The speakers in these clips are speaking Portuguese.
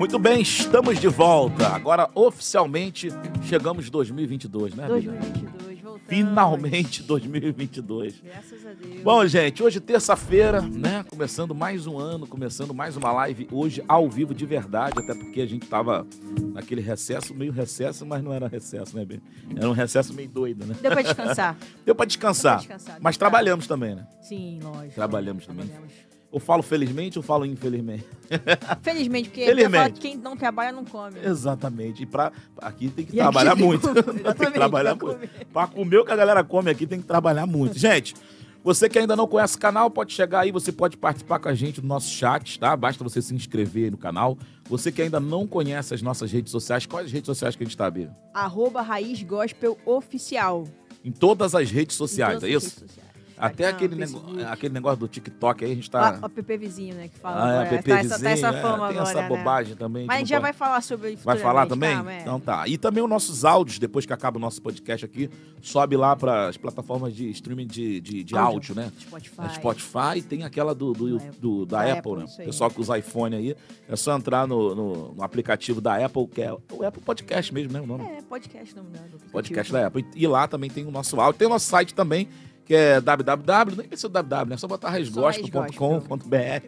Muito bem, estamos de volta. Agora, oficialmente, chegamos 2022, né, amiga? 2022, voltamos. Finalmente 2022. Graças a Deus. Bom, gente, hoje terça-feira, né? Começando mais um ano, começando mais uma live hoje ao vivo de verdade, até porque a gente tava naquele recesso, meio recesso, mas não era recesso, né, Bê? Era um recesso meio doido, né? Deu pra descansar? Deu pra descansar. Deu pra descansar, Mas trabalhamos também, né? Sim, lógico. Trabalhamos também. Trabalhamos. Eu falo felizmente ou falo infelizmente? Felizmente, porque Felizmente. Felizmente. quem não trabalha não come. né? Exatamente. E pra, aqui tem que E trabalhar muito. tem que trabalhar pra muito. comer. Pra comer o que a galera come aqui tem que trabalhar muito. Gente, você que ainda não conhece o canal, pode chegar aí, você pode participar com a gente do nosso chat, tá? Basta você se inscrever aí no canal. Você que ainda não conhece as nossas redes sociais, quais as redes sociais que a gente tá, Bia? Arroba Raiz Gospel Oficial. Em todas as redes Em sociais, todas é as isso? redes sociais. Até aquele, nego- aquele negócio do TikTok aí, a gente O tá. app vizinho, né? Que fala Ah, é, agora. app tá, essa, tá essa é, fama tem agora, essa né? bobagem também. Mas a gente não já pode- vai falar sobre Vai falar também? Calma, é. Então tá. E também os nossos áudios, depois que acaba o nosso podcast aqui, sobe lá para as plataformas de streaming de, de, de áudio, né? Spotify. É Spotify e tem aquela do, do, Da do- da, Da Apple, Apple, né? isso. Pessoal que usa iPhone aí, é só entrar no, no, no aplicativo da Apple, que é o Apple Podcast mesmo, né? O nome? É, podcast não dá. Podcast da Apple. E lá também tem o nosso áudio. Tem o nosso site também, que é www, nem precisa www, né? É só botar resgospel.com.br. Aí.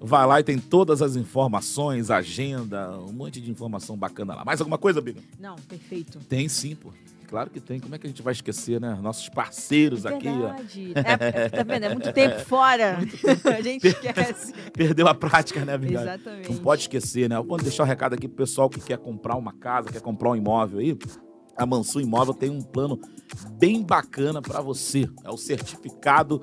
Vai lá e tem todas as informações, agenda, um monte de informação bacana lá. Mais alguma coisa, Biga? Não, perfeito. Tem sim, pô. Claro que tem. Como é que a gente vai esquecer, né? Nossos parceiros aqui, ó. Verdade. É, é, tá vendo? É muito tempo fora. a gente esquece. Perdeu a prática, né, amiga? Exatamente. Não pode esquecer, né? Vou deixar um recado aqui pro pessoal que quer comprar uma casa, quer comprar um imóvel aí. A Mansu Imóvel tem um plano bem bacana para você. É o certificado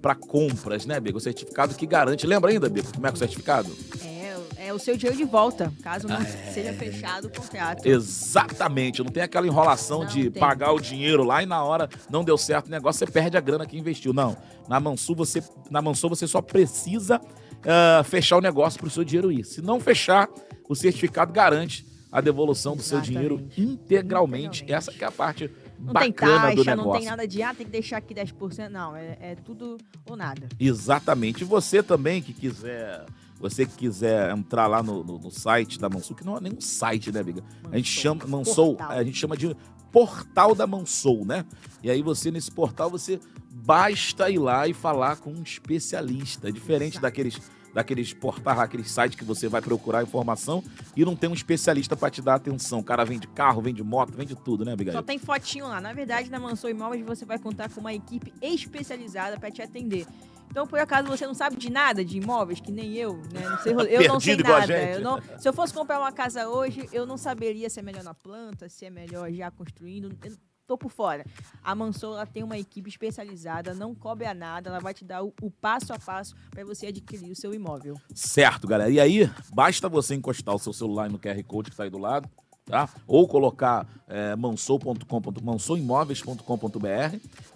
para compras, né, Biga? O certificado que garante. Lembra ainda, Biga, como é que é o certificado? É, é o seu dinheiro de volta, caso Ah, não é. seja fechado o contrato. Exatamente. Não tem aquela enrolação Não de pagar o dinheiro lá e na hora não deu certo o negócio, você perde a grana que investiu. Não. Na Mansu você, na Mansu você só precisa ah, fechar o negócio para o seu dinheiro ir. Se não fechar, o certificado garante a devolução do seu dinheiro Exatamente. integralmente. Integralmente. Essa que é a parte Não tem bacana do taxa, negócio. não tem nada de, ah, tem que deixar aqui 10%. Não, é, é tudo ou nada. Exatamente. E você também que quiser. Você que quiser entrar lá no, no- no site da Mansou, que não é nem um site, né, amiga? A gente chama Mansou, Portal. a gente chama de portal da Mansou, né? E aí você nesse portal você basta ir lá e falar com um especialista, É diferente Exato. daqueles daqueles portais, aqueles sites que você vai procurar informação e não tem um especialista para te dar atenção. O cara vende carro, vende moto, vende tudo, né, Abigail? Só tem fotinho lá. Na verdade, na Mansão Imóveis você vai contar com uma equipe especializada para te atender. Então, por acaso você não sabe de nada de imóveis, que nem eu, né? Não sei, eu não sei nada. Eu não- se eu fosse comprar uma casa hoje, eu não saberia se é melhor na planta, se é melhor já construindo. Eu tô por fora. A Mansou ela tem uma equipe especializada, não cobra nada, ela vai te dar o, o passo a passo para você adquirir o seu imóvel. Certo, galera. E aí, basta você encostar o seu celular no QR Code que tá aí do lado, tá? Ou colocar é,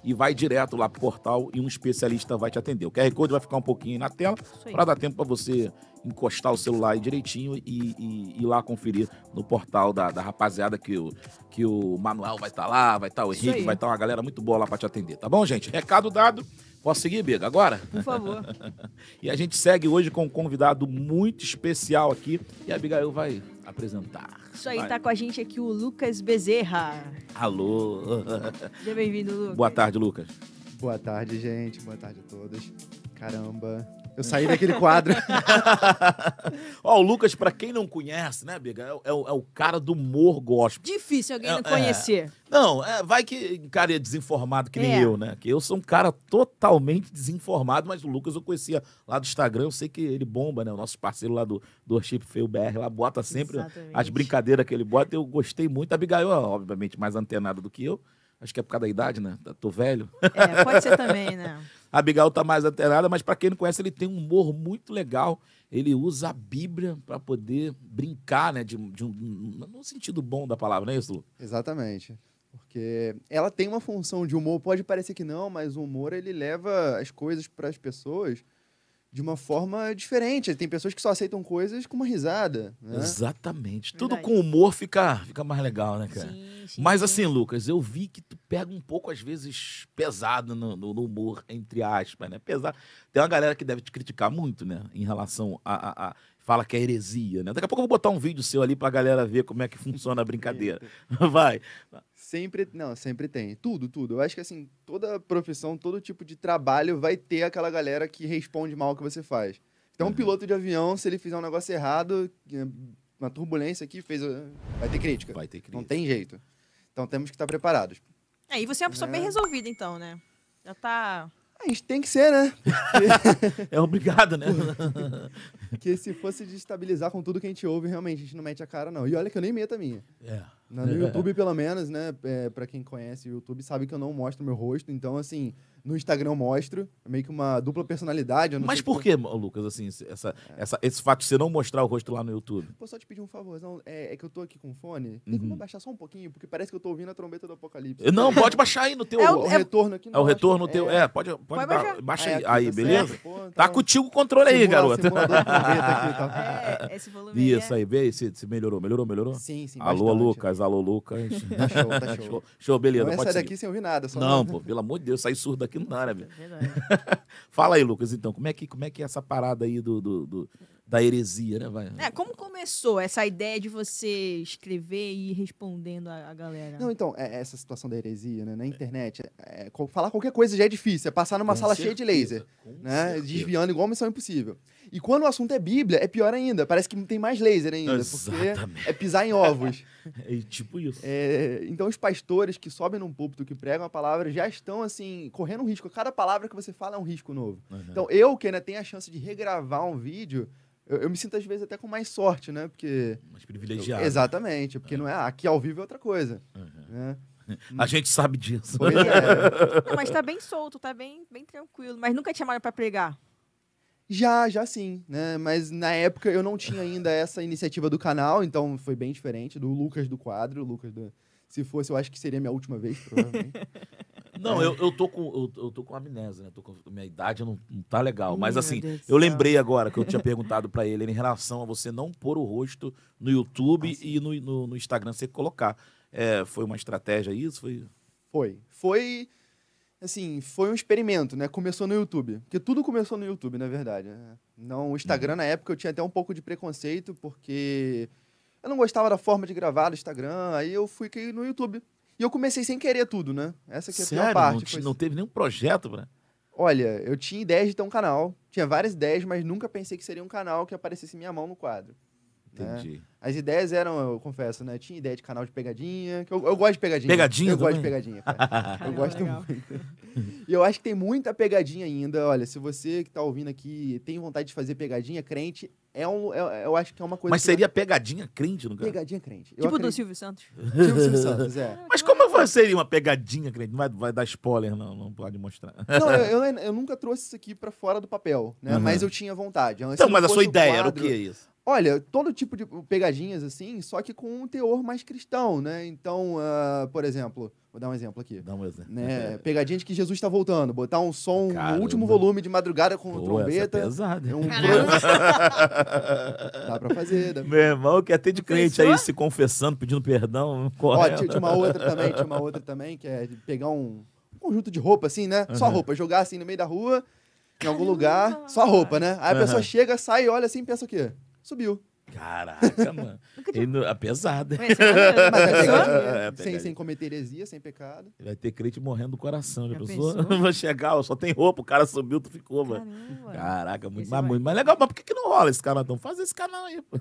e vai direto lá pro portal e um especialista vai te atender. O QR Code vai ficar um pouquinho na tela para dar tempo para você encostar o celular aí direitinho e, e- ir lá conferir no portal da, da rapaziada que o, que o Manuel vai estar lá, vai estar o Isso Henrique, vai estar uma galera muito boa lá para te atender, tá bom, gente? Recado dado. Posso seguir, Biga, agora? Por favor. E a gente segue hoje com um convidado muito especial aqui e a Abigail vai apresentar. Isso aí, Vai. tá com a gente aqui o Lucas Bezerra. Alô. Seja bem-vindo, Lucas. Boa tarde, Lucas. Boa tarde, gente. Boa tarde a todos. Caramba. Eu saí daquele quadro. Ó, o Lucas, pra quem não conhece, né, Biga, é, o- é o, é o cara do humor gospel. Difícil alguém É, não conhecer. Não, é, vai que cara é desinformado que nem É. eu, né? Que eu sou um cara totalmente desinformado, mas o Lucas eu conhecia lá do Instagram, eu sei que ele bomba, né? O nosso parceiro lá do, do Worship Feio BR, lá bota sempre Exatamente. as brincadeiras que ele bota, eu gostei muito. A Abigail, obviamente, mais antenada do que eu. Acho que é por causa da idade, né? Tô velho. É, pode ser também, né? Abigail tá mais antenada, mas para quem não conhece, ele tem um humor muito legal. Ele usa a Bíblia para poder brincar, né? De, de um, no sentido bom da palavra, não é isso, Lu? Exatamente. Porque ela tem uma função de humor, pode parecer que não, mas o humor ele leva as coisas para as pessoas de uma forma diferente. Tem pessoas que só aceitam coisas com uma risada. Né? Exatamente. Tudo Verdade. com humor fica, fica mais legal, né, cara? Sim, sim. Mas sim. assim, Lucas, eu vi que tu pega um pouco, às vezes, pesado no, no- no humor, entre aspas, né? Pesado. Tem uma galera que deve te criticar muito, né? Em relação a, a- a fala que é heresia, né? Daqui a pouco eu vou botar um vídeo seu ali pra galera ver como é que funciona a brincadeira. Vai. Sempre, não, sempre tem. Tudo, tudo. Eu acho que assim, toda profissão, todo tipo de trabalho vai ter aquela galera que responde mal o que você faz. Então, um Uhum. piloto de avião, se ele fizer um negócio errado, uma turbulência aqui, fez. uh, Vai ter crítica. Vai ter crítica. Não tem jeito. Então temos que estar preparados. É, e você é uma pessoa bem É. resolvida, então, né? Já tá. A gente tem que ser, né? É obrigado, né? Porque se fosse destabilizar com tudo que a gente ouve, realmente a gente não mete a cara, não. E olha que eu nem meto a minha. É. Na- No YouTube, pelo menos, né? É, pra quem conhece o YouTube, sabe que eu não mostro meu rosto. Então, assim, no Instagram eu mostro. É meio que uma dupla personalidade. eu não Mas por que, Lucas, assim, essa, essa, esse fato de você não mostrar o rosto lá no YouTube? Vou só te pedir um favorzão. É, é que eu tô aqui com fone. Tem como Uhum. abaixar só um pouquinho? Porque parece que eu tô ouvindo a trombeta do apocalipse. Não, pode baixar aí no teu. É O, o- retorno aqui É o acho retorno que- teu. É, pode, pode, Pode dar- baixar. baixa É, aí, aí tá beleza? certo, pô, Tá então- contigo o controle aí, Simula- garoto. tá? É, esse volume aí Isso é- aí, vê se, se melhorou. Melhorou, melhorou? Sim, sim. alô, bastante. Lucas, alô, Lucas. Tá show, tá show. show, beleza. não é pode sair daqui sem ouvir nada. Só Não, pô, pelo amor de Deus, sair surdo dá, né, velho? É. Fala aí, Lucas, então, como é que, como é, que é essa parada aí do, do, do- da heresia, né, vai? É, como começou essa ideia de você escrever e ir respondendo a, a galera? Não, então, é- essa situação da heresia, né? Na internet, é, é, falar qualquer coisa já é difícil. É passar numa Com sala cheia de certeza, laser, com né? certeza. Desviando igual missão impossível. E quando o assunto é Bíblia, é pior ainda. Parece que tem mais laser ainda. Exatamente. Porque é pisar em ovos. É tipo isso. É, então, os pastores que sobem num púlpito, que pregam a palavra, já estão, assim, correndo um risco. Cada palavra que você fala é um risco novo. Uhum. Então, eu, que ainda tenho a chance de regravar um vídeo, eu, eu me sinto, às vezes, até com mais sorte, né? Porque... Mais privilegiado. Exatamente. Porque não é... Aqui ao vivo é outra coisa, Uhum. né? A gente sabe disso. Pois é. Não, mas tá bem solto, tá bem, bem tranquilo. Mas nunca te chamaram pra pregar. Já, já sim, né? Mas na época eu não tinha ainda essa iniciativa do canal, então foi bem diferente do Lucas do quadro, Lucas do... Se fosse, eu acho que seria minha última vez, provavelmente. Não, eu, eu, tô com, eu, eu tô com amnésia, né? Tô com, minha idade não, não tá legal. Mas meu assim, Deus eu céu. lembrei agora que eu tinha perguntado pra ele em relação a você não pôr o rosto no YouTube Ah, e no, no, no Instagram você colocar. É, foi uma estratégia isso? Foi. Foi. Foi, assim, foi um experimento, né? Começou no YouTube. Porque tudo começou no YouTube, na verdade. né? Não, o Instagram, na época, eu tinha até um pouco de preconceito, porque eu não gostava da forma de gravar do Instagram, aí eu fui cair no YouTube. E eu comecei sem querer tudo, né? Essa que é a pior Sério? parte. não, foi não teve nenhum projeto, né? Olha, eu tinha ideias de ter um canal, tinha várias ideias, mas nunca pensei que seria um canal que aparecesse minha mão no quadro. Né? Entendi. As ideias eram, eu confesso, né? Tinha ideia de canal de pegadinha, que eu, eu gosto de pegadinha. Pegadinha Eu gosto de também? pegadinha, cara. Eu gosto legal. muito. E eu acho que tem muita pegadinha ainda. Olha, se você que tá ouvindo aqui tem vontade de fazer pegadinha, crente, é um, é- eu acho que é uma coisa Mas seria pegadinha crente no cara? pegadinha crente. Eu Tipo do acredito- Silvio Santos. Tipo do Silvio Santos, é. Mas como seria uma pegadinha crente? Não vai, vai dar spoiler, não, não pode mostrar. Não, eu, eu, eu nunca trouxe isso aqui pra fora do papel, né? Uhum. Mas eu tinha vontade. Se Então, não mas a sua ideia era o quadro- que isso? Olha, todo tipo de pegadinhas assim, só que com um teor mais cristão, né? Então, ah, por exemplo, vou dar um exemplo aqui. Dá um exemplo. Né? Pegadinha de que Jesus está voltando, botar um som Caramba. no último volume de madrugada com Pô, trombeta. Essa é pesada. um dá pra fazer. Dá... Meu irmão quer ter de crente Pensou? aí se confessando, pedindo perdão. Ó, tinha, tinha uma outra também, tinha uma outra também, que é de pegar um, um conjunto de roupa, assim, né? Só Aham. roupa, jogar assim no meio da rua, em algum Caramba! lugar, só roupa, né? Aí a Aham. pessoa chega, sai, olha assim e pensa o quê? Subiu. Caraca, mano. Ele não- é pesado. Mas Mas é É, sem, sem cometer heresia, sem pecado. Vai ter crente morrendo do coração. Já Já pensou? pensou? Vai chegar, ó, só tem roupa, o cara subiu, tu ficou, mano. Caraca, muito, mas, vai. muito mais legal. Mas por que, que não rola esse canal? Então faz esse canal aí, pô.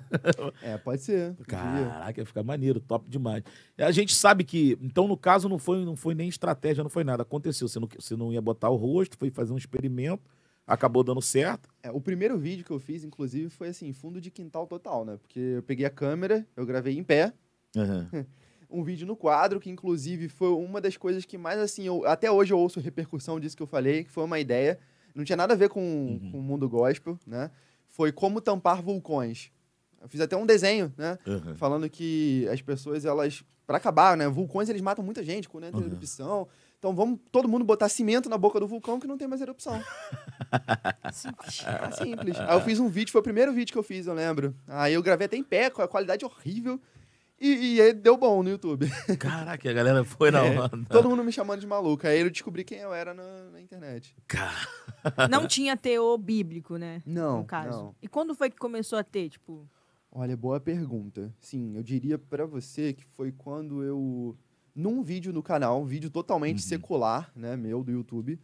É, pode ser. Caraca, ia ficar maneiro, top demais. E a gente sabe que, então, no caso, não foi, não foi nem estratégia, não foi nada. Aconteceu, você não, você não ia botar o rosto, foi fazer um experimento, acabou dando certo. É, o primeiro vídeo que eu fiz, inclusive, foi assim, fundo de quintal total, né? Porque eu peguei a câmera, eu gravei em pé, um vídeo no quadro, que inclusive foi uma das coisas que mais, assim, eu, até hoje eu ouço repercussão disso que eu falei, que foi uma ideia, não tinha nada a ver com, Uhum. com o mundo gospel, né? Foi como tampar vulcões. Eu fiz até um desenho, né? Uhum. Falando que as pessoas, elas, para acabar, né? Vulcões, eles matam muita gente quando entra Uhum. erupção. Então vamos todo mundo botar cimento na boca do vulcão que não tem mais erupção. Simples. É simples. Aí eu fiz um vídeo, foi o primeiro vídeo que eu fiz, eu lembro. Aí eu gravei até em pé, com a qualidade horrível. E, e aí deu bom no YouTube. Caraca, a galera foi na É, onda. Todo mundo me chamando de maluco. Aí eu descobri quem eu era na, na internet. Cara, Não tinha teor bíblico, né? Não, no caso. não. E quando foi que começou a ter, tipo... Olha, boa pergunta. Sim, eu diria pra você que foi quando eu, num vídeo no canal, um vídeo totalmente Uhum. secular, né, meu, do YouTube,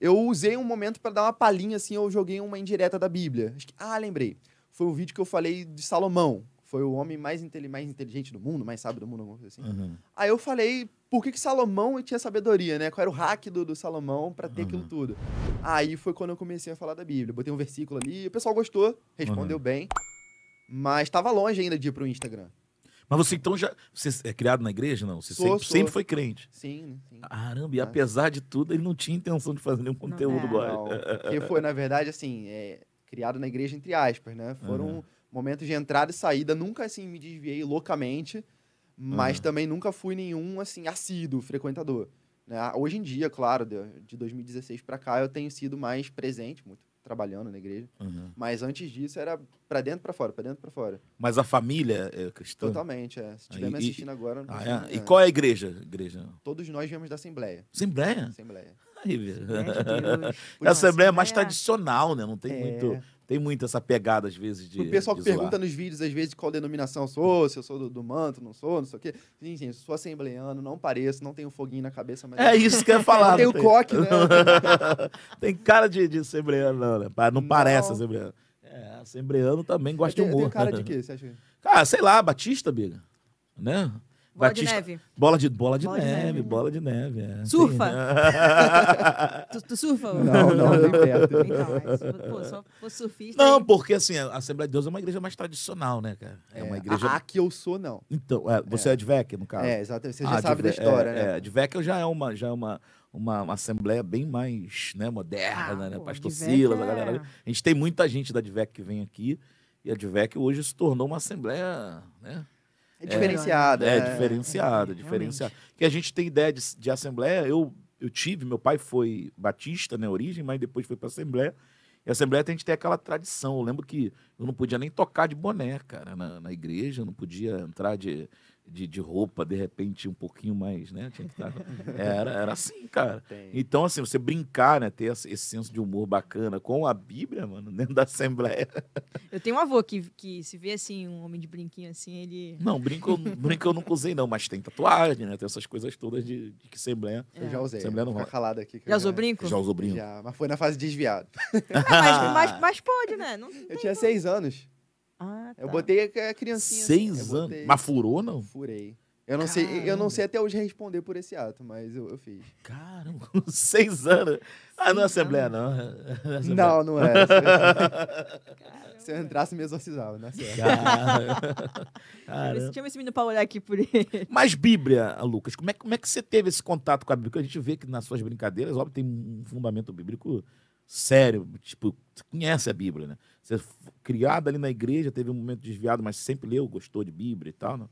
eu usei um momento pra dar uma palhinha, assim, eu joguei uma indireta da Bíblia. Que- ah, lembrei. Foi um vídeo que eu falei de Salomão. Foi o homem mais, inteli- mais inteligente do mundo, mais sábio do mundo, alguma coisa assim. uhum. Aí eu falei por que, que Salomão tinha sabedoria, né? Qual era o hack do, do Salomão pra ter aquilo Uhum. tudo. Aí foi quando eu comecei a falar da Bíblia. Botei um versículo ali, o pessoal gostou, respondeu Uhum. bem. Mas tava longe ainda de ir pro Instagram. Mas você então já. Você é criado na igreja, não? Você Sou, sempre, sou. sempre foi crente. Sim, sim. Caramba, e apesar de tudo, ele não tinha intenção de fazer nenhum conteúdo é. Não, porque foi, na verdade, assim, é, criado na igreja, entre aspas, né? Foram Uhum. momentos de entrada e saída. Nunca, assim, me desviei loucamente, mas Uhum. também nunca fui nenhum, assim, assíduo, frequentador. né? Hoje em dia, claro, de, de 2016 pra cá, eu tenho sido mais presente, muito trabalhando na igreja. Uhum. Mas antes disso, era pra dentro, pra fora, pra dentro, pra fora. Mas a família é cristã? Totalmente, é. Se estiver me e- assistindo agora... Ah, é? E é. qual é a igreja? igreja? Todos nós viemos da Assembleia. Assembleia? Assembleia. Aí, velho. né, de Deus. A Assembleia é mais Assembleia- tradicional, né? Não tem, É. muito, tem muito essa pegada, às vezes, de. o pessoal de pergunta nos vídeos, às vezes, qual denominação eu sou, se eu sou do, do manto, não sou, não sei o quê. Eu sou assembleiano, não pareço, não tenho foguinho na cabeça, mas... É isso que eu ia falar. Não tem o tem- coque, né? tem cara de, de assembleano, não, né? Não, Não. parece assembleano. É, assembleano também gosta tem, de humor. tem cara de quê, você acha? Cara, sei lá, Batista, Biga. Né? Bola de Batista- neve. Bola de, bola de Bola de neve, neve. bola de neve. é. Surfa. Tem- Tu, tu surfa? Não, não, nem perto. Então, mas, pô, só surfista... Não, aí- porque assim, a Assembleia de Deus é uma igreja mais tradicional, né, cara? É, uma igreja. A, a que eu sou, não. Então, é, você é, de VEC, no caso? É, exatamente. Você Ah, já de sabe da história, é, né? É, de VEC já é uma, já é uma, uma, uma assembleia bem mais né, moderna, Ah, né? pô, Pastor Silas, a é- galera. A gente tem muita gente da Advec que vem aqui. E a Advec hoje se tornou uma assembleia, né? É diferenciada. É, né? diferenciada, é, diferenciada. Que a gente tem ideia de, de assembleia, eu, eu tive, meu pai foi batista, né, origem, mas depois foi para assembleia. E a assembleia a gente tem aquela tradição. Eu lembro que eu não podia nem tocar de boné, cara, na, na igreja, eu não podia entrar de, de, de roupa, de repente, um pouquinho mais, né? Tinha que estar... era, era assim, cara. Então, assim, você brincar, né? Ter esse senso de humor bacana com a Bíblia, mano, dentro da Assembleia. Eu tenho um avô que, que se vê assim, um homem de brinquinho assim, ele... Não, brinco, eu- brinco eu nunca usei, não, mas tem tatuagem, né? Tem essas coisas todas de, de que Assembleia. Eu já usei. Assembleia não Vou rola. ficar calado aqui. que eu Já usou brinco? Já usou brinco. Já, mas foi na fase desviado. Ah, mas, mas, mas pode, né? Não, Eu tinha seis anos. Ah, tá. Eu botei a criancinha. assim, Seis eu anos. botei- Mas furou, não? Furei. Eu não, sei, eu não sei até hoje responder por esse ato, mas eu, eu fiz. Caramba, seis anos. Ah, não é Assembleia, não. É Assembleia. Não, não era. Caramba. Se eu entrasse, me exorcizava, não é certo. Cara- Deixa eu. Deixa ver esse menino pra olhar aqui por ele. Mas Bíblia, Lucas, como é, como é que você teve esse contato com a Bíblia? Porque a gente vê que nas suas brincadeiras, óbvio, tem um fundamento bíblico sério. Tipo, você conhece a Bíblia, né? Você f- criado ali na igreja, teve um momento desviado, mas sempre leu, gostou de Bíblia e tal, não?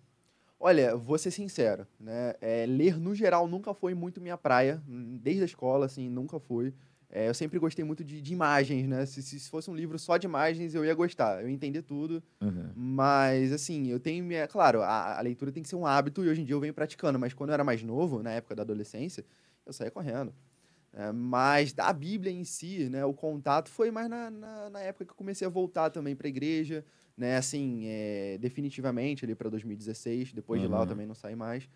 Olha, vou ser sincero, né? É, ler no geral nunca foi muito minha praia, hum, desde a escola, assim, nunca foi. É, eu sempre gostei muito de, de imagens, né? Se, se fosse um livro só de imagens, eu ia gostar, eu ia entender tudo. Uhum. Mas, assim, eu tenho minha. Claro, a, a leitura tem que ser um hábito e hoje em dia eu venho praticando, mas quando eu era mais novo, na época da adolescência, eu saía correndo. É, mas da Bíblia em si, né, o contato foi mais na, na, na época que eu comecei a voltar também para a igreja, né, assim, é, definitivamente ali para 2016, depois de lá eu Uhum. também não saí mais.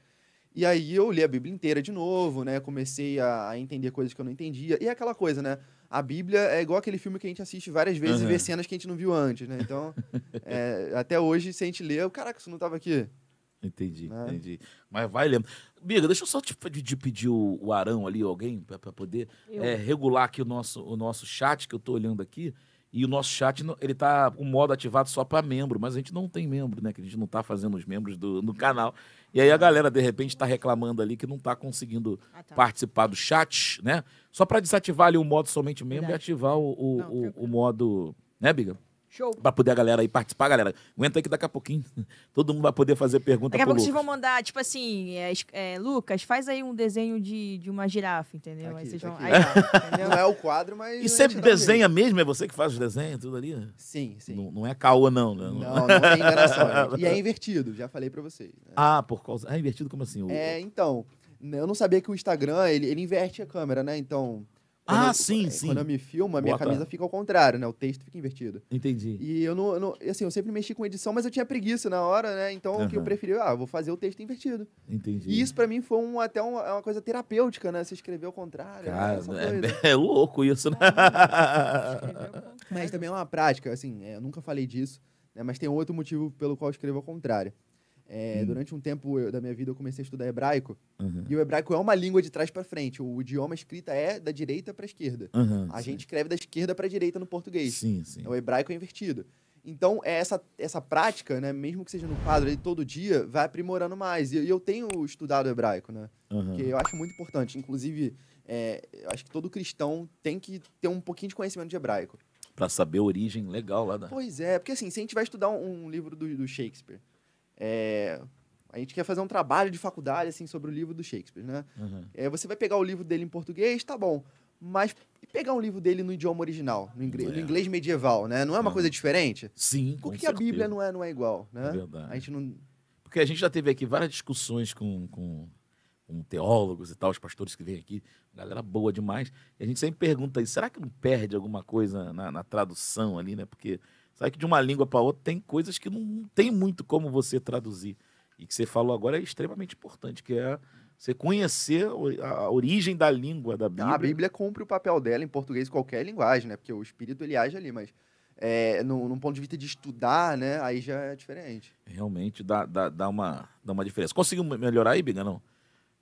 E aí eu li a Bíblia inteira de novo, né, comecei a, a entender coisas que eu não entendia. E é aquela coisa, né, a Bíblia é igual aquele filme que a gente assiste várias vezes Uhum. e vê cenas que a gente não viu antes, né, então é, até hoje, se a gente lê, caraca, isso não estava aqui. Entendi, Né? entendi. Mas vai lendo. Biga, deixa eu só te pedir, pedir o, o Arão ali, alguém, para poder é, regular aqui o nosso, o nosso chat, que eu tô olhando aqui. E o nosso chat, ele tá com modo ativado só para membro, mas a gente não tem membro, né? Que a gente não tá fazendo os membros do, do canal. E aí a galera, de repente, tá reclamando ali que não tá conseguindo Ah, tá. participar do chat, né? Só para desativar ali o modo somente membro Verdade. e ativar o, o, Não, o- o modo. Né, Biga? Show. Pra poder a galera aí participar, galera. Aguenta aí que daqui a pouquinho todo mundo vai poder fazer pergunta Daqui a pouco vocês Lucas. vão mandar, tipo assim, é, é, Lucas, faz aí um desenho de, de uma girafa, entendeu? Tá aí aqui, vocês tá vão. aqui. Aí, entendeu? Não é o quadro, mas. E dá um jeito. desenha mesmo? É você que faz os desenhos, tudo ali? Sim, sim. Não, não é caô, não, né? Não, não tem enganação. E é invertido, já falei pra vocês. né? Ah, por causa. Ah, invertido como assim? O- É, então, eu não sabia que o Instagram, ele, ele inverte a câmera, né? Então. Quando Ah, eu- sim, é, sim. Quando eu me filmo, a minha Bota- camisa fica ao contrário, né? O texto fica invertido. Entendi. E eu não, eu não- assim, eu sempre mexi com edição, mas eu tinha preguiça na hora, né? Então o que eu preferi, ah, eu vou fazer o texto invertido. Entendi. E isso pra mim foi um, até um- é uma coisa terapêutica, né? Você escrever ao contrário. né? Cara, Essa é, é louco isso, né? Mas também é uma prática, assim, é, eu nunca falei disso, né? Mas tem outro motivo pelo qual eu escrevo ao contrário. É, Hum. Durante um tempo eu- da minha vida eu comecei a estudar hebraico, Uhum. e o hebraico é uma língua de trás pra frente. O idioma escrita é da direita pra esquerda. Uhum, A sim. gente escreve da esquerda pra direita no português. Sim, sim. O hebraico é invertido. Então, é essa, essa prática, né, mesmo que seja no quadro aí todo dia, vai aprimorando mais. E, e eu tenho estudado hebraico, né? Uhum. Que eu acho muito importante. Inclusive, é, eu acho que todo cristão tem que ter um pouquinho de conhecimento de hebraico. Pra saber a origem legal lá da. Pois é, porque assim, se a gente vai estudar um, um livro do, do Shakespeare, é, a gente quer fazer um trabalho de faculdade assim sobre o livro do Shakespeare, né? Uhum. É, você vai pegar o livro dele em português, tá bom. Mas e pegar um livro dele no idioma original, no inglês, no É. inglês medieval, né? Não é uma Uhum. coisa diferente? Sim, Por que, a Bíblia não é, não é igual, É né? verdade. A gente não. Porque a gente já teve aqui várias discussões com, com, com teólogos e tal, os pastores que vêm aqui, galera boa demais. E a gente sempre pergunta aí, será que não perde alguma coisa na, na tradução ali, né? Porque sabe que de uma língua para outra tem coisas que não tem muito como você traduzir. E que você falou agora é extremamente importante, que é você conhecer a origem da língua da Bíblia. A Bíblia cumpre o papel dela em português e qualquer linguagem, né? Porque o espírito ele age ali, mas é, no, num ponto de vista de estudar, né? Aí já é diferente. Realmente dá, dá, dá, uma, dá uma diferença. Conseguiu me- melhorar aí, Biga? Não?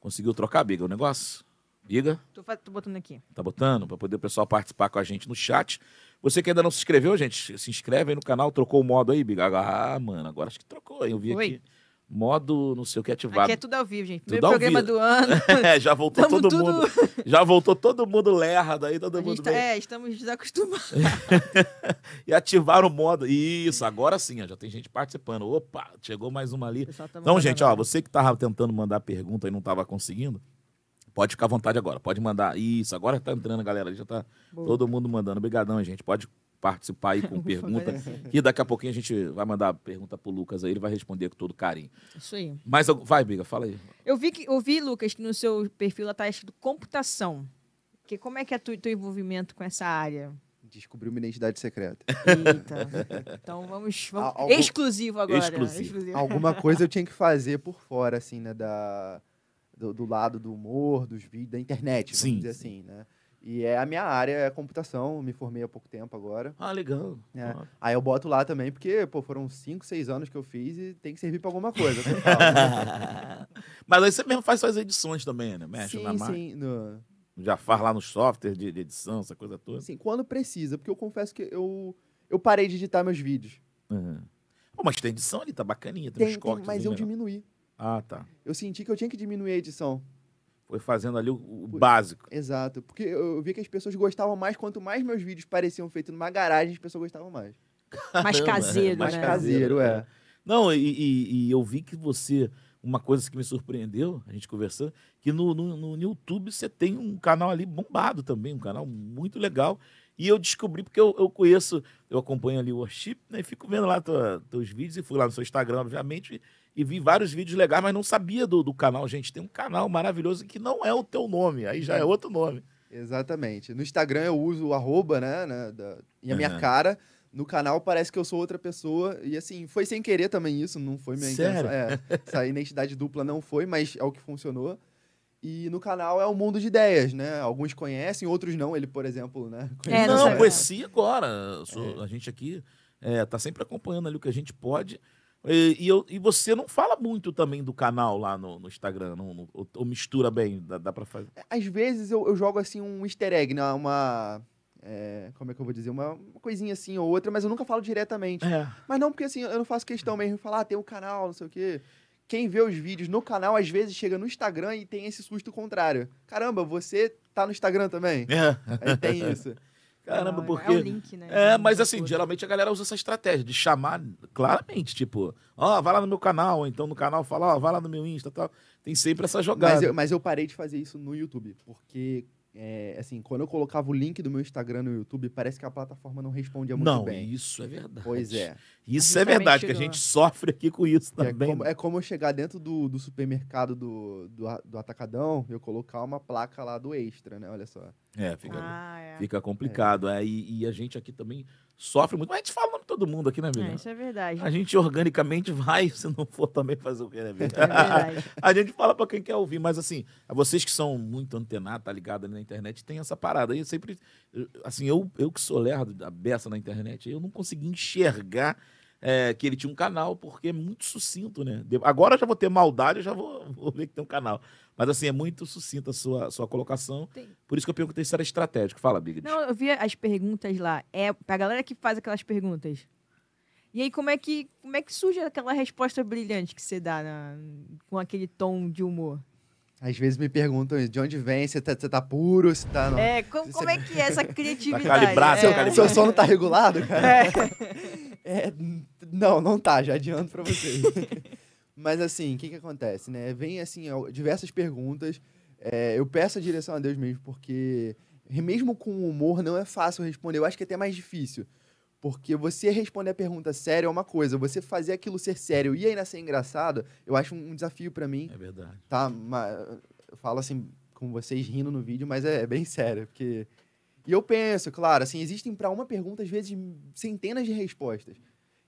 Conseguiu trocar, Biga, o negócio? Biga? Tô, tô botando aqui. Tá botando? Para poder o pessoal participar com a gente no chat. Você que ainda não se inscreveu, gente, se inscreve aí no canal. Trocou o modo aí, Biga? Ah, mano, agora acho que trocou. Eu vi Foi. aqui. Modo não sei o que ativado. Aqui é tudo ao vivo, gente. Tudo Primeiro programa vivo. do ano. É, já voltou Tamo todo tudo- mundo. Já voltou todo mundo lerda aí, todo A mundo tá- bem. é, estamos desacostumados. E ativaram o modo. Isso, agora sim, ó, já tem gente participando. Opa, chegou mais uma ali. Tá Então, gente, ó, você que tava tentando mandar pergunta e não tava conseguindo, pode ficar à vontade agora. Pode mandar. Isso, agora tá entrando, galera. Já tá Boa. todo mundo mandando. Obrigadão, gente. Pode participar aí com pergunta. E daqui a pouquinho a gente vai mandar pergunta pro Lucas aí, ele vai responder com todo carinho. Isso aí. Mas vai, Biga, fala aí. Eu vi, que, eu vi, Lucas, que no seu perfil lá tá escrito computação. Que, como é que é o teu envolvimento com essa área? Descobriu uma identidade secreta. Eita. Então vamos. vamos- Al- algum- Exclusivo agora. Exclusivo. Alguma coisa eu tinha que fazer por fora, assim, né? Da, do, do lado do humor, dos vídeos, da internet, vamos Sim, dizer sim. assim, né? E é a minha área, é computação, me formei há pouco tempo agora. Ah, legal. É. Ah. Aí eu boto lá também, porque, pô, foram 5, 6 anos que eu fiz e tem que servir pra alguma coisa. falo. Mas aí você mesmo faz suas edições também, né? Mexe na sim, máquina. sim. no- Já faz lá no software de, de edição, essa coisa toda. Assim, quando precisa, porque eu confesso que eu, eu parei de editar meus vídeos. Uhum. Pô, mas tem edição ali, tá bacaninha, tem, Tem, uns tem, cortes. mas eu legal. diminuí. Ah, tá. Eu senti que eu tinha que diminuir a edição. Foi fazendo ali o, o Por- básico. Exato. Porque eu vi que as pessoas gostavam mais, quanto mais meus vídeos pareciam feitos numa garagem, as pessoas gostavam mais. Mais Caramba, caseiro, mais né? caseiro, é. Não, e, e- e eu vi que você. Uma coisa que me surpreendeu, a gente conversando, que no, no, no YouTube você tem um canal ali bombado também, um canal muito legal. E eu descobri, porque eu, eu conheço, eu acompanho ali o Worship, né? E fico vendo lá tua, teus vídeos, e fui lá no seu Instagram, obviamente, e, vi vários vídeos legais, mas não sabia do, do canal. Gente, tem um canal maravilhoso que não é o teu nome, aí já é outro nome. Exatamente. No Instagram eu uso o arroba, né? né, da- e a minha Aham. cara. No canal parece que eu sou outra pessoa. E assim, foi sem querer também isso, não foi minha Sério? intenção. É, essa identidade dupla não foi, mas é o que funcionou. E no canal é um mundo de ideias, né? Alguns conhecem, outros não. Ele, por exemplo, né? É, não não, conheci agora. Sou- A gente aqui é, tá sempre acompanhando ali o que a gente pode. E, e eu, e você não fala muito também do canal lá no, no Instagram, não, não- ou, ou mistura bem, dá, dá pra fazer. Às vezes eu, eu jogo assim um easter egg, né? Uma. é, como é que eu vou dizer? Uma, uma coisinha assim ou outra, mas eu nunca falo diretamente. É. Mas não porque assim, eu não faço questão mesmo de falar, ah, tem um canal, não sei o quê. Quem vê os vídeos no canal, às vezes chega no Instagram e tem esse susto contrário. Caramba, você tá no Instagram também? É. Aí tem isso. Caramba, Não, porque. É o link, né? É, mas assim, geralmente a galera usa essa estratégia de chamar claramente, tipo, ó, vai lá no meu canal, ou então no canal fala, ó, vai lá no meu Insta e tal. Tem sempre essa jogada. Mas eu, mas eu parei de fazer isso no YouTube, porque, é, assim, quando eu colocava o link do meu Instagram no YouTube, parece que a plataforma não respondia muito Não, bem. isso é verdade. Pois é. Isso é verdade, que a chegou gente sofre aqui com isso É também. como, é como eu chegar dentro do, do supermercado do, do, do Atacadão e eu colocar uma placa lá do Extra, né? Olha só. É, fica, Ah, é. fica complicado. É. e, e a gente aqui também sofre muito. Mas a gente fala o nome de todo mundo aqui, né, É, amigo? isso é verdade. A gente organicamente vai, se não for também fazer o quê, né, amigo? É verdade. A gente fala pra quem quer ouvir, mas assim, vocês que são muito antenados, tá ligado ali na internet, tem essa parada. aí sempre, assim, eu, eu que sou lerdo da beça na internet, eu não consegui enxergar é, que ele tinha um canal, porque é muito sucinto, né? Agora eu já vou ter maldade, eu já vou, vou ver que tem um canal. Mas assim, é muito sucinta a sua, sua colocação. Tem- Por isso que eu perguntei se era estratégico. Fala, Big. Não, eu vi as perguntas lá. É pra galera que faz aquelas perguntas. E aí, como é que, como é que surge aquela resposta brilhante que você dá na- com aquele tom de humor? Às vezes me perguntam de onde vem, se tá, se tá puro, se tá... Não. É, como, Você- como é que é essa criatividade? calibrado, é. seu Seu, calibrado. seu sono tá regulado, cara? É, não, não tá, já adianto pra vocês. Mas assim, o que que acontece, né? Vem, assim, diversas perguntas. É, eu peço a direção a Deus mesmo, porque mesmo com humor não é fácil responder. Eu acho que é até mais difícil. Porque você responder a pergunta séria é uma coisa, você fazer aquilo ser sério e ainda ser engraçado, eu acho um desafio pra mim, É verdade. tá? Mas eu falo assim com vocês rindo no vídeo, mas é, é bem sério, porque e eu penso, claro, assim, existem para uma pergunta às vezes centenas de respostas.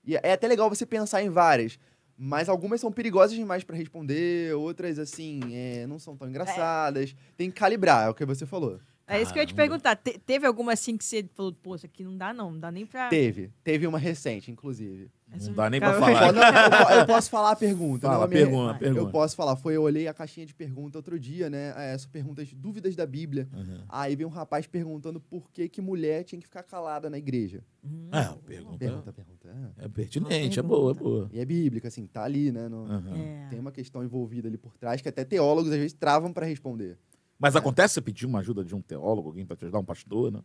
E é até legal você pensar em várias, mas algumas são perigosas demais para responder, outras assim, é, não são tão engraçadas. Tem que calibrar, é o que você falou. É isso que eu ia te perguntar. Te- teve alguma assim que você falou, pô, isso aqui não dá não, não dá nem pra... Teve, teve uma recente, inclusive. Não dá nem pra Cara, falar. Não, eu, eu posso falar a pergunta. Fala, não a minha- pergunta, Eu pergunta. Eu posso falar, foi eu olhei a caixinha de pergunta outro dia, né? É, Essas perguntas, dúvidas da Bíblia. Uhum. Aí veio um rapaz perguntando por que, que mulher tinha que ficar calada na igreja. Hum. É, pergunta, Pergunta, pergunta. é. é pertinente, é boa, é boa. E é bíblica, assim, tá ali, né? no- Uhum. É. Tem uma questão envolvida ali por trás que até teólogos às vezes travam para responder. Mas acontece você pedir uma ajuda de um teólogo, alguém pra te ajudar, um pastor, né?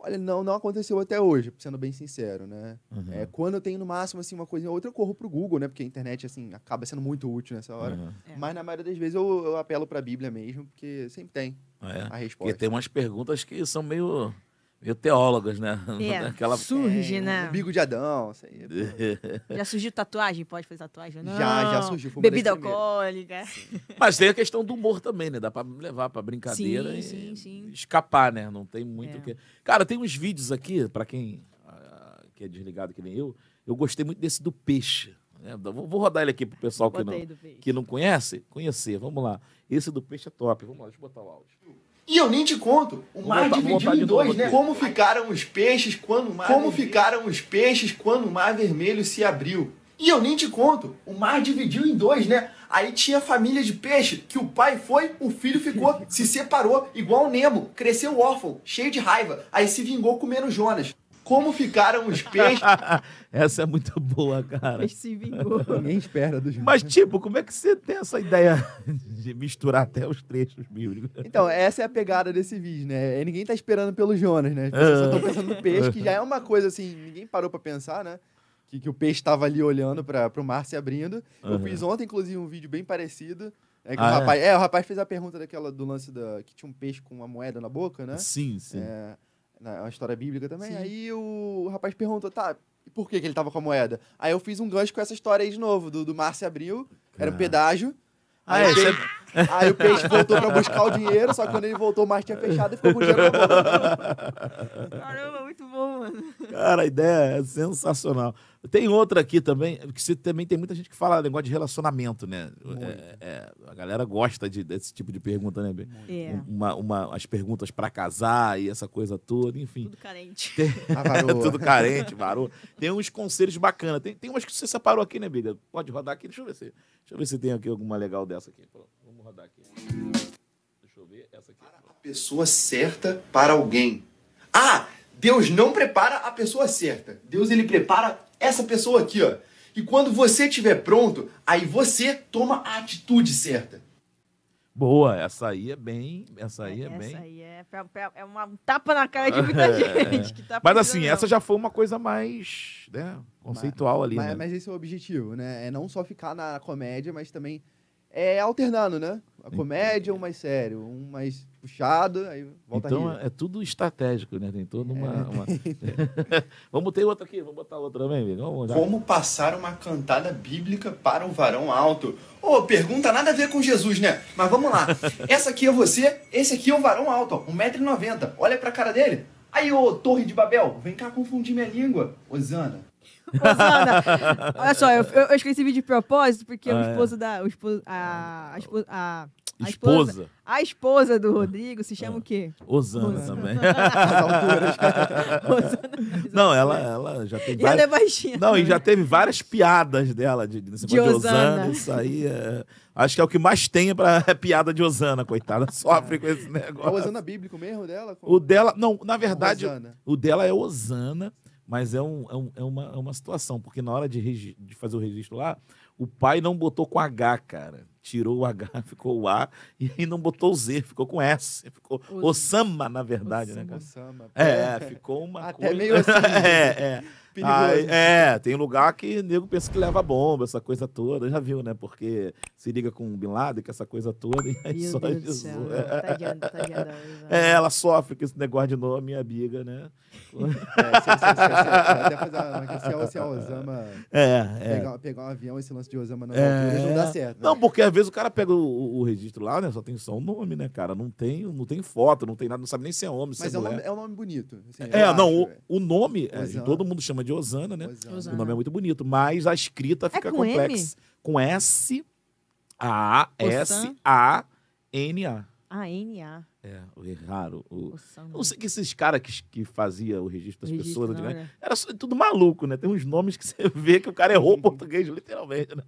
Olha, não, não aconteceu até hoje, sendo bem sincero, né? Uhum. É, quando eu tenho no máximo assim uma coisa ou outra, eu corro pro Google, né? Porque a internet assim acaba sendo muito útil nessa hora. Uhum. É. Mas na maioria das vezes eu, eu apelo para a Bíblia mesmo, porque sempre tem É. a Porque resposta. tem umas perguntas que são meio, meio teólogas, né? É, Aquela... surge, É, né? Umbigo de Adão, isso aí. Já surgiu tatuagem? Pode fazer tatuagem? Não. Já, já surgiu. Bebida alcoólica. Mas tem a questão do humor também, né? Dá pra levar pra brincadeira Sim, e sim, sim. escapar, né? Não tem muito É. o que. Cara, tem uns vídeos aqui, pra quem ah, que é desligado que nem eu, eu gostei muito desse do peixe. né? Vou, vou rodar ele aqui pro pessoal que não, que não conhece, conhecer. Vamos lá. Esse do peixe é top. Vamos lá, deixa eu botar o áudio. E eu nem te conto. O Vou mar botar- dividiu em dois, né? Como ficaram os peixes quando o mar Como ficaram os peixes quando o mar vermelho se abriu? E eu nem te conto. O mar dividiu em dois, né? Aí tinha família de peixe que o pai foi, o filho ficou, se separou, igual o Nemo, cresceu órfão, cheio de raiva, aí se vingou comendo Jonas. Como ficaram os peixes? Essa é muito boa, cara. Peixe se vingou. Ninguém espera dos Mas, tipo, como é que você tem essa ideia de misturar até os trechos bíblicos? Então, essa é a pegada desse vídeo, né? É, Ninguém tá esperando pelo Jonas, né? As pessoas só estão pensando no peixe, que já é uma coisa assim, ninguém parou pra pensar, né? Que, que o peixe estava ali olhando para o mar se abrindo. Eu Aham. fiz ontem, inclusive, um vídeo bem parecido. É, que Ah, o é? rapaz, é? o rapaz fez a pergunta daquela do lance da. que tinha um peixe com uma moeda na boca, né? Sim, sim. É, na uma história bíblica também. Sim. Aí o, rapaz perguntou, tá, e por que, que ele tava com a moeda? Aí eu fiz um gancho com essa história aí de novo, do, do mar se abriu, era um pedágio. Ah, Aí, é, peixe, aí o peixe voltou pra buscar o dinheiro, só que quando ele voltou, o mar tinha fechado e ficou com o dinheiro na mão. Caramba, muito bom, mano. Cara, a ideia é sensacional. Tem outra aqui também, que você também tem muita gente que fala negócio de relacionamento, né? É, é, a galera gosta de- desse tipo de pergunta, né, Bê? É, Uma, uma, as perguntas pra casar e essa coisa toda, enfim. tudo carente. Ah, varou. Tudo carente, varou. Tem uns conselhos bacanas. Tem, tem umas que você separou aqui, né, Biga? Pode rodar aqui, deixa eu ver se. Deixa eu ver se tem aqui alguma legal dessa aqui. Pronto, rodar aqui. Deixa eu ver essa aqui. a pessoa certa para alguém. Ah, Deus não prepara a pessoa certa. Deus ele prepara essa pessoa aqui, ó. E quando você estiver pronto, aí você toma a atitude certa. Boa, essa aí é bem. Essa aí é, essa bem. aí é, é uma tapa na cara de muita gente. Que tá Mas assim, essa já foi uma coisa mais né, conceitual ali, mas, né? mas esse é o objetivo, né? É não só ficar na comédia, mas também é alternando, né? A comédia, um mais sério, um mais puxado, aí volta Então a rir. é tudo estratégico, né? Tem toda uma. É. uma- vamos ter outra aqui, vamos botar outra também, amigo. Vamos já. Como passar uma cantada bíblica para o varão alto? Ô, pergunta nada a ver com Jesus, né? Mas vamos lá. Essa aqui é você, esse aqui é o varão alto, ó, 1,90m. Olha pra cara dele. Aí, ô, Torre de Babel, vem cá confundir minha língua. Osana. Osana, olha só, eu, eu, eu esqueci vídeo de propósito porque Ah, o é. esposo da. O esposo, a, a, esposa, a, a esposa. Esposa. A esposa do Rodrigo se chama o quê? Osana Osana. também. Osana. Não, ela, ela já tem E ela é várias. baixinha. Não, e já teve várias piadas dela de, De negócio de Osana. Osana. Isso aí é. Acho que é o que mais tem pra, é piada de Osana, coitada. Sofre com esse É o negócio. Osana bíblico mesmo dela? O dela. Não, na verdade, o dela é Osana, mas é, um, é, um- é uma, é uma situação, porque na hora de, de fazer o registro lá, o pai não botou com H, cara. Tirou o H, ficou o A, e aí não botou o Z, ficou com S. Ficou Osama. Osama, na verdade, né, cara? Osama. É, ficou uma Até coisa... meio assim. é, é. Perigoso. Aí, é, tem lugar que o nego pensa que leva bomba, essa coisa toda. Já viu, né? Porque se liga com o Bin Laden, com essa coisa toda, e aí Meu só Deus do Jesus. céu. É, tadinha da Osana. é, ela sofre com esse negócio de nome, minha amiga, né? É, se, a- se a Osama É, é. pegar, pegar um avião, esse lance de Osama É. não dá certo. Não, né? porque às vezes o cara pega o, o- registro lá, né? Só tem só o nome, né, cara? Não tem, não tem foto, não tem nada, não sabe nem se é homem, se Mas é é um, nome, é um nome bonito. assim, É, não, acho, o, o nome, é, todo mundo chama de Osana, né? Osana. O nome é muito bonito, mas a escrita fica com complexa. Com S, A, S, A, N, A. Ah, NA. É, o raro. O... Eu não sei que esses caras que, que fazia o registro das Registro pessoas, não, antigamente, né? era tudo maluco, né? Tem uns nomes que você vê que o cara errou o português, literalmente, né?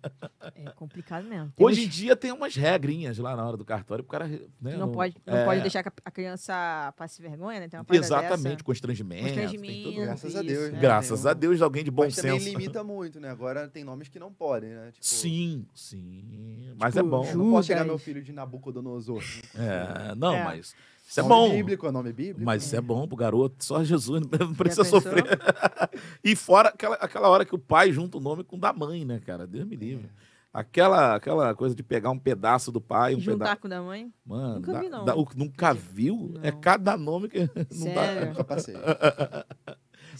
É complicado mesmo. Tem Hoje em uns- dia tem umas regrinhas lá na hora do cartório pro cara. Né, não, pode, não é, pode deixar que a- criança passe vergonha, né? Tem uma Exatamente, dessa. constrangimento. tem Constrangimento. tudo- Graças a Isso, Deus. é. né? Graças Tem a Deus, alguém de bom Mas também senso. limita muito, né? Agora tem nomes que não podem, né? Tipo, Sim, sim. Mas Tipo, é bom. não posso chegar Judas. meu filho de Nabucodonosor. É, não, É. mas isso é nome bom. bíblico, é nome bíblico. Mas isso é bom pro garoto, só Jesus não precisa sofrer. e fora aquela, aquela hora que o pai junta o nome com o da mãe, né, cara? Deus me livre. Aquela, aquela coisa de pegar um pedaço do pai, um Juntar pedaço. com o da mãe? Mano, Nunca dá- vi, não. dá- o- nunca viu? É Não. cada nome que não dá. Nunca passei.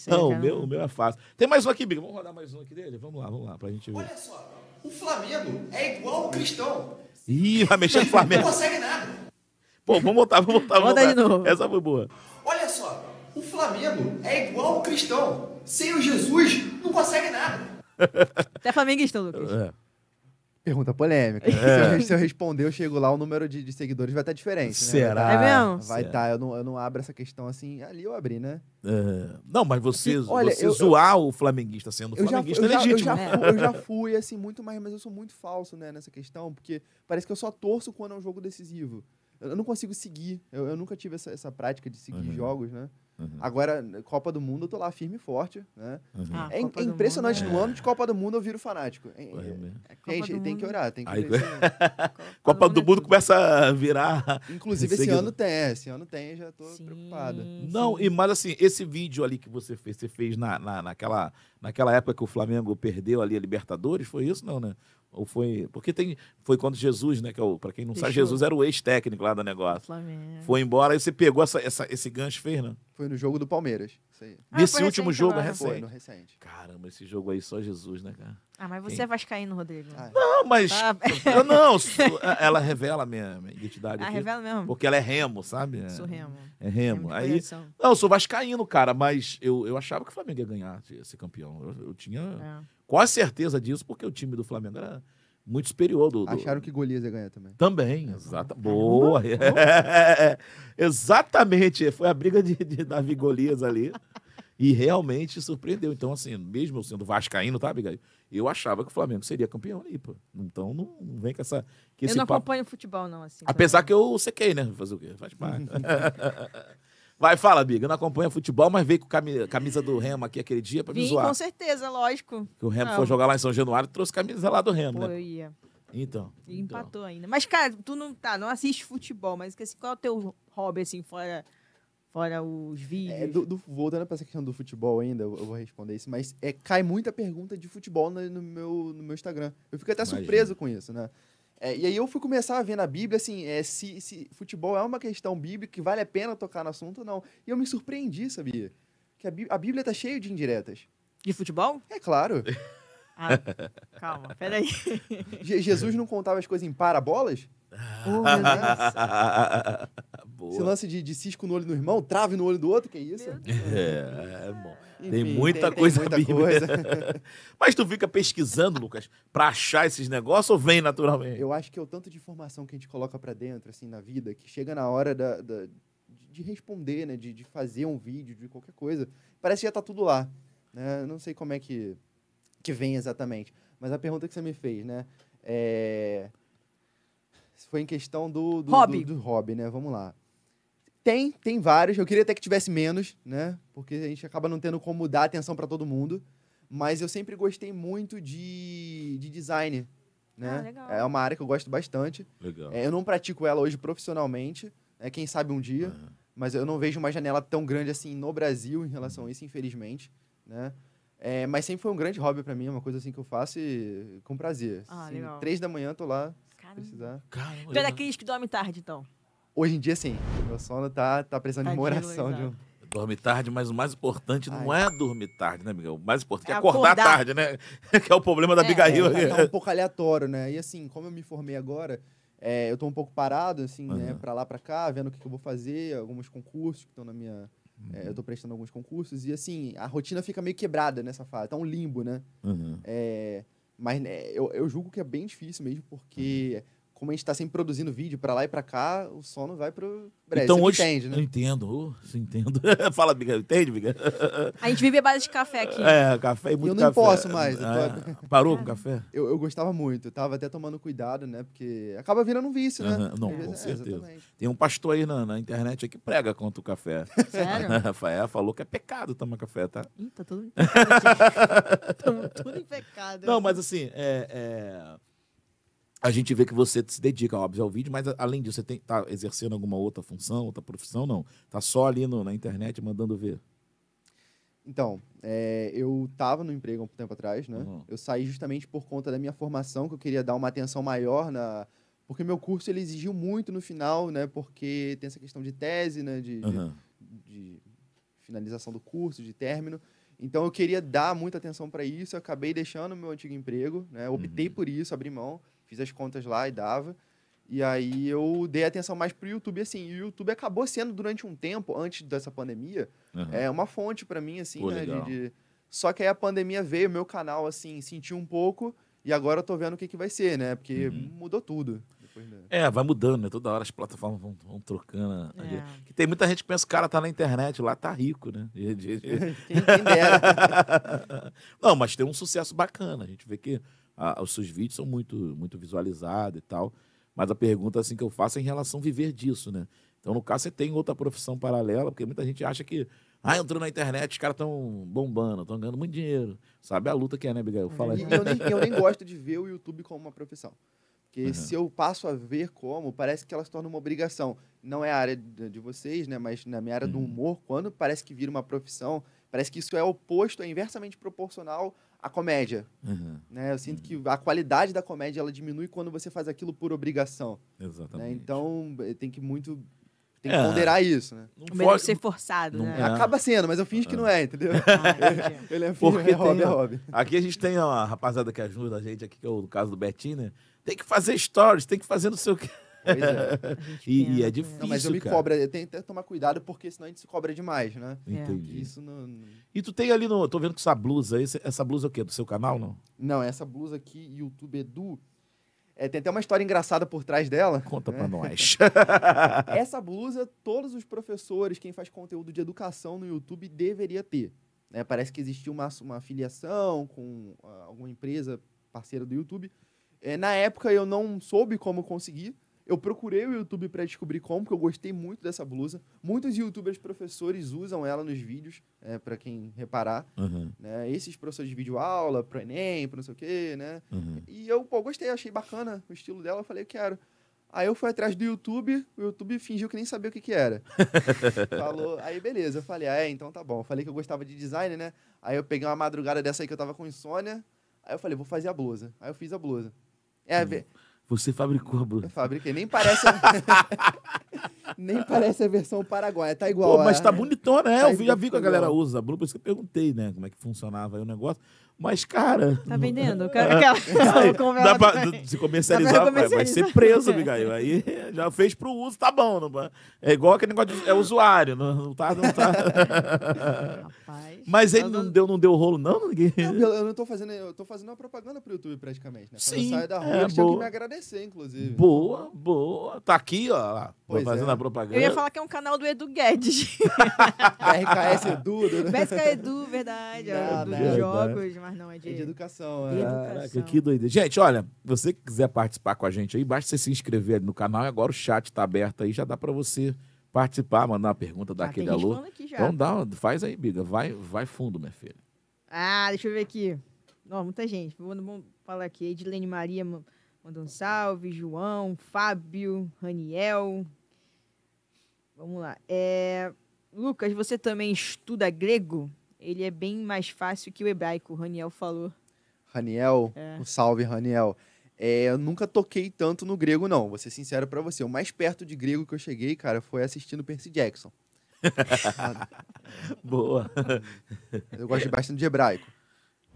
Não, já o meu, o meu é fácil. Tem mais um aqui, Biga. Vamos rodar mais um aqui dele? Vamos lá, vamos lá, pra gente ver. Olha só, o Flamengo é igual o cristão. Ih, vai mexer no Não Flamengo. consegue nada. Pô, vamos voltar, vamos voltar. vamos Volta de voltar. novo. Essa foi boa. Olha só, o Flamengo é igual o cristão. Sem o Jesus, não consegue nada. Até flamenguista, Lucas. É. Pergunta polêmica. Se, eu, se eu responder, eu chego lá, o número de, de seguidores vai estar diferente. Né? Será? Vai É tá- mesmo? Vai estar. eu, não, eu não abro essa questão assim. Ali eu abri, né? É. Não, mas você, Assim, olha, você eu- zoar o flamenguista sendo Eu já, flamenguista eu, é já, eu, legítimo. já né? fui, eu já fui, assim, muito mais, mas eu sou muito falso, né, nessa questão, porque parece que eu só torço quando é um jogo decisivo. Eu não consigo seguir. Eu, eu nunca tive essa, essa prática de seguir Uhum. jogos, né? Uhum. Agora, Copa do Mundo, eu tô lá firme e forte, né? Uhum. Ah, é, Copa é do impressionante, Mundo no é- ano de Copa do Mundo eu viro fanático. É- é-? Copa Gente, do tem que orar, tem que Aí- ver se- Copa do é Mundo começa a virar. Inclusive, esse ano tem, esse ano tem, já tô Sim, preocupado. Não, sim. e mas assim, esse vídeo ali que você fez, você fez na, na, naquela, naquela época que o Flamengo perdeu ali a Libertadores, foi isso não, né? Ou foi. Porque tem. Foi quando Jesus, né? Que é o, pra quem não sabe. Jesus era o ex-técnico lá do negócio. Flamengo. Foi embora, aí você pegou essa, essa, esse gancho fez, né? Foi no jogo do Palmeiras. Isso aí. Ah, Nesse último jogo é recente. Foi, no recente. Caramba, esse jogo aí só Jesus, né, cara? Ah, mas você Quem? é vascaíno, Rodrigo. Ah, Não, mas. Tá. Eu não, su- ela revela a minha, minha identidade Ah, aqui. revela mesmo. Porque ela é remo, sabe? É, Sou remo. É remo. de Aí, coração. não, eu sou vascaíno, cara, mas eu, eu achava que o Flamengo ia ganhar, ia ser campeão. Eu, eu tinha É. quase certeza disso, porque o time do Flamengo era muito superior do. do- Acharam que Golias ia ganhar também. Também, exata. Boa. É, exatamente. Foi a briga de, de Davi e Golias ali. E realmente surpreendeu. Então, assim, mesmo eu sendo vascaíno, tá, Abigail? Eu achava que o Flamengo seria campeão ali, pô. Então não, não vem com essa. Que Eu esse não papo- acompanho futebol, não, assim. Apesar que eu sequei, né? Fazer o quê? Faz parte. Vai, fala, Biga. Eu não acompanho futebol, mas veio com cami- camisa do Remo aqui aquele dia pra me Vim, zoar. com certeza, lógico. Que o Remo Não. foi jogar lá em São Januário e trouxe camisa lá do Remo, Pô, né? eu ia. Então. E então. empatou ainda. Mas, cara, tu não tá, não assiste futebol, mas assim, qual é o teu hobby, assim, fora, fora os vídeos? É, do- do- voltando pra essa questão do futebol ainda, eu eu vou responder isso, mas é, cai muita pergunta de futebol no, no meu, no meu Instagram. Eu fico até Imagino. surpreso com isso, né? É, e aí eu fui começar a ver na Bíblia, assim, é, se, se futebol é uma questão bíblica que vale a pena tocar no assunto ou não. E eu me surpreendi, sabia? Que a, Bí- a Bíblia tá cheia de indiretas. De futebol? É claro. Ah, calma, peraí. Je- Jesus não contava as coisas em parabolas? Meu Deus. Esse Boa. lance de, de cisco no olho do irmão, trave no olho do outro, que isso? Meu Deus. É, é bom. Tem Enfim, muita coisa muita bíblica. coisa. Mas tu fica pesquisando, Lucas, pra achar esses negócios ou vem naturalmente? Eu acho que é o tanto de informação que a gente coloca pra dentro, assim, na vida, que chega na hora da, da- de- de responder, né? De, de fazer um vídeo, de qualquer coisa. Parece que já tá tudo lá. Né? Não sei como é que, que vem exatamente. Mas a pergunta que você me fez, né? É... Foi em questão do, do, Hobby. do, do hobby, né? Vamos lá. Tem, tem vários. Eu queria até que tivesse menos, né? Porque a gente acaba não tendo como dar atenção para todo mundo. Mas eu sempre gostei muito de, de design, né? Ah, legal. É uma área que eu gosto bastante. Legal. É, eu não pratico ela hoje profissionalmente, né? quem sabe um dia, Aham. mas eu não vejo uma janela tão grande assim no Brasil em relação a isso, infelizmente, né? É, mas sempre foi um grande hobby para mim, é uma coisa assim que eu faço e com prazer. Ah, Assim, legal. Três da manhã tô lá, Caramba. precisar. Caramba, Tu é daqueles que dorme tarde, então. Hoje em dia, sim. Meu sono tá, tá precisando Tá de uma oração. De um... Dorme tarde, mas o mais importante não é dormir tarde, né, Miguel? O mais importante é, É acordar, acordar. tarde, né? que é o problema da É, Abigail. É, tá, um pouco aleatório, né? E assim, como eu me formei agora, é, eu tô um pouco parado, assim, né? Aham. Pra lá, pra cá, vendo o que, que eu vou fazer, alguns concursos que estão na minha... é, eu tô prestando alguns concursos e, assim, a rotina fica meio quebrada nessa fase. Tá um limbo, né? Uhum. É, mas né, eu, eu julgo que é bem difícil mesmo, porque como a gente tá sempre produzindo vídeo pra lá e pra cá, o sono vai pro breve. Então Você hoje. entende, Eu né? entendo, oh, você entendo. Fala, Miguel, entende, Miguel? A gente vive a base de café aqui. É, café e muito eu não café. posso mais, eu tô- Ah, parou com café? Eu, eu gostava muito, eu tava até tomando cuidado, né? Porque acaba virando um vício, né? Aham, Não, com é, certeza. exatamente. Tem um pastor aí na, na internet que prega contra o café. Sério? Rafael falou que é pecado tomar café, tá? Ih, tá tudo em pecado. Tamo tudo em pecado. Não, mas assim, é, é, a gente vê que você se dedica, óbvio, ao vídeo, mas além disso, você tem, tá exercendo alguma outra função, outra profissão? Não. Tá só ali no- na internet mandando ver. Então, é, eu tava no emprego há um tempo atrás, né? Uhum. Eu saí justamente por conta da minha formação, que eu queria dar uma atenção maior na... Porque meu curso, ele exigiu muito no final, né? Porque tem essa questão de tese, né? De, de- Aham. de finalização do curso, de término. Então eu queria dar muita atenção para isso, eu acabei deixando meu antigo emprego, né? Optei Uhum. por isso, abri mão, fiz as contas lá e dava. E aí eu dei atenção mais pro YouTube assim. E o YouTube acabou sendo durante um tempo antes dessa pandemia, aham. é uma fonte para mim assim, Pô, né, de, de- Só que aí a pandemia veio, meu canal assim sentiu um pouco e agora eu tô vendo o que que vai ser, né? Porque Uhum. mudou tudo. É, vai mudando, né? Toda hora as plataformas vão, vão trocando. a- É. Que tem muita gente que pensa que o cara tá na internet, lá tá rico, né? De- de- de- Quem, quem dera. Não, mas tem um sucesso bacana. A gente vê que ah, os seus vídeos são muito, muito visualizados e tal. Mas a pergunta assim que eu faço é em relação a viver disso, né? Então, no caso, você tem outra profissão paralela, porque muita gente acha que, ah, entrou na internet, os caras estão bombando, estão ganhando muito dinheiro. Sabe a luta que é, né, Miguel? Fala aí. E eu nem, eu nem gosto de ver o YouTube como uma profissão. Porque Uhum. se eu passo a ver como, parece que ela se torna uma obrigação. Não é a área de, de vocês, né? Mas na minha área do Uhum. humor, quando parece que vira uma profissão, parece que isso é oposto, é inversamente proporcional à comédia. Uhum, Né? Eu sinto que a qualidade da comédia ela diminui quando você faz aquilo por obrigação. exatamente. Né? Então eh, tem que muito. Tem É. que ponderar isso, né? Não foge- ser forçado, não né? é. Acaba sendo, mas eu finjo que não é, entendeu? Ah. Eu lembro Porque é hobby, é hobby. Aqui a gente tem a rapaziada que ajuda a gente aqui, que é o caso do Betinho, né? Tem que fazer stories, tem que fazer não sei o quê. Pois é. E, e é difícil, Não, mas eu me cara. cobro, eu tenho que até tomar cuidado, porque senão a gente se cobra demais, né? É. Entendi. Isso não. não- E tu tem ali no. Tô vendo que essa blusa aí. Essa blusa é o quê? Do seu canal, não? Não, essa blusa aqui, YouTube Edu, é, tem até uma história engraçada por trás dela. Conta né? pra nós. Essa blusa, todos os professores, quem faz conteúdo de educação no YouTube, deveria ter. né? Parece que existia uma, uma afiliação com ah, alguma empresa parceira do YouTube. É, na época eu não soube como conseguir. Eu procurei o YouTube para descobrir como, porque eu gostei muito dessa blusa. Muitos youtubers professores usam ela nos vídeos, é, para quem reparar. Uhum, Né? Esses professores de vídeo aula, pro Enem, pro não sei o quê, né? uhum. E eu, pô, gostei, achei bacana o estilo dela, eu falei, quero. Aí eu fui atrás do YouTube, o YouTube fingiu que nem sabia o que que era. Falou, aí beleza, eu falei, ah, é, então tá bom. Eu falei que eu gostava de design, né? Aí eu peguei uma madrugada dessa aí que eu tava com insônia, aí eu falei, vou fazer a blusa. Aí eu fiz a blusa. É, ve- Você fabricou a eu blusa. fabriquei, nem parece a... nem parece a versão paraguaia, tá igual. Pô, mas é. tá bonitona, é. Tá Eu já vi que a galera usa a blusa, por isso que eu perguntei, né? Como é que funcionava aí o negócio. Mas, cara. Tá vendendo? Aquela, aquela, Dá pra, se comercializar, Dá pra vai- vai comercializar. ser preso, Abigail. Aí já fez pro uso, tá bom. Não, é igual aquele negócio de é usuário, não, não tá, não tá. Rapaz. Mas ele Tá não dando- deu, não deu rolo, não? Ninguém... Não, eu não tô fazendo, eu tô fazendo uma propaganda pro YouTube praticamente, né? Quando Sim, eu saio da rua, é, eles tinham que boa. me agradecer, inclusive. Boa, boa. Tá aqui, ó. lá, Pois fazendo é. a propaganda. Eu ia falar que é um canal do Edu Guedes. RKS Edu, né? Pesca Edu, verdade. Não, dos não. jogos, mas não, é de... É de educação, é. Caraca, que doideira. Gente, olha, você que quiser participar com a gente aí, basta você se inscrever ali no canal e agora o chat tá aberto aí, já dá pra você participar, mandar uma pergunta, dar Ah, aquele alô. Então dá, faz aí, biga. Vai, vai fundo, minha filha. Ah, deixa eu ver aqui. Ó, muita gente. Vamos, falar aqui. Edilene Maria ma- mandou um salve. João, Fábio, Raniel. Vamos lá. É, Lucas, você também estuda grego? Ele é bem mais fácil que o hebraico, o Raniel falou. Raniel, É. um salve, Raniel. É, eu nunca toquei tanto no grego, não. Vou ser sincero pra você. O mais perto de grego que eu cheguei, cara, foi assistindo Percy Jackson. Boa. Eu gosto bastante de hebraico.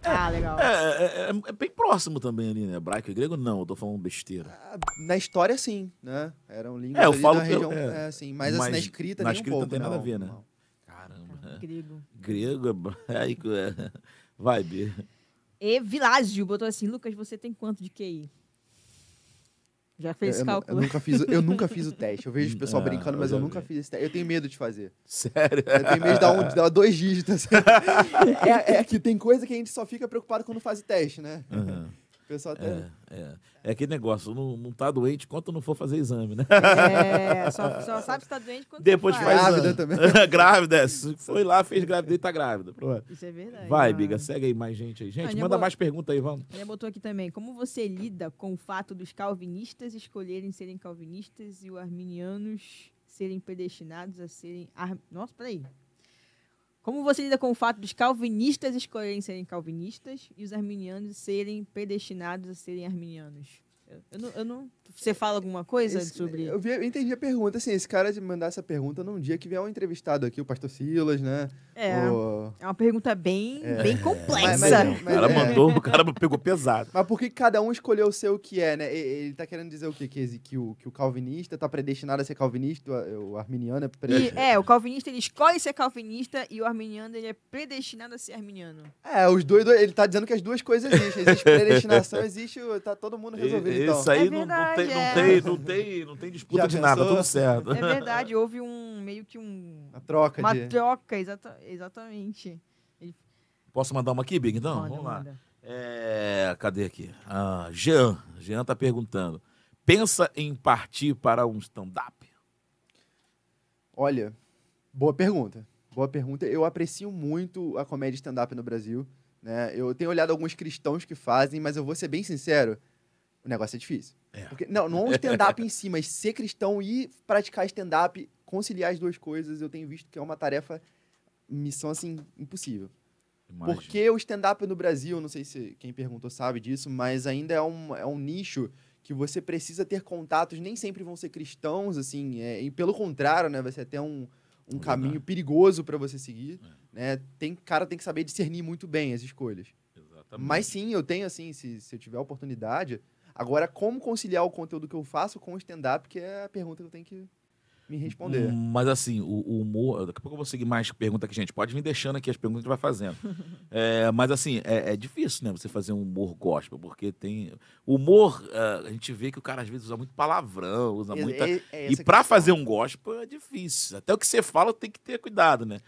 Ah, legal. É, é- é- é bem próximo também ali, né? Hebraico e grego, não, eu tô falando besteira. Ah, Na história, sim, né? Eram línguas É, eu ali falo da que eu- região, é. é, assim, mas, assim, Mas na escrita na nem escrita um não pouco, tem nada a não, ver, né? não. Grego. Grego, é- aí, é. vai, Bia. E Vilásio botou assim, Lucas, você tem quanto de QI? Já fez Eu, cálculo? eu nunca fiz, o- eu nunca fiz o teste. Eu vejo o pessoal Ah, brincando, mas eu eu nunca vi. fiz esse teste. Eu tenho medo de fazer. Sério. Eu tenho medo de dar, um, de dar dois dígitos. é, é que tem coisa que a gente só fica preocupado quando faz o teste, né? Aham. O pessoal até. É, é. É aquele negócio, não, não tá doente enquanto não for fazer exame, né? É, só, só sabe se tá doente quando Depois faz Grávida exame. também. grávida, é. Se Foi lá, fez gravidez, tá grávida. Pronto. Isso é verdade. Vai, Ah. Biga, segue aí mais gente aí. Gente, manda bo- mais pergunta aí, vamos. Ele botou aqui também, como você lida com o fato dos calvinistas escolherem serem calvinistas e os arminianos serem predestinados a serem... Ar... Nossa, peraí. Como você lida com o fato dos calvinistas escolherem serem calvinistas e os arminianos serem predestinados a serem arminianos? Eu, eu não, eu não- Você fala alguma coisa Esse- sobre... Eu, vi- eu entendi a pergunta. Assim, esse cara de mandar essa pergunta num dia que vier um entrevistado aqui, o pastor Silas, né? É, O- é uma pergunta bem, bem complexa. Mas- mas- o cara é. mandou, o cara pegou pesado. Mas por que cada um escolheu o que é, né? E- Ele tá querendo dizer o quê? Que, que, o, que o calvinista tá predestinado a ser calvinista, o, arminiano é E, predestinado. é, o calvinista ele escolhe ser calvinista e o arminiano ele é predestinado a ser arminiano. É, os dois, ele tá dizendo que as duas coisas existem. Existe predestinação, existe. Tá todo mundo resolvido, então. Isso aí É não, não verdade, tem, não, é. tem, não, tem, não tem disputa Já de nada, pensou? tudo certo. É verdade, houve um meio que um A troca uma de. troca, exata, exatamente. Posso mandar uma aqui, Big? Então, Manda, vamos lá. manda. É, cadê aqui? Ah, Jean. Jean tá perguntando. Pensa em partir para um stand-up? Olha, boa pergunta. Boa pergunta. Eu aprecio muito a comédia stand-up no Brasil. Né? Eu tenho olhado alguns cristãos que fazem, mas eu vou ser bem sincero, o negócio é difícil. É. Porque, não, não stand-up em si, mas ser cristão e praticar stand-up, conciliar as duas coisas, eu tenho visto que é uma tarefa, missão assim, impossível. Imagina. Porque o stand-up no Brasil, não sei se quem perguntou sabe disso, mas ainda é um, é um nicho que você precisa ter contatos, nem sempre vão ser cristãos, assim, é, e pelo contrário, né, vai ser até um, um Verdade. caminho perigoso para você seguir, É. né, tem, cara tem que saber discernir muito bem as escolhas. Exatamente. Mas sim, eu tenho, assim, se, se eu tiver a oportunidade, agora, como conciliar o conteúdo que eu faço com o stand-up, que é a pergunta que eu tenho que me responder. Hum, Mas assim, o, o humor. Daqui a pouco eu vou seguir mais perguntas aqui, gente. Pode vir deixando aqui as perguntas que a gente vai fazendo. É, mas assim, é, é difícil, né? Você fazer um humor gospel, porque tem. O humor, é, a gente vê que o cara às vezes usa muito palavrão, usa muita. é- é e questão. fazer um gospel é difícil. Até o que você fala tem que ter cuidado, né?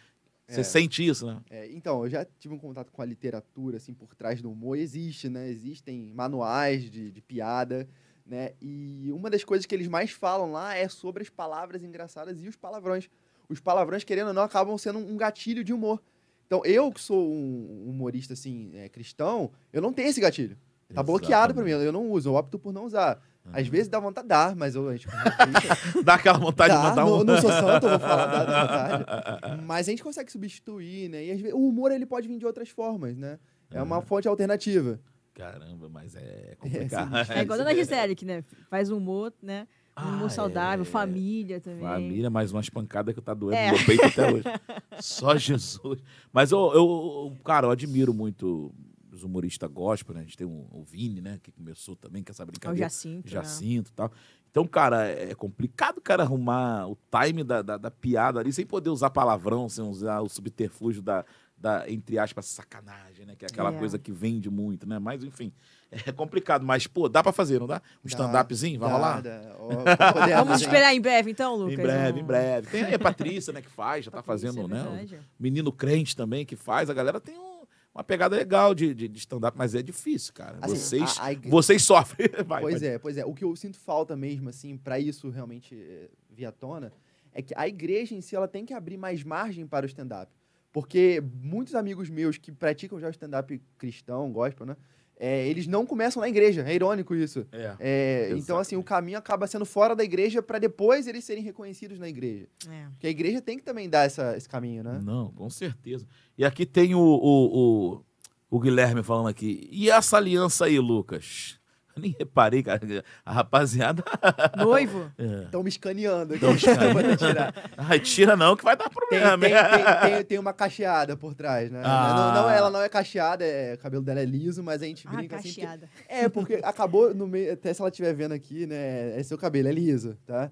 Você É. sente isso, né? Então, eu já tive um contato com a literatura, assim, por trás do humor. Existe, né? Existem manuais de, de piada, né? E uma das coisas que eles mais falam lá é sobre as palavras engraçadas e os palavrões. Os palavrões, querendo ou não, acabam sendo um gatilho de humor. Então, eu que sou um humorista, assim, é, cristão, eu não tenho esse gatilho. Tá bloqueado pra mim, eu não uso, eu opto por não usar. Às vezes dá vontade de dar, mas eu, gente... Dá aquela vontade Dá, de mandar não, um. não sou santo, eu vou falar, dá, dá vontade. Mas a gente consegue substituir, né? E vezes, o humor, ele pode vir de outras formas, né? É uma fonte alternativa. Caramba, mas é complicado. É igual a Dona Gisele, que né, faz humor, né? Um humor Ah, saudável, é. família também. Família, mais umas pancadas que tá doendo É. no meu peito até hoje. Só Jesus. Mas eu, eu- cara, eu admiro muito os humoristas gospel, né? A gente tem um, o Vini, né? Que começou também com essa É o brincadeira. Jacinto. né? Jacinto e tal. Então, cara, é complicado, cara, arrumar o time da, da, da piada ali sem poder usar palavrão, sem usar o subterfúgio da, da entre aspas, sacanagem, né? Que é aquela É. coisa que vende muito, né? Mas, enfim, é complicado. Mas, pô, dá pra fazer, não dá? Um stand-upzinho? Vamos lá? Dá, dá. Ó, podemos, Vamos esperar em breve, então, Lucas? Em breve, em breve. Tem aí a Patrícia, né, que faz, já tá Patrícia, fazendo, é né? O menino crente também que faz. A galera tem um- uma pegada legal de, de, de stand-up, mas é difícil, cara. Assim, vocês, a- a igre- vocês sofrem. Vai, pois pode- é, pois é. O que eu sinto falta mesmo, assim, pra isso realmente eh, vir à tona, é que a igreja em si, ela tem que abrir mais margem para o stand-up. Porque muitos amigos meus que praticam já o stand-up cristão, gospel, né? eh, eles não começam na igreja. É irônico isso. É. É, então, assim, o caminho acaba sendo fora da igreja para depois eles serem reconhecidos na igreja. É. Porque a igreja tem que também dar essa, esse caminho, né? Não, com certeza. E aqui tem o, o, o, o Guilherme falando aqui. E essa aliança aí, Lucas? Eu nem reparei, cara. A rapaziada. Noivo? É. Estão me escaneando aqui. Escaneando. tirar. Ai, tira não, que vai dar problema. tem, hein? tem- tem- tem uma cacheada por trás, né? Ah. Não, não, ela não é cacheada, é, o cabelo dela é liso, mas a gente Ah, brinca assim. porque- é, porque acabou no meio. Até se ela estiver vendo aqui, né? É seu cabelo, é liso, tá?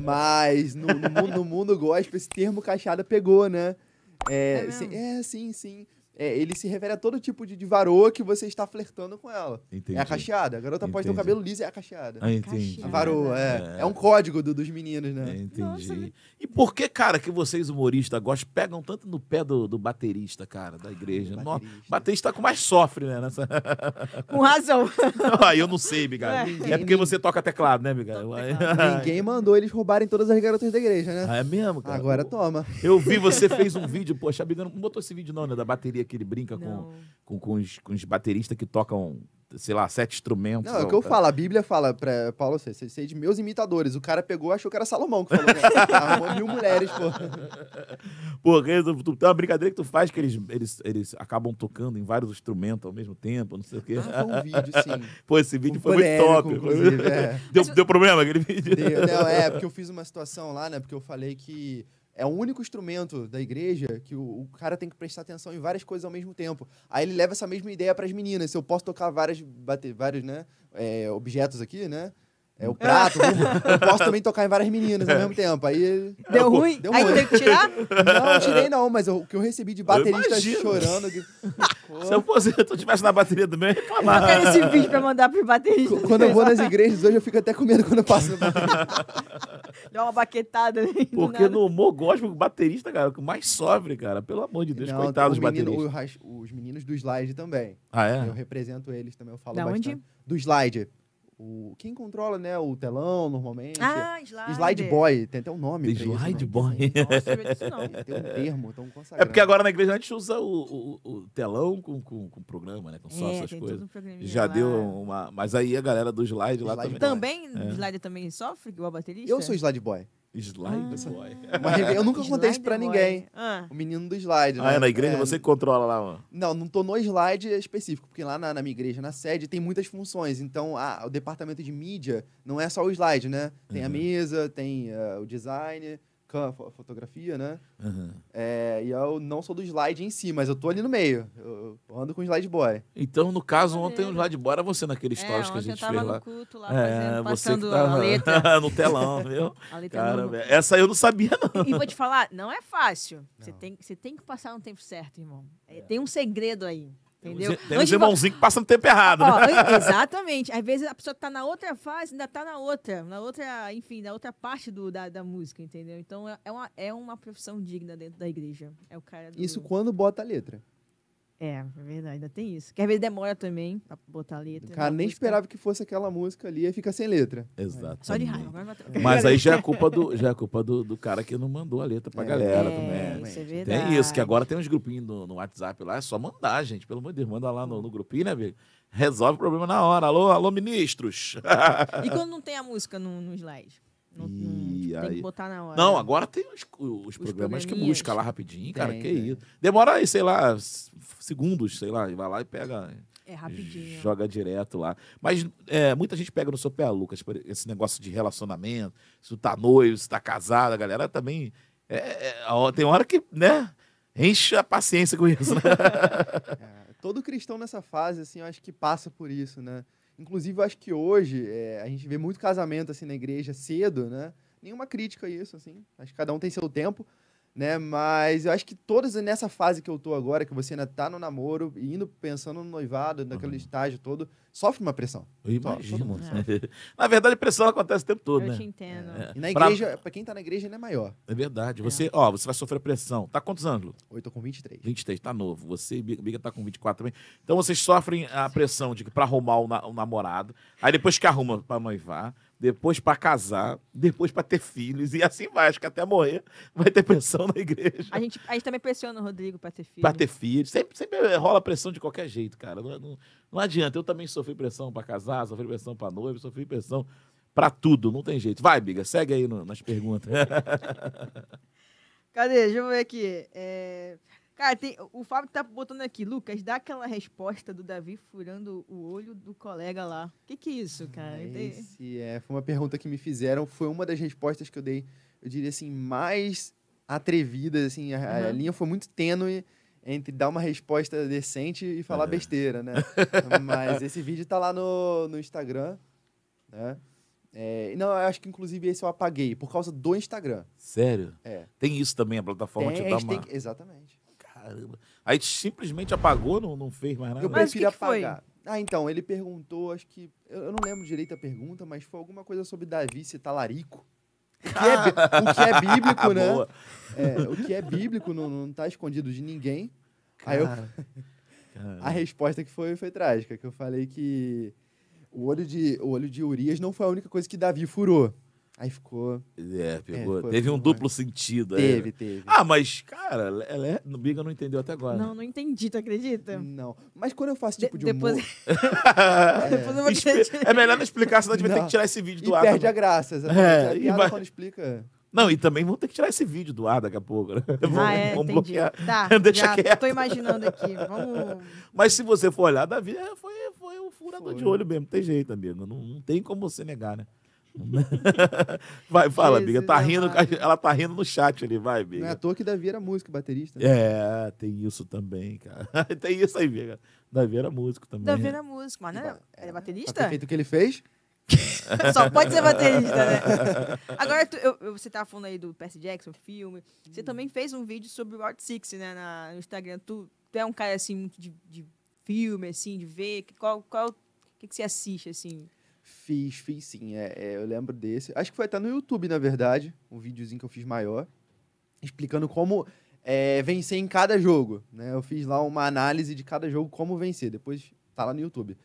Mas no, no mundo, no mundo gospel, esse termo cacheada pegou, né? É, É sim, é, sim, sim. É, ele se refere a todo tipo de, de varoa que você está flertando com ela. Entendi. É a cacheada. A garota pode ter o cabelo liso, é a cacheada. Ah, entendi. A varoa, é. É. É, um código do- dos meninos, né? É, entendi. Nossa. E por que, cara, que vocês humoristas gostam, pegam tanto no pé do, do baterista, cara, da igreja? do No- baterista. baterista que mais sofre, né? Nessa... Com razão. Aí eu não sei, Bigal. Ninguém- É porque você toca teclado, né, Bigal? Ninguém mandou eles roubarem todas as garotas da igreja, né? Ah, é mesmo, cara? Agora toma. Eu vi, você fez um vídeo, poxa, a Bigal não botou esse vídeo não, né? Da bateria que ele brinca com, com, com, os, com os bateristas que tocam, sei lá, sete instrumentos. Não, é o que eu falo. A Bíblia fala pra Paulo, você, você é de meus imitadores. O cara pegou achou que era Salomão que falou. Né? Arrumou mil mulheres, pô. Porque tu, tu, tem uma brincadeira que tu faz que eles, eles, eles acabam tocando em vários instrumentos ao mesmo tempo, não sei o quê. Ah, foi um vídeo, sim. Pô, esse vídeo Um foi muito top. inclusive, é. Deu, deu problema aquele vídeo? Deu- Não, é, porque eu fiz uma situação lá, né? Porque eu falei que é o único instrumento da igreja que o, o cara tem que prestar atenção em várias coisas ao mesmo tempo. Aí ele leva essa mesma ideia para as meninas. Se eu posso tocar várias, bater, vários, né? é, objetos aqui, né? É o prato, eu posso também tocar em várias meninas ao mesmo tempo. Aí Deu ruim? deu Aí ruim. teve que tirar? Não, tirei não, mas o que eu recebi de baterista chorando. que- Se eu fosse, se eu tivesse na bateria do meu, eu ia reclamar. Eu quero esse vídeo pra mandar pro baterista. Quando eu vou nas igrejas hoje, eu fico até com medo quando eu passo no bateria. Dá uma baquetada ali. do Porque no humor gospel, o baterista, cara, é o que mais sofre, cara. Pelo amor de Deus, Não, coitados o dos menino- bateristas. o ras- os meninos do slide também. Ah, Eu é? represento eles também, eu falo Da bastante. onde? Do slide. O, quem controla, né, o telão, normalmente. Ah, slide. slide boy, tem até um nome isso, Slide né? boy. Nossa, não. É, tem um termo, tão É consagrado. porque agora na igreja a gente usa o, o, o telão com, com, com programa, né? Com só É, essas tem coisas. um Já lá. deu uma. Mas aí a galera do slide lá Slide também. Também, É. slide também sofre, igual baterista? Eu sou slide boy. Slide boy. Uma reve- Eu nunca contei isso pra boy. ninguém. Ah, O menino do slide, né? Ah, é na igreja É, você que controla lá, mano. Não, não tô no slide específico, porque lá na, na minha igreja, na sede, tem muitas funções. Então, a- o departamento de mídia não é só o slide, né? Tem a Uhum. mesa, tem eh, o design, fotografia, né? Uhum. É, e eu não sou do slide em si, mas eu tô ali no meio. Eu, eu ando com o slide boy. Então, no caso, ontem o slide boy era você naquele é, stories que a ontem eu gente tava fez no lá. culto lá, É, fazendo, você passando tava a letra. no telão, viu? A letra Cara, no- velho, essa eu não sabia, não. E vou te falar, não é fácil. Você Não. tem, você tem que passar no tempo certo, irmão. É, Tem um segredo aí, entendeu? Tem uns- de vo- irmãozinhos que passam no tempo errado, Ó, né? exatamente. Às vezes a pessoa tá na outra fase, ainda tá na outra, na outra, enfim, na outra parte do, da, da música, entendeu? Então é- é uma, é uma profissão digna dentro da igreja. É o cara do... Isso quando bota a letra. É, é verdade, ainda tem isso. Que às vezes demora também pra botar a letra. O cara nem música. esperava que fosse aquela música ali e fica sem letra. Exato. Só de raiva. Mas aí já é culpa do, já é culpa do, do cara que não mandou a letra pra É, galera é, também. isso é verdade. Tem isso, que agora tem uns grupinhos no, no WhatsApp lá, é só mandar, gente. Pelo amor de Deus, manda lá no, no grupinho, né, amigo? Resolve o problema na hora. Alô, alô, ministros. E quando não tem a música no, no slide? Não, não- Ih, tem aí- que botar na hora. Não, agora tem os, os, programas que busca lá rapidinho, cara. Tem, que tem. isso. Demora aí, sei lá, segundos, sei lá, e vai lá e pega. É rapidinho. Joga direto lá. Mas é, muita gente pega no seu pé, Lucas, por esse negócio de relacionamento. Se tu tá noivo, se tá casado, a galera também. é, é, tem hora que, né? Enche a paciência com isso, né? É, todo cristão nessa fase, assim, eu acho que passa por isso, né? Inclusive, eu acho que hoje é, a gente vê muito casamento, assim, na igreja cedo, né? Nenhuma crítica a isso, assim. Acho que cada um tem seu tempo, né? Mas eu acho que todas nessa fase que eu tô agora, que você ainda tá no namoro, e indo pensando no noivado, naquele Uhum. estágio todo, sofre uma pressão. Eu imagino. todo mundo Na verdade, a pressão acontece o tempo todo, Eu né? te entendo. É. E na Pra- igreja, pra quem tá na igreja, ainda é maior. É verdade. Você, ó, você vai sofrer pressão. Tá quantos anos, Lu? Eu tô com 23. 23, tá novo. Você, Biga, Biga tá com 24 também. Então vocês sofrem a pressão de que pra arrumar o, na- o namorado, aí depois que arruma pra noivar, depois pra casar, depois pra ter filhos, e assim vai. Acho que até morrer vai ter pressão na igreja. A gente, a gente também pressiona o Rodrigo pra ter filho. Pra ter filhos. Sempre, sempre rola pressão de qualquer jeito, cara. Não, não- não adianta. Eu também sofri pressão pra casar, sofri pressão pra noiva, sofri pressão pra tudo. Não tem jeito. Vai, Biga, segue aí no- nas perguntas. Cadê? Deixa eu ver aqui. É, Cara, tem... o Fábio tá botando aqui. Lucas, dá aquela resposta do Davi furando o olho do colega lá. O que que é isso, cara? Esse é, foi uma pergunta que me fizeram, foi uma das respostas que eu dei, eu diria assim, mais atrevidas, assim, a, a Uhum. linha foi muito tênue entre dar uma resposta decente e falar É. besteira, né? Mas esse vídeo tá lá no, no Instagram, né? É, não, eu acho que inclusive esse eu apaguei, por causa do Instagram. Sério? É. Tem isso também, a plataforma Tem, te a dá uma... tem exatamente. Caramba. Aí simplesmente apagou, não, não fez mais nada. Eu Mas prefiro que que foi? apagar. Ah, então, ele perguntou, acho que. Eu, eu não lembro direito a pergunta, mas foi alguma coisa sobre Davi ser talarico. O que é, o que é bíblico, né? Boa. É, o que é bíblico não, não tá escondido de ninguém. Aí eu- Cara, cara. A resposta que foi, foi trágica, que eu falei que o olho, de, o olho de Urias não foi a única coisa que Davi furou. Aí ficou. É, pegou. É, foi- teve um duplo sentido. é. Teve, teve. Ah, mas, cara, ela é... no Biga não entendeu até agora. Não, não entendi, tu acredita? Não. Mas quando eu faço De- tipo de depois- humor. Depois eu vou Expli- te- É melhor não explicar, senão a gente vai ter que tirar esse vídeo E do ar. perde também. a graça. exatamente. É, a e vai- quando explica. Não, e também vamos ter que tirar esse vídeo do ar daqui a pouco, né? Vamos- Ah, é, vamos entendi. bloquear. Tá, Deixa já quieto. tô imaginando aqui. Vamos... Mas se você for olhar, Davi é, foi, foi um furador Foi. de olho mesmo. Tem jeito, amigo. Não, não tem como você negar, né? vai, fala, amiga. Tá rindo, amado. ela tá rindo no chat ali, vai, Não é à amiga. toa que Davi era músico, baterista. né? É, tem isso também, cara. tem isso aí, amiga. Davi era músico também. Davi era músico, mas não é, é Pra baterista? ter feito o que ele fez, Só pode ser baterista, né? Agora, tu- eu- você tava falando aí do Percy Jackson, filme. Você também fez um vídeo sobre o Route 6, né, na- no Instagram. Tu, tu é um cara, assim, muito de, de filme, assim, de ver. que- Qual, qual, o que, que você assiste, assim? Fiz, fiz sim. É, é, eu lembro desse. Acho que foi até no YouTube, na verdade. Um videozinho que eu fiz maior. Explicando como é, vencer em cada jogo. Né? Eu fiz lá uma análise de cada jogo, como vencer. Depois tá lá no YouTube.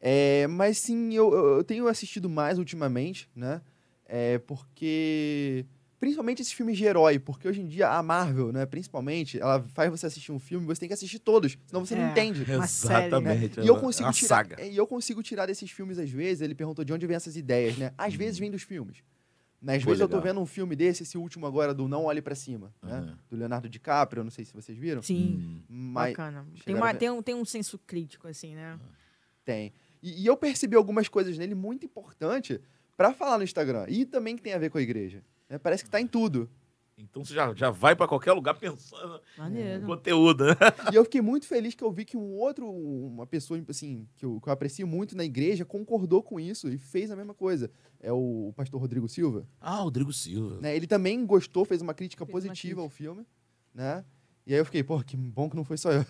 É, mas sim, eu, eu- tenho assistido mais ultimamente, né? É, porque. Principalmente esses filmes de herói, porque hoje em dia a Marvel, né, principalmente, ela faz você assistir um filme, você tem que assistir todos, senão você não É. entende. Uma série, Exatamente. E eu é consigo uma tirar, saga. é, e eu consigo tirar desses filmes às vezes. Ele perguntou de onde vem essas ideias, né? Às vezes vem dos filmes. Né? Às Pô, vezes eu tô legal. vendo um filme desse, esse último agora do Não Olhe Pra Cima, né? Aham. Do Leonardo DiCaprio, não sei se vocês viram. Sim, Hum. Mas bacana. Tem, uma, tem, um, tem um senso crítico, assim, né? tem. E, e eu percebi algumas coisas nele muito importantes pra falar no Instagram. E também que tem a ver com a igreja. Né? Parece que tá em tudo. Então você já, já vai pra qualquer lugar pensando no conteúdo, né? E eu fiquei muito feliz que eu vi que um outro, uma pessoa assim, que eu, que eu aprecio muito na igreja, concordou com isso e fez a mesma coisa. É o pastor Rodrigo Silva. Ah, Rodrigo Silva. né? Ele também gostou, fez uma crítica Fez uma positiva crítica. ao filme, né? E aí eu fiquei, pô, que bom que não foi só eu.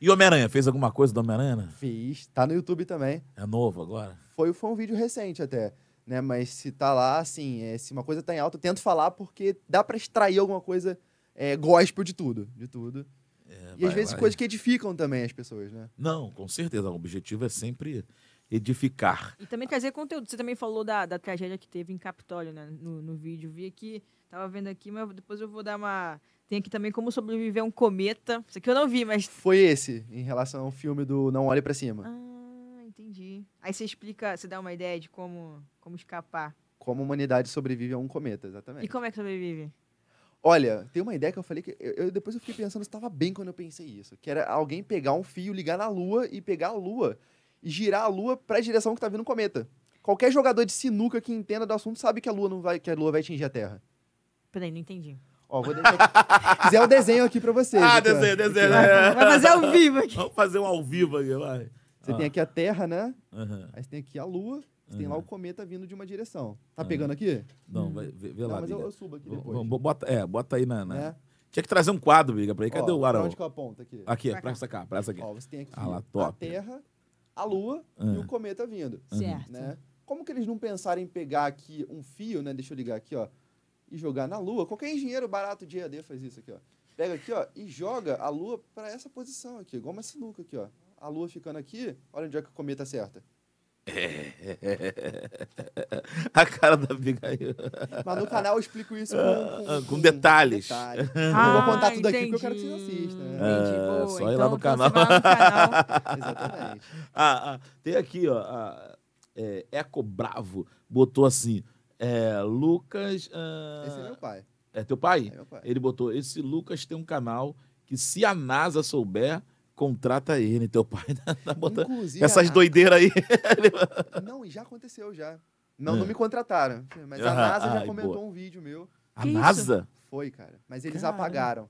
E Homem-Aranha? Fez alguma coisa do Homem-Aranha? Fiz, tá no YouTube também. É novo agora? Foi, foi um vídeo recente até, né? Mas se tá lá, assim, é, se uma coisa tá em alta, eu tento falar porque dá pra extrair alguma coisa é, gospel de tudo, de tudo. É, E vai- às vezes vai. coisas que edificam também as pessoas, né? Não, com certeza. O objetivo é sempre edificar. E também trazer conteúdo. Você também falou da, da tragédia que teve em Capitólio, né? No, no vídeo. Vi aqui, tava vendo aqui, mas depois eu vou dar uma. Tem aqui também como sobreviver a um cometa. Isso aqui eu não vi, mas. Foi esse, em relação ao filme do Não Olhe Pra Cima. Ah, entendi. Aí você explica, você dá uma ideia de como, como escapar. Como a humanidade sobrevive a um cometa, E exatamente. como é que sobrevive? Olha, tem uma ideia que eu falei que. Eu, eu- depois eu fiquei pensando se estava bem quando eu pensei isso. Que era alguém pegar um fio, ligar na Lua e pegar a Lua e girar a Lua para a direção que tá vindo o cometa. Qualquer jogador de sinuca que entenda do assunto sabe que a Lua não vai, que a Lua vai atingir a Terra. Peraí, não entendi. Ó, vou deixar aqui. Fizer o desenho aqui para vocês. Ah, ó. desenho, desenho. Vai, vai fazer ao vivo aqui. Vamos fazer um ao vivo aqui, vai. Você Ah. tem aqui a Terra, né? Aham. Aí você tem aqui a Lua, você tem lá Uhum. o cometa vindo de uma direção. Tá Aham. pegando aqui? Não, vai, vê, vê Não, lá, mas eu, eu subo aqui depois. vamos- Bota, é, bota aí na... na- né? Tinha que trazer um quadro, Biga, pra aí. Cadê Ó, o pra Arão? Onde que eu aponto aqui? Aqui, Pra pra cá. essa cá, pra essa aqui. Ó, você tem aqui Ah lá, a. Terra, a Lua e Ah. o cometa vindo. Certo. né? Como que eles não pensaram em pegar aqui um fio, né? Deixa eu ligar aqui, ó. E jogar na Lua. Qualquer engenheiro barato de EAD faz isso aqui, ó. Pega aqui, ó, e joga a Lua para essa posição aqui, igual uma sinuca aqui, ó. A Lua ficando aqui, olha onde é que o cometa acerta. A cara da Biga aí. Mas no canal eu explico isso Ah, com, com detalhes. detalhes. Ah, não vou contar tudo aqui porque eu quero que entendi. vocês assistam, né? Entendi, É, boa. só ir lá Então- no então canal. lá no canal. Exatamente. Ah, ah, tem aqui, ó. a- é, Eco Bravo botou assim. é, Lucas. ah, Esse é meu pai. é teu pai? É meu pai. Ele botou: esse Lucas tem um canal que, se a NASA souber, contrata ele. Teu pai tá, tá botando Inclusive, essas a- doideiras aí. Não, e já aconteceu já. Não, É. não me contrataram. Mas a Aham, NASA já ai, comentou boa. um vídeo meu. A Que isso? NASA? Foi, cara. Mas eles Caramba. apagaram.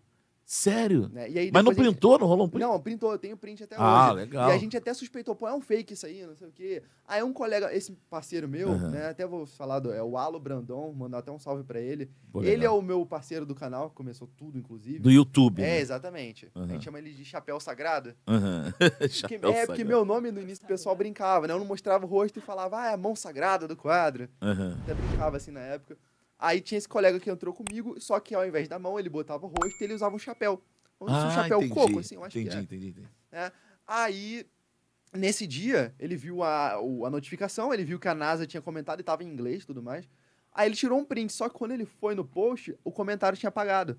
Sério? Né? Aí Mas não a gente- printou? Não rolou um print? Não, printou, eu tenho print até Ah, hoje. legal. E a gente até suspeitou, pô, é um fake isso aí, não sei o quê. Aí um colega, esse parceiro meu, Aham. né, até vou falar, do, é o Alo Brandon, mandar até um salve pra ele. Pô, ele é o meu parceiro do canal, começou tudo, inclusive. Do YouTube. É, né? exatamente. A Aham. gente chama ele de Chapéu Sagrado. Porque, Chapéu é, porque sagrado. meu nome no início o pessoal brincava, né? Eu não mostrava o rosto e falava, ah, é a mão sagrada do quadro. Até brincava assim na época. Aí tinha esse colega que entrou comigo, só que ao invés da mão, ele botava o rosto e ele usava um chapéu. Um Ah, chapéu entendi. coco, assim, eu acho entendi, que é. entendi, entendi. Aí, nesse dia, ele viu a, a notificação, ele viu que a NASA tinha comentado e tava em inglês e tudo mais. Aí ele tirou um print, só que quando ele foi no post, o comentário tinha apagado.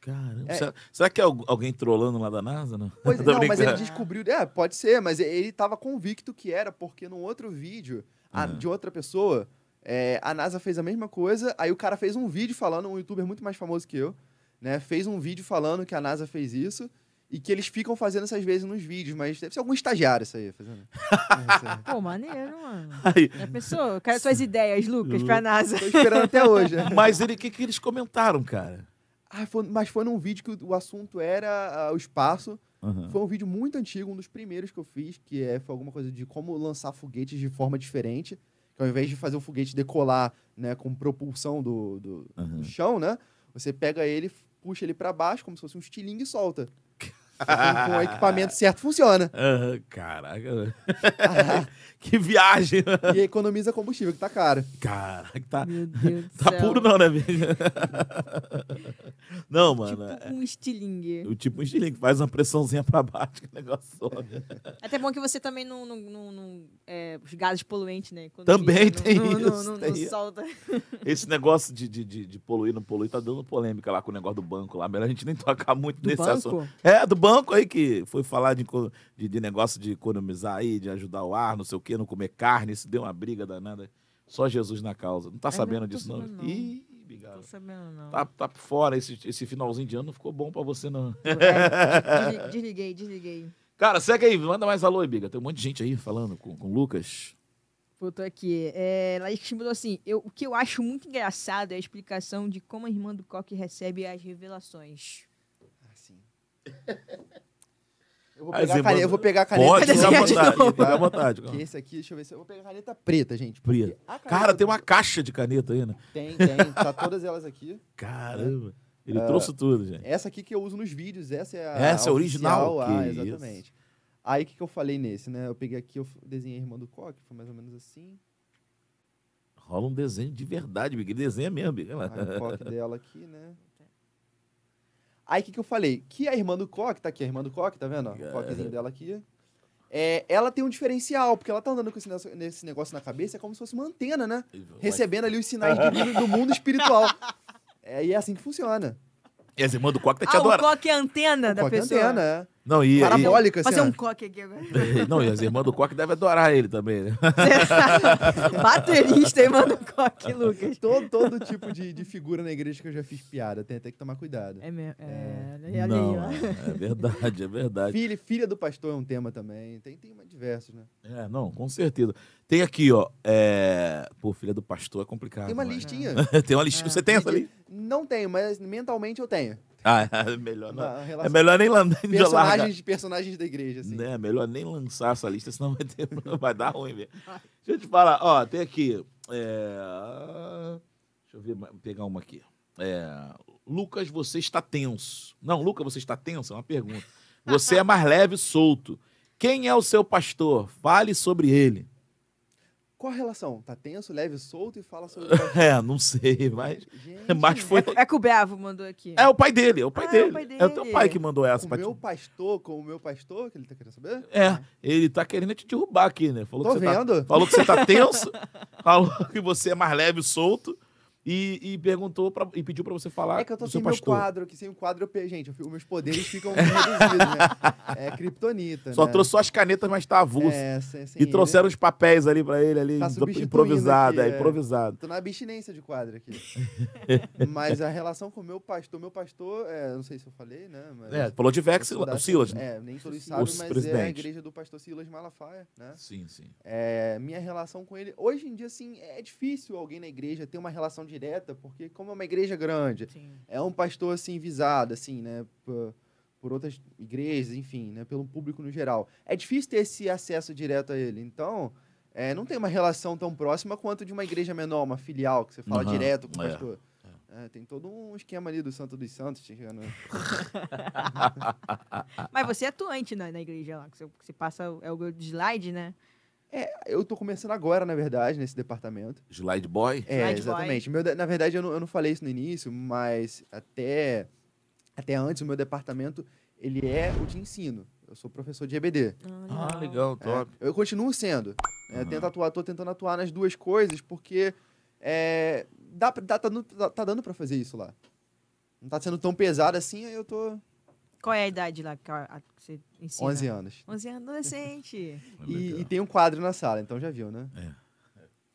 Caramba. É. Será, será que é al- alguém trolando lá da NASA? Não? Pois, não, mas ele brincando. descobriu. É, pode ser, mas ele tava convicto que era, porque num outro vídeo a- de outra pessoa, é, a NASA fez a mesma coisa, aí o cara fez um vídeo falando, um youtuber muito mais famoso que eu, né? Fez um vídeo falando que a NASA fez isso. E que eles ficam fazendo essas vezes nos vídeos, mas deve ser algum estagiário isso aí, fazendo. É, isso aí. Pô, maneiro, mano. Aí, Já pensou? Eu quero suas ideias, Lucas, pra NASA. Tô esperando até hoje. né? mas ele, o que, que eles comentaram, cara? Ah, foi- mas foi num vídeo que o, o assunto era ah, o espaço. Aham. Foi um vídeo muito antigo, um dos primeiros que eu fiz, que é, foi alguma coisa de como lançar foguetes de forma diferente. Que ao invés de fazer o foguete decolar né, com propulsão do, do, Aham. do chão, né? Você pega ele, puxa ele para baixo, como se fosse um estilingue e solta. Com, com o equipamento certo, funciona. Aham, Caraca. que viagem. E economiza combustível, que tá caro. Caraca, tá, Meu Deus tá céu. puro não, né, bicho? Não, mano. Tipo é- um estilingue. O tipo um estilingue, faz uma pressãozinha pra baixo que o negócio sobe. Até bom que você também não. não, não, não- é, os gases poluentes, né? Quando Também gira, tem não, isso, Não, não, tem não isso. solta. Esse negócio de, de, de, de poluir, não poluir, tá dando polêmica lá com o negócio do banco lá. Melhor a gente nem tocar muito Do nesse banco? assunto. É, do banco aí que foi falar de, de, de negócio de economizar aí, de ajudar o ar, não sei o quê, não comer carne. Isso deu uma briga danada. Só Jesus na causa. Não tá Ai, sabendo não disso, não? não. Ih, Não bigado. tô sabendo, não. Tá, tá por fora. Esse, esse finalzinho de ano não ficou bom pra você, não. É, desli- desliguei, desliguei. Cara, segue aí. Manda mais alô aí, Biga. Tem um monte de gente aí falando com, com o Lucas. Botou aqui. É, Laís mandou assim: eu, o que eu acho muito engraçado é a explicação de como a irmã do Coque recebe as revelações. Eu vou pegar, caneta, eu vou pegar a caneta. Pode, fica à vontade. Fica à vontade. Esse aqui, deixa eu ver se eu vou pegar a caneta preta, gente. Preta. caneta- Cara, tem uma caixa de caneta aí, né? Tem, tem. Tá todas elas aqui. Caramba. Ele Ah, trouxe tudo, gente. Essa aqui que eu uso nos vídeos, essa é a. Essa é a original? oficial. Ah, Que exatamente. Aí o que, que eu falei nesse, né? Eu peguei aqui, eu desenhei a irmã do Coque, foi mais ou menos assim. Rola um desenho de verdade. Ele desenha mesmo, lá. Aí o coque dela aqui, né? Aí o que, que eu falei? Que a irmã do Coque, tá aqui, a irmã do Coque, tá vendo? O coquezinho dela aqui. É, ela tem um diferencial, porque ela tá andando com esse, negócio- nesse negócio na cabeça, é como se fosse uma antena, né? Recebendo ali os sinais divinos do mundo espiritual. É, e é assim que funciona. E as irmãs do Coque tá te Ah, o adorando. coque é a antena da Coque é pessoa. antena, é. Não, e, e, Parabólica, assim, Fazer um coque aqui agora. não, e as irmãs do Coque devem adorar ele também, né? Baterista, hein, mano? Coque, Lucas. Todo, todo tipo de, de figura na igreja que eu já fiz piada. Tem até que tomar cuidado. É mesmo. É, aí, Não, ó. é verdade, é verdade. Filha, filha do pastor é um tema também. Tem, tem diversos, né? É, não, com certeza. Tem aqui, ó. É... Pô, filha do pastor é complicado. Tem uma mas- listinha. tem uma listinha. Você tem essa ali? Não tenho, mas mentalmente eu tenho. Ah, é melhor não. Uma É relação- melhor nem lan- nem largar. personagens, personagens da igreja, assim. Né, melhor nem lançar essa lista, senão vai, ter- vai dar ruim mesmo. Deixa eu te falar, ó, tem aqui. é, Deixa eu ver, pegar uma aqui. É, Lucas, você está tenso. Não, Lucas, você está tenso? É uma pergunta. Você é mais leve e solto. Quem é o seu pastor? Fale sobre ele. Qual a relação? Tá tenso, leve, solto e fala sobre... É, não sei, mas, Gente, mas foi. É, é que o Bravo mandou aqui. É o pai dele, é o pai Ah, é dele. o pai É o teu dele. pai que mandou essa o pra meu ti. pastor, com o meu pastor, que ele tá querendo saber? É, ele tá querendo te derrubar aqui, né? Falou Tô que você tá- vendo. Falou que você tá tenso, falou que você é mais leve e solto e, e perguntou pra, e pediu pra você falar É que eu tô sem seu meu pastor. quadro, que sem o quadro, eu, gente, eu meus poderes ficam reduzidos, né? É kryptonita, Só né? trouxe só as canetas, mas tá avulso. É, sem, sem e ele. trouxeram os papéis ali pra ele, ali, Tá improvisado, aqui, é, é. improvisado. Tô na abstinência de quadro aqui. mas a relação com o meu pastor, meu pastor, é, não sei se eu falei, né? Mas É, falou de Vex, o Silas, né? É, nem todos sabem, mas é a presidente. igreja do pastor Silas Malafaia, né? Sim, sim. É, minha relação com ele, hoje em dia, assim, é difícil alguém na igreja ter uma relação direta, porque como é uma igreja grande, Sim. é um pastor, assim, visado, assim, né, por, por outras igrejas, enfim, né, pelo público no geral. É difícil ter esse acesso direto a ele. Então, é, não tem uma relação tão próxima quanto de uma igreja menor, uma filial, que você fala Aham, direto com o é, pastor. É, tem todo um esquema ali do Santo dos Santos, chegando. Mas você é atuante na, na igreja lá, que você, você passa o- é o de slide, né? Eu tô começando agora, na verdade, nesse departamento. Slide Boy. É, Slide exatamente. Meu de- na verdade, eu não, eu não falei isso no início, mas até, até antes, o meu departamento, ele é o de ensino. Eu sou professor de EBD. Ah, legal, top. É, eu continuo sendo. Aham. Tento atuar, tô tentando atuar nas duas coisas, porque é, dá, pra- dá, tá, dando- tá- tá dando pra fazer isso lá. Não tá sendo tão pesado assim, aí eu tô Qual é a idade lá você ensina? 11 anos. 11 anos, adolescente. E, Legal. e tem um quadro na sala, então já viu, né?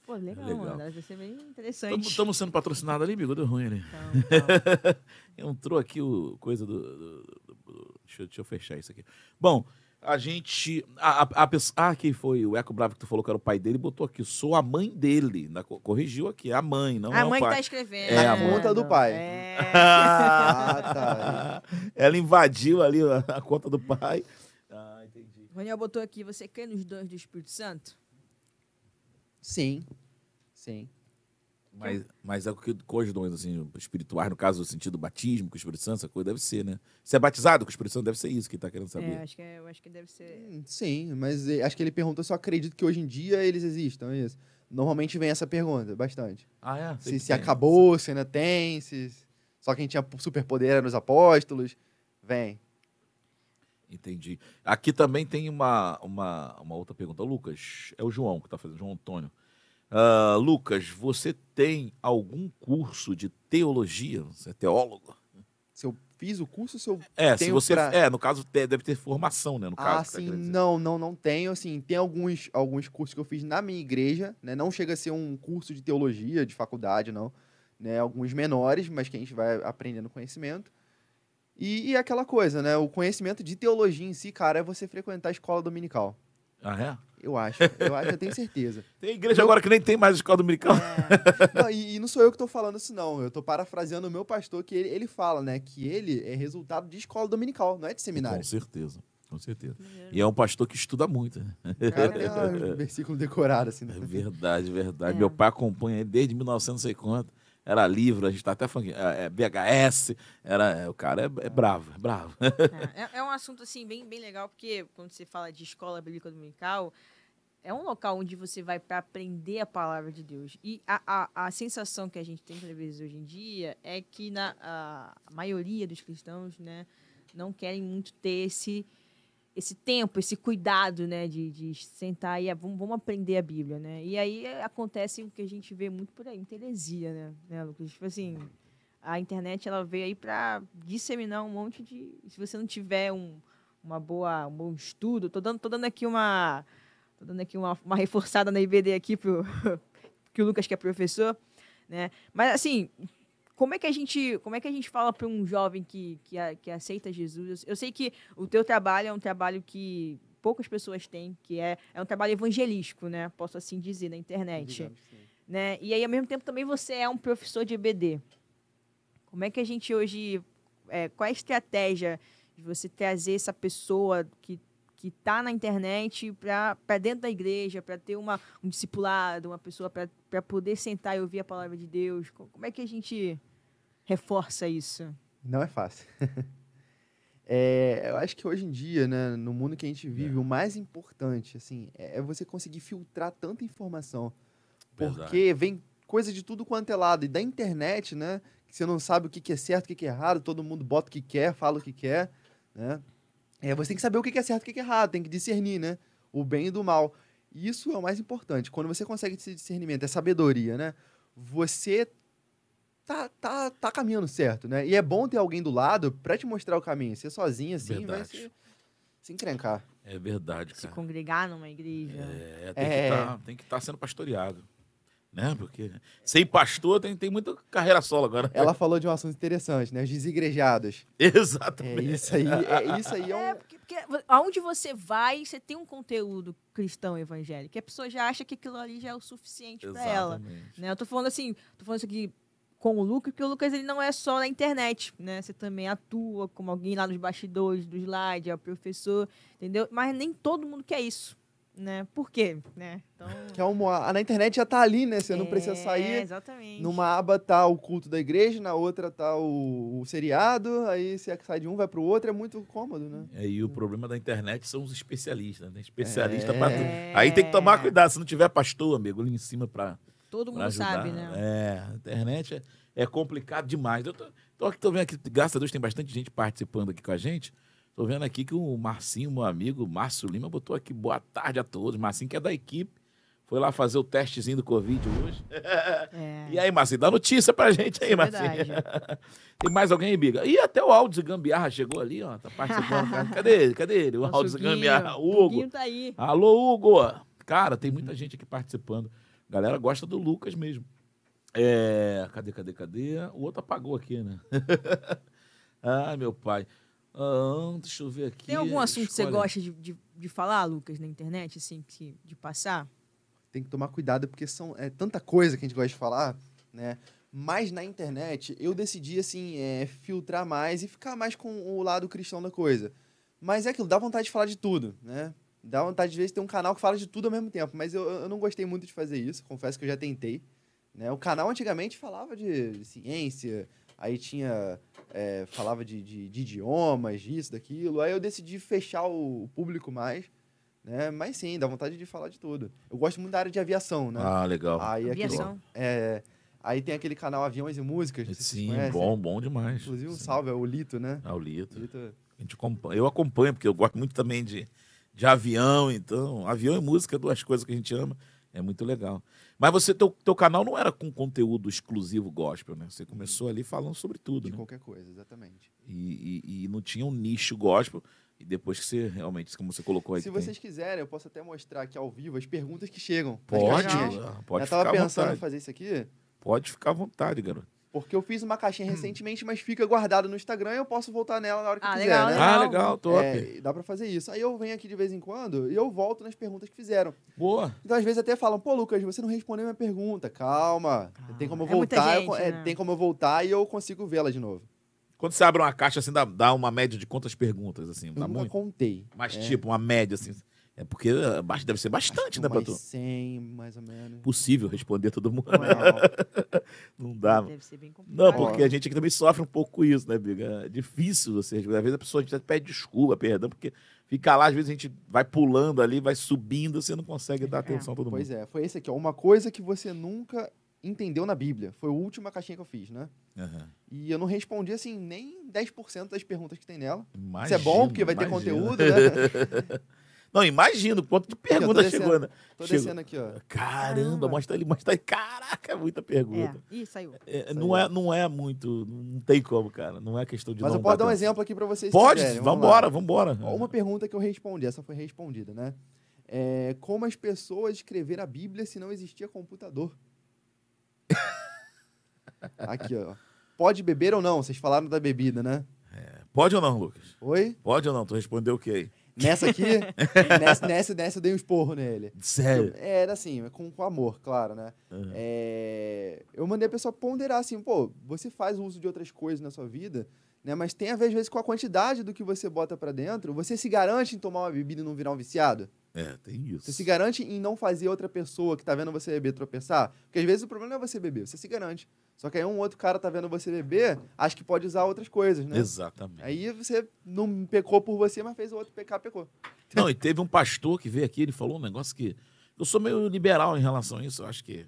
Pô, legal, Legal. mano. Deve ser bem interessante. Estamos sendo patrocinados ali, amigo? Deu ruim ali. Então, então. Entrou aqui o coisa do. do- do- do- deixa, eu- deixa eu fechar isso aqui. Bom, a gente. A, a, a pessoa. Ah, quem foi? O Eco Bravo que tu falou que era o pai dele, botou aqui. Sou a mãe dele. Na- corrigiu aqui. É a mãe, não é a o mãe que pai. tá escrevendo. É, a conta do pai. É. Ah, tá. Ela invadiu ali a, conta do pai. Ah, entendi. O Raniel botou aqui, você crê nos dons do Espírito Santo? Sim. Sim. Mas, mas é o que com os dons assim, espirituais, no caso, o sentido do batismo, com o Espírito Santo, essa coisa deve ser, né? Você é batizado com o Espírito Santo, deve ser isso que ele tá querendo saber. É, acho que, é- eu acho que deve ser... Hum, Sim, mas eh, acho que ele perguntou se eu acredito que hoje em dia eles existam, é isso. Normalmente vem essa pergunta, bastante. Ah, é? Se, se acabou, se ainda tem, se só quem tinha superpoder eram os apóstolos. Vem. Entendi. Aqui também tem uma, uma, uma outra pergunta. Lucas, é o João que está fazendo, João Antônio. Ah, Lucas, você tem algum curso de teologia? Você é teólogo? Se eu fiz o curso, se eu É, se você. pra- É, no caso, deve ter formação, né? No caso, Ah, que tá sim, não, não, não tenho. Assim, tem alguns, alguns cursos que eu fiz na minha igreja, né? Não chega a ser um curso de teologia, de faculdade, não. Né? Alguns menores, mas que a gente vai aprendendo conhecimento. E, e aquela coisa, né? O conhecimento de teologia em si, cara, é você frequentar a escola dominical. Ah, é? Eu acho, eu acho, eu tenho certeza. Tem igreja agora que nem tem mais escola dominical. Não, e, e não sou eu que estou falando isso, não. Eu estou parafraseando o meu pastor, que ele, ele fala, né? Que ele é resultado de escola dominical, não é de Com seminário. certeza. Com certeza. E é um pastor que estuda muito, né? O cara tem um versículo decorado, assim. né? É verdade, verdade. É. Meu pai acompanha ele desde 1900 não sei quanto. Era livro, a gente tá até falando, é, é VHS, era, é, o cara é, é bravo, é bravo. É, é- é um assunto, assim, bem, bem legal, porque quando você fala de escola bíblica dominical, é um local onde você vai para aprender a palavra de Deus. E a, a, a sensação que a gente tem, às vezes, hoje em dia, é que na, a, a maioria dos cristãos né, não querem muito ter esse, esse tempo, esse cuidado né, de, de sentar e ah, vamos, vamos aprender a Bíblia. Né? E aí acontece o que a gente vê muito por aí, heresia, né, né, Lucas? Tipo assim, a internet ela veio aí para disseminar um monte de... Se você não tiver um, uma boa, um bom estudo, tô dando, tô dando aqui uma Tô dando aqui uma, uma reforçada na IBD aqui pro que o Lucas que é professor, né? Mas assim, como é que a gente, como é que a gente fala para um jovem que, que, que aceita Jesus? Eu sei que o teu trabalho é um trabalho que poucas pessoas têm, que é, é um trabalho evangelístico, né? Posso assim dizer na internet, né? E aí ao mesmo tempo também você é um professor de IBD. Como é que a gente hoje, é, qual é a estratégia de você trazer essa pessoa que que está na internet para dentro da igreja, para ter uma, um discipulado, uma pessoa para poder sentar e ouvir a palavra de Deus? Como é que a gente reforça isso? Não é fácil. é, eu acho que hoje em dia, né, no mundo que a gente vive, é. o mais importante assim, é, é você conseguir filtrar tanta informação. Verdade. Porque vem coisa de tudo quanto é lado. E da internet, né? Que você não sabe o que, que é certo, o que, que é errado, todo mundo bota o que quer, fala o que quer, né? É, você tem que saber o que é certo e o que é errado, tem que discernir, né? O bem e do mal. Isso é o mais importante. Quando você consegue esse discernimento, é sabedoria, né? Você tá, tá, tá caminhando certo, né? E é bom ter alguém do lado para te mostrar o caminho. Ser sozinho, assim, verdade. vai se, se encrencar. É verdade, cara. Se congregar numa igreja. É, tem é... que estar tá, tá sendo pastoreado né? Porque sem pastor tem, tem muita carreira solo agora. Ela falou de um assunto interessante, né? Os desigrejados. Exatamente. É isso aí, é, isso aí é, um... é porque, porque aonde você vai, você tem um conteúdo cristão evangélico. E a pessoa já acha que aquilo ali já é o suficiente para ela. Né? Eu tô falando assim, tô falando isso aqui com o Lucas, porque o Lucas ele não é só na internet, né? Você também atua como alguém lá nos bastidores do slide, é o professor, entendeu? Mas nem todo mundo quer isso né? Por quê? Né? Então... Que é uma, na internet já tá ali, né? Você é, não precisa sair. Exatamente. Numa aba tá o culto da igreja, na outra tá o, o seriado, aí você sai de um, vai pro outro, é muito cômodo, né? É, e o problema da internet são os especialistas, né? Especialista é. para tudo. Aí tem que tomar cuidado, se não tiver pastor, amigo, ali em cima para Todo mundo sabe, né? É, a internet é, é complicado demais. Eu tô, tô, tô vendo aqui, graças a Deus, tem bastante gente participando aqui com a gente. Tô vendo aqui que o Marcinho, meu amigo, Márcio Lima, botou aqui boa tarde a todos. Marcinho, que é da equipe, foi lá fazer o testezinho do Covid hoje. É. E aí, Marcinho, dá notícia pra gente aí, é Marcinho. Tem mais alguém aí, Biga? E até o Aldo de Gambiarra chegou ali, ó. Tá participando. Cadê ele? Cadê ele? O Aldo de Gambiarra. O Hugo. Tá aí. Alô, Hugo. Cara, tem muita gente aqui participando. A galera gosta do Lucas mesmo. É... Cadê, cadê, cadê? O outro apagou aqui, né? Ai, meu pai. Ah, deixa eu ver aqui. Tem algum assunto que você gosta de, de, de, falar, Lucas, na internet, assim, que, de passar? Tem que tomar cuidado, porque são é tanta coisa que a gente gosta de falar, né? Mas na internet, eu decidi, assim, é, filtrar mais e ficar mais com o lado cristão da coisa. Mas é aquilo, dá vontade de falar de tudo, né? Dá vontade de ver se ter um canal que fala de tudo ao mesmo tempo. Mas eu, eu não gostei muito de fazer isso, confesso que eu já tentei. Né? O canal antigamente falava de ciência, aí tinha. É, falava de, de, de, idiomas, disso, daquilo. Aí eu decidi fechar o público mais. Né? Mas sim, dá vontade de falar de tudo. Eu gosto muito da área de aviação, né? Ah, legal. Aí, aviação. Aquele, é, aí tem aquele canal Aviões e Músicas. Sim, bom, bom demais. Inclusive, um sim. salve, é o Lito, né? É o Lito. Lito. A gente acompanha, eu acompanho, porque eu gosto muito também de, de avião, então. Avião e música, duas coisas que a gente ama. É muito legal. Mas você, teu, teu canal não era com conteúdo exclusivo gospel, né? Você começou ali falando sobre tudo, De né? qualquer coisa, exatamente. E, e, e, não tinha um nicho gospel. E depois que você realmente, como você colocou aí. Se vocês tem... quiserem, eu posso até mostrar aqui ao vivo as perguntas que chegam. Pode, pode. Eu tava pensando em fazer isso aqui. Pode ficar à vontade, garoto. Porque eu fiz uma caixinha hum. recentemente, mas fica guardada no Instagram e eu posso voltar nela na hora que ah, quiser, legal, né? Legal. Ah, legal, top. É, dá pra fazer isso. Aí eu venho aqui de vez em quando e eu volto nas perguntas que fizeram. Boa. Então, às vezes, até falam, pô, Lucas, você não respondeu minha pergunta. Calma. Ah, tem como eu voltar. É gente, eu, é, né? Tem como eu voltar e eu consigo vê-la de novo. Quando você abre uma caixa, assim, dá, dá uma média de quantas perguntas, assim? Eu dá nunca muito? contei. Mas, é. tipo, uma média, assim. É porque bas- deve ser bastante, né, pra Umas tu? 100, mais ou menos. Possível responder todo mundo. Não, Não dá. Deve ser bem complicado. Não, porque a gente aqui também sofre um pouco com isso, né, Biga? É difícil você responder. Às vezes a pessoa a gente pede desculpa, perdão, porque fica lá, às vezes a gente vai pulando ali, vai subindo, você não consegue dar atenção a todo mundo. Pois é, foi esse aqui, ó. Uma coisa que você nunca entendeu na Bíblia. Foi a última caixinha que eu fiz, né? Aham. E eu não respondi, assim, nem 10% das perguntas que tem nela. Isso Imagino, é bom, porque vai ter imagino. conteúdo, né? Não, imagino quanto de pergunta descendo. chegou, né? Tô Chegou. descendo aqui, ó. Caramba, Caramba. mostra ali, mostra aí. Caraca, é muita pergunta. É. Ih, saiu. É, Isso não, aí. é, não é muito, não tem como, cara. Não é questão de Mas não eu posso dar um exemplo aqui pra vocês. Pode, quiserem, vamos vambora, vambora. Uma pergunta que eu respondi, essa foi respondida, né? É, como as pessoas escreveram a Bíblia se não existia computador? Aqui, ó. Pode beber ou não? Vocês falaram da bebida, né? Pode ou não, Lucas? Oi? Pode ou não? Tu respondeu o quê? Nessa aqui, nessa, nessa, nessa eu dei um esporro nele. Sério? É, Era assim, com, com amor, claro, né? Aham. É, eu mandei a pessoa ponderar assim, pô, você faz uso de outras coisas na sua vida, né? Mas tem a ver, às vezes, com a quantidade do que você bota pra dentro. Você se garante em tomar uma bebida e não virar um viciado? É, tem isso. Você se garante em não fazer outra pessoa que tá vendo você beber tropeçar? Porque às vezes o problema não é você beber, você se garante. Só que aí um outro cara tá vendo você beber, acha que pode usar outras coisas, né? Exatamente. Aí você não pecou por você, mas fez o outro pecar, pecou. Não, e teve um pastor que veio aqui, ele falou um negócio que. Eu sou meio liberal em relação a isso, eu acho que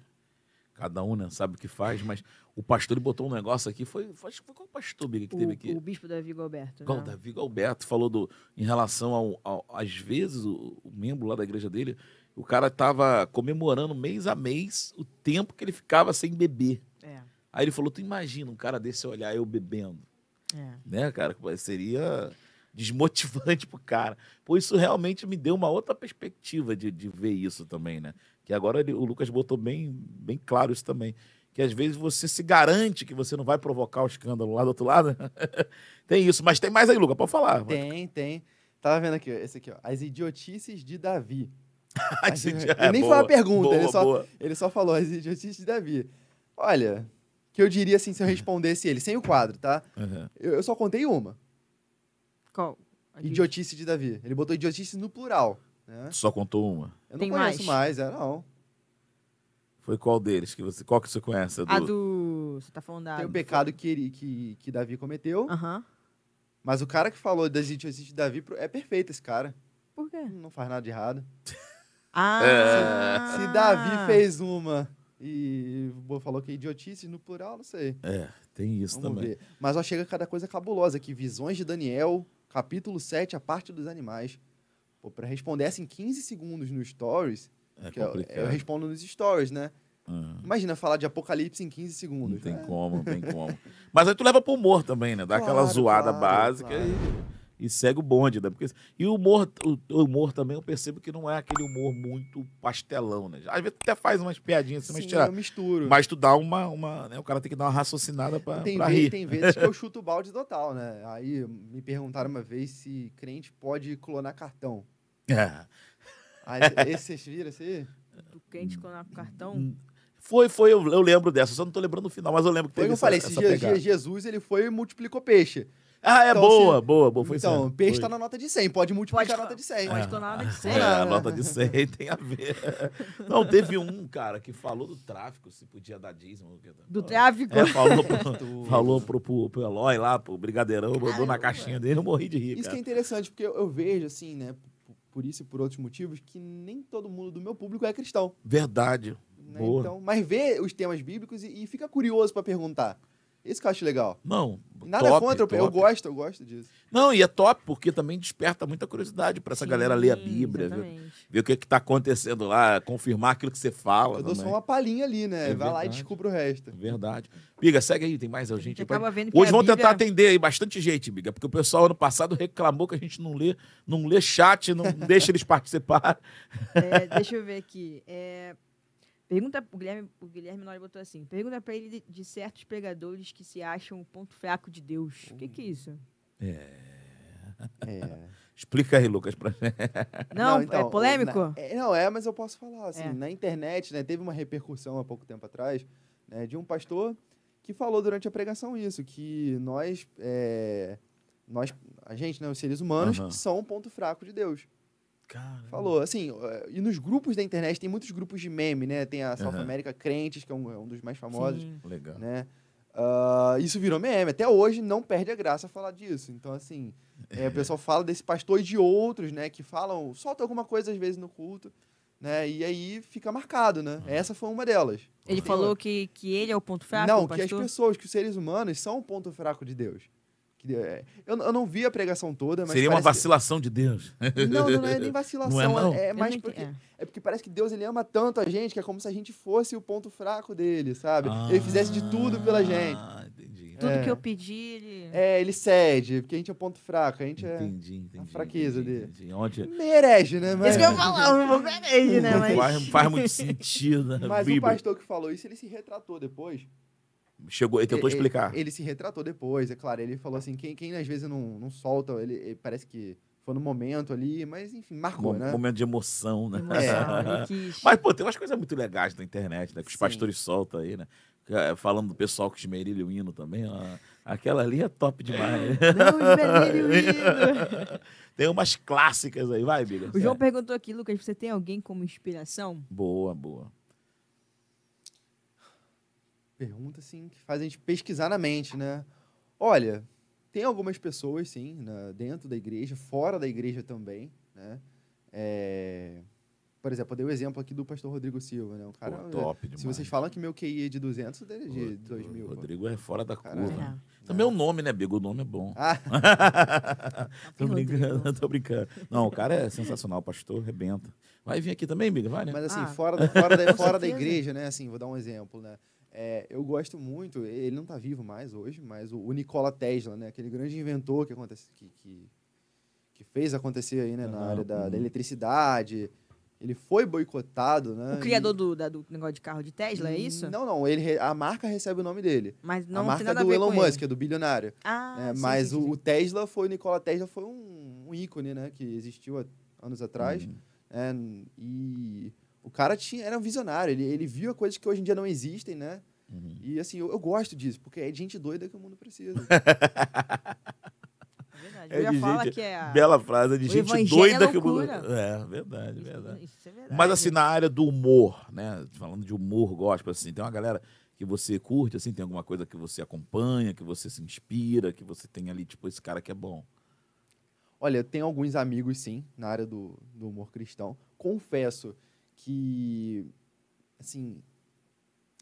cada um né, sabe o que faz, mas o pastor ele botou um negócio aqui, foi, foi, acho que foi qual pastor, Biga, que teve aqui? O, o bispo Davi Galberto. Qual, né? Davi Galberto falou do, em relação ao, ao- às vezes, o, o membro lá da igreja dele, o cara tava comemorando mês a mês o tempo que ele ficava sem beber. É, Aí ele falou: Tu imagina um cara desse olhar eu bebendo, é. né, cara? Seria desmotivante pro cara. Pô, isso realmente me deu uma outra perspectiva de, de ver isso também, né? Que agora ele- o Lucas botou bem, bem claro isso também. Que às vezes você se garante que você não vai provocar o escândalo lá do outro lado. tem isso, mas tem mais aí, Lucas, pode falar. Tem, tem. Tava vendo aqui, ó, esse aqui, ó. As idiotices de Davi. Esse- ele é, nem boa, foi uma pergunta, boa, ele só- boa. Ele só falou as idiotices de Davi. Olha, que eu diria assim se eu respondesse ele, sem o quadro, tá? Uhum. Eu, eu só contei uma. Qual? A de- Idiotice de Davi. Ele botou idiotice no plural. Né? Só contou uma. Eu não Tem conheço mais? mais, é, não. Foi qual deles? Que você, qual que você conhece? A do. Você tá falando da. Tem o pecado que, ele- que, que Davi cometeu, Aham. mas o cara que falou das idiotices de Davi é perfeito esse cara. Por quê? Não faz nada de errado. Ah! Se Davi fez uma e falou que é idiotice no plural, não sei. É, tem isso Vamos também. ver. Mas ó, chega cada coisa cabulosa aqui. Visões de Daniel, capítulo 7, a parte dos animais. Pô, pra responder essa em 15 segundos no Stories, É que eu, complicado. eu respondo nos Stories, né? Ah, Imagina falar de Apocalipse em 15 segundos. não tem né? como, não tem como. Mas aí tu leva pro humor também, né? Dá aquela Claro, zoada claro, básica claro. E, e segue o bonde, né? Porque, e o humor, o, o humor também eu percebo que não é aquele humor muito pastelão, né? Às vezes tu até faz umas piadinhas assim, mas, Sim, tira- eu misturo. mas tu dá uma, uma né? O cara tem que dar uma raciocinada pra, tem, pra ve- rir. tem vezes que eu chuto o balde total, né? Aí me perguntaram uma vez se crente pode clonar cartão. É. Aí, esse vocês viram esse aí? Do crente com o cartão. Foi, foi, eu, eu lembro dessa, só não tô lembrando o final, mas eu lembro que Foi o teve que eu essa, falei, essa Jesus ele foi e multiplicou peixe. Ah, é Então, boa, se- boa, boa, foi então, certo. peixe Foi. tá na nota de 100, pode multiplicar Pode a nota de 100. Pode clonar nada de É, 100. a nota de 100 tem a ver. Não, teve um, cara, que falou do tráfico, se podia dar dízimo. Do tráfico. É, falou, pro, falou pro, pro, pro Eloy lá, pro Brigadeirão, botou na caixinha dele, eu morri de rir, Isso que é cara. interessante, porque eu, eu vejo, assim, né, por isso e por outros motivos, que nem todo mundo do meu público é cristão. Verdade. né? Boa. Então, mas vê os temas bíblicos e, e fica curioso pra perguntar. Isso que eu acho legal. Não, Nada top, contra, eu- eu top. gosto, eu gosto disso. Não, e é top, porque também desperta muita curiosidade pra essa galera ler a Sim, Bíblia, ver, ver o que que tá acontecendo lá, confirmar aquilo que você fala Eu dou só também. uma palhinha ali, né? É Vai lá e verdade. descubra o resto. Verdade. Biga, segue aí, tem mais A gente. acaba vendo Hoje vão tentar Bíblia- atender aí bastante gente, Biga, porque o pessoal ano passado reclamou que a gente não lê, não lê chat, não deixa eles participar. É, deixa eu ver aqui. É, pergunta, o Guilherme, o Guilherme Nori botou assim: pergunta pra ele de, de certos pregadores que se acham o ponto fraco de Deus. O que, que é isso? É. Explica aí, Lucas, pra gente. Não, é então, polêmico? na- é, não, é, mas eu posso falar. Assim, É. Na internet, né, teve uma repercussão há pouco tempo atrás né, de um pastor que falou durante a pregação isso, que nós, é, nós a gente, né, os seres humanos, Aham. são um ponto fraco de Deus. Cara. Falou, assim, e nos grupos da internet, tem muitos grupos de meme, né? Tem a South Aham. America Crentes, que é um, é um dos mais famosos, Sim. Legal. né? Ah, isso virou meme. Até hoje não perde a graça falar disso. Então, assim, é, o pessoal fala desse pastor e de outros, né? Que falam, solta alguma coisa às vezes no culto, né? E aí fica marcado, né? Essa foi uma delas. Ele falou que, que ele é o ponto fraco, Não, o que as pessoas, que os seres humanos são o ponto fraco de Deus. Que, é, eu, eu não vi a pregação toda, mas. Seria uma vacilação de Deus. que- Não, não é nem vacilação. Não é, não? É, Eu mais porque. entendi. É porque parece que Deus ele ama tanto a gente que é como se a gente fosse o ponto fraco dele, sabe? ele fizesse de tudo pela gente. Ah, entendi. Tudo É. que eu pedi, ele... É, ele cede, porque a gente é o ponto fraco, a gente é. Entendi, entendi. fraqueza entendi, dele. entendi. Onde... Merege, né? Mas, Isso que eu ia falar, eu vou ele, né? Não Mas... faz, faz muito sentido na mas o Bíblia. pastor que falou isso, ele se retratou depois. Chegou, ele tentou Ele- explicar. Ele, se retratou depois, é claro. Ele falou assim: quem, quem às vezes não, não solta, ele, ele parece que foi no momento ali, mas enfim, marcou, Mom- né? Momento de emoção, né? Emoção, É. Mas, pô, tem umas coisas muito legais na internet, né? Que os Sim. pastores soltam aí, né? Falando do pessoal que esmerilha o hino também. ó. Aquela ali é top demais. Não, esmerilhe o hino. tem umas clássicas aí, vai, Biga. O João É. perguntou aqui, Lucas, você tem alguém como inspiração? Boa, boa. Pergunta, assim, que faz a gente pesquisar na mente, né? Olha, tem algumas pessoas, sim, na- dentro da igreja, fora da igreja também, né? É, Por exemplo, eu dei o exemplo aqui do pastor Rodrigo Silva, né? O cara, Pô, top demais. se vocês falam que meu QI é de 200, o dele é de Rodrigo- 2 mil. pô. Rodrigo é fora da Caralho. curva. É. Também o nome, né, Bigo? O nome é bom. Ah, tô brincando, tô brincando. Não, o cara é sensacional, o pastor rebenta. Vai vir aqui também, Biga? Vai, né? Mas assim, Ah. fora, da, fora, da, fora da igreja, né? Assim, vou dar um exemplo, né? É, eu gosto muito, ele não está vivo mais hoje, mas o, o Nikola Tesla, né? Aquele grande inventor que, acontece, que, que, que fez acontecer aí, né? Na área da, da eletricidade. Ele foi boicotado, né? O criador e- do, da- do negócio de carro de Tesla, é isso? Não, não. Ele, a marca recebe o nome dele. Mas não a tem marca nada é a do ver Elon com Musk, ele. é do bilionário. Ah, É, sim, mas sim, o, sim. o Tesla foi, o Nikola Tesla foi um, um ícone, né? Que existiu há anos atrás. Uhum. É, e o cara tinha, era um visionário, ele, ele via coisas que hoje em dia não existem, né? Uhum. E assim, eu, eu gosto disso, porque é de gente doida que o mundo precisa. É verdade. É de fala gente- que é... a- Bela frase de O gente doida é que o mundo. É, verdade, verdade. Isso, isso é verdade. Mas assim, na área do humor, né? Falando de humor gospel, assim, tem uma galera que você curte, assim, tem alguma coisa que você acompanha, que você se inspira, que você tem ali, tipo, esse cara que é bom. Olha, eu tenho alguns amigos, sim, na área do, do humor cristão. Confesso que, assim,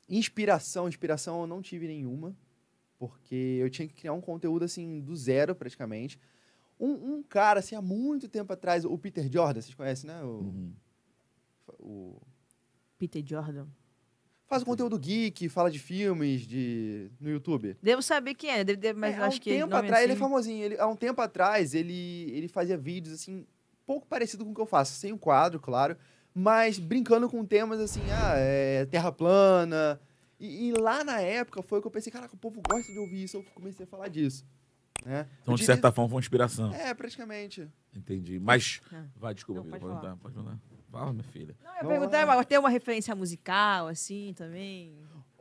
inspiração, inspiração eu não tive nenhuma, porque eu tinha que criar um conteúdo, assim, do zero, praticamente. Um, um cara, assim, há muito tempo atrás, o Peter Jordan, vocês conhecem, né? O, Uhum. o- Peter Jordan. faz o conteúdo geek, fala de filmes de, no YouTube. Devo saber quem é, deve- deve- mas É, há um acho que tempo atrás, ele é assim- famosinho. Ele, há um tempo atrás, ele, ele fazia vídeos, assim, pouco parecido com o que eu faço. Sem o quadro, claro, mas brincando com temas, assim, ah, é, terra plana. E, e lá na época foi que eu pensei, caraca, o povo gosta de ouvir isso. Eu comecei a falar disso. Né? Então, Eu de diria- certa forma, foi uma inspiração. É, praticamente. Entendi. Mas. Ah. Vai, desculpa, Não, pode pode pode dar. Fala, minha filha. Não, eu Vamos mas tem uma referência musical, assim, também?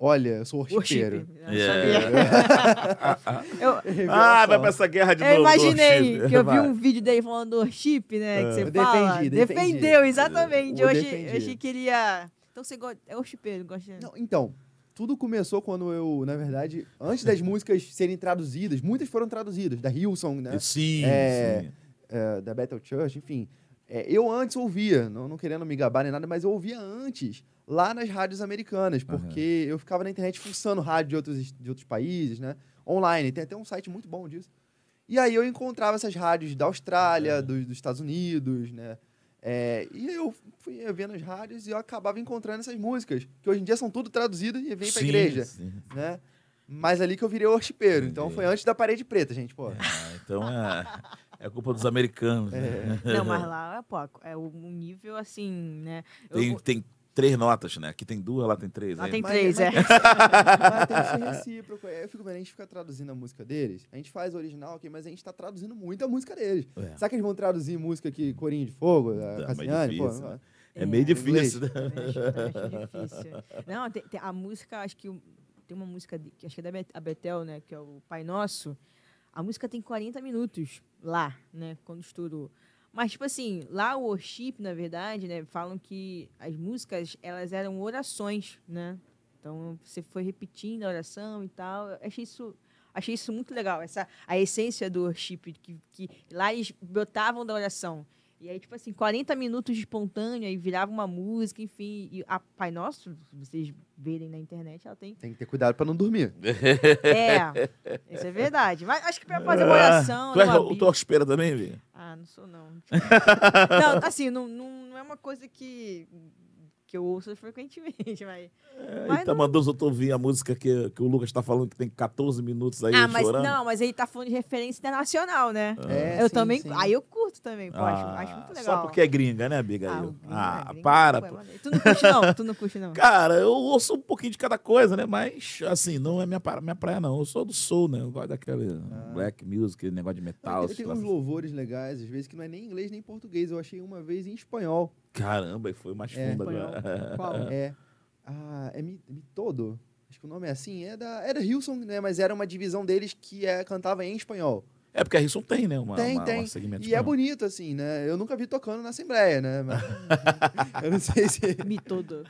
Olha, eu sou Worship. worshipeiro. Eu Yeah. Eu, Ah, vai pra essa guerra de eu novo. imaginei worship. que eu vi um vídeo dele falando do worship, né? Que você Eu fala. defendi, defendi. Defendeu, exatamente. Eu Eu achei, defendi. eu achei que ele ia... Então você gosta... É worshipeiro, gosta... Não, então, tudo começou quando eu, na verdade, antes das músicas serem traduzidas, muitas foram traduzidas, da Hillsong, né? Sim, É, sim. é, da Battle Church, enfim. É, eu antes ouvia, não, não querendo me gabar nem nada, mas eu ouvia antes, lá nas rádios americanas, porque eu ficava na internet fuçando rádio de outros, de outros países, né? Online, tem até um site muito bom disso. E aí eu encontrava essas rádios da Austrália, dos, dos Estados Unidos, né? É, e eu fui vendo as rádios e eu acabava encontrando essas músicas, que hoje em dia são tudo traduzidas e vem pra Sim, igreja, sim. né? Mas ali que eu virei worshipeiro, então foi antes da parede preta, gente, pô. Ah, então é, é culpa dos americanos. né? Não, mas lá é pouco. É um nível assim, né? Eu- Tem, tem três notas, né? Aqui tem duas, lá tem três. Lá aí. tem Mas- três, mas- é. Mas tem que ser recíproco. é, Eu fico vendo, a gente fica traduzindo a música deles. A gente faz original aqui, mas a gente tá traduzindo muito a música deles. É. Será que eles vão traduzir música aqui, Corinho de Fogo, da Tá, Cassiane? mas Pô, né? É É, meio difícil, né? Acho difícil. Não, tem, tem a música, acho que tem uma música de- que acho que é da Bet- a Betel, né, que é o Pai Nosso. A música tem 40 minutos lá, né, quando estourou. Mas, tipo assim, lá o worship, na verdade, né, falam que as músicas, elas eram orações, né? Então, você foi repetindo a oração e tal. Eu achei isso, achei isso muito legal, essa, a essência do worship, que, que lá eles brotavam da oração. E aí, tipo assim, 40 minutos de espontâneo, aí virava uma música, enfim. E a Pai Nosso, se vocês verem na internet, ela tem. Tem que ter cuidado pra não dormir. É, isso é verdade. Mas acho que pra fazer uma oração. Tu é numa o torceira também, Vi? Ah, não sou não. não, assim, não, não, não é uma coisa que, que eu ouço frequentemente, mas. mas Eita, não- mandou os outros ouvir a música que, que o Lucas tá falando que tem 14 minutos aí Ah, mas chorando. não, mas ele tá falando de referência internacional, né? É, eu sim, também. sim. Aí eu curto também, pô, acho, Ah, acho muito legal. Só porque é gringa, né, Ah, o gringo, Ah, é, gringo, para. pô, é. Tu não curte, não? Tu não curte, não? Cara, eu ouço um pouquinho de cada coisa, né? Mas, assim, não é minha, pra- minha praia, não. Eu sou do soul, né? Eu gosto daquele black music, negócio de metal. Tem, lá. uns louvores legais, às vezes, que não é nem inglês nem português. Eu achei uma vez em espanhol. Caramba, e foi mais É. fundo agora. Qual? É. Ah, é Mi- Mitodo? Acho que o nome é assim. É da, era Hillsong, né? Mas era uma divisão deles que é, cantava em espanhol. É porque a Risson tem, né? Uma, tem, uma, tem. uma segmento e é bonito, assim, né? Eu nunca vi tocando na Assembleia, né? Mas- eu não sei se. Me todo.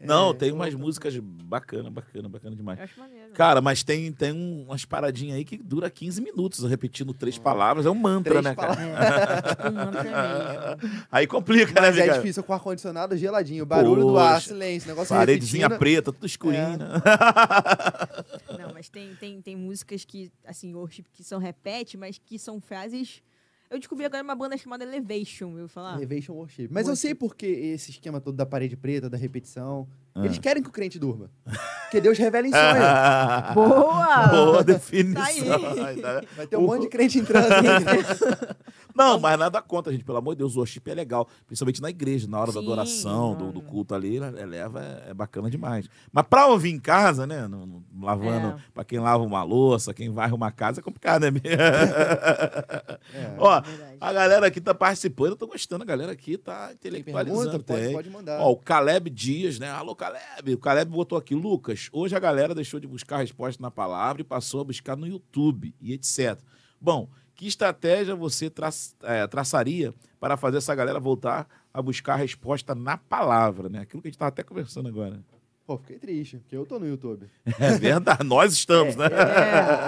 Não, É, tem umas músicas bacana, bacana, bacana demais. Eu acho maneiro. Cara, mas tem, tem um- umas paradinhas aí que dura 15 minutos repetindo três palavras. É um mantra, Três né, cara? É, tipo um mantra mesmo. Aí complica, Mas né, é difícil com o ar-condicionado geladinho, o barulho do ar, Poxa. silêncio, negócio Paredezinha repetindo. preta, tudo escurinho, É. né? Mas tem, tem, tem músicas que, assim, worship que são repete, mas que são frases. Eu descobri agora uma banda chamada Elevation, eu falar. Elevation Worship. Mas eu Worship. sei porque esse esquema todo da parede preta, da repetição. Ah. Eles querem que o crente durma. Porque Deus revela em sonho. Boa! Boa definição. Tá aí. Tá- Vai ter um monte de crente entrando aqui. Não, mas nada contra, gente. Pelo amor de Deus, o worship é legal. Principalmente na igreja, na hora da Sim, adoração, do, do culto ali, eleva, é, é bacana demais. Mas pra ouvir em casa, né? no- no- lavando, É. pra quem lava uma louça, quem varre uma casa, é complicado, né? É. Ó, Verdade. a galera aqui tá participando, eu tô gostando. A galera aqui tá Tem intelectualizando. pergunta? Pode, pode mandar. Ó, o Caleb Dias, né? Alô, Caleb. O Caleb botou aqui, Lucas, hoje a galera deixou de buscar resposta na palavra e passou a buscar no YouTube e etc. Bom, que estratégia você tra é, traçaria para fazer essa galera voltar a buscar a resposta na palavra, né? Aquilo que a gente tava até conversando agora. Pô, fiquei triste, porque eu tô no YouTube. É verdade, nós estamos, né?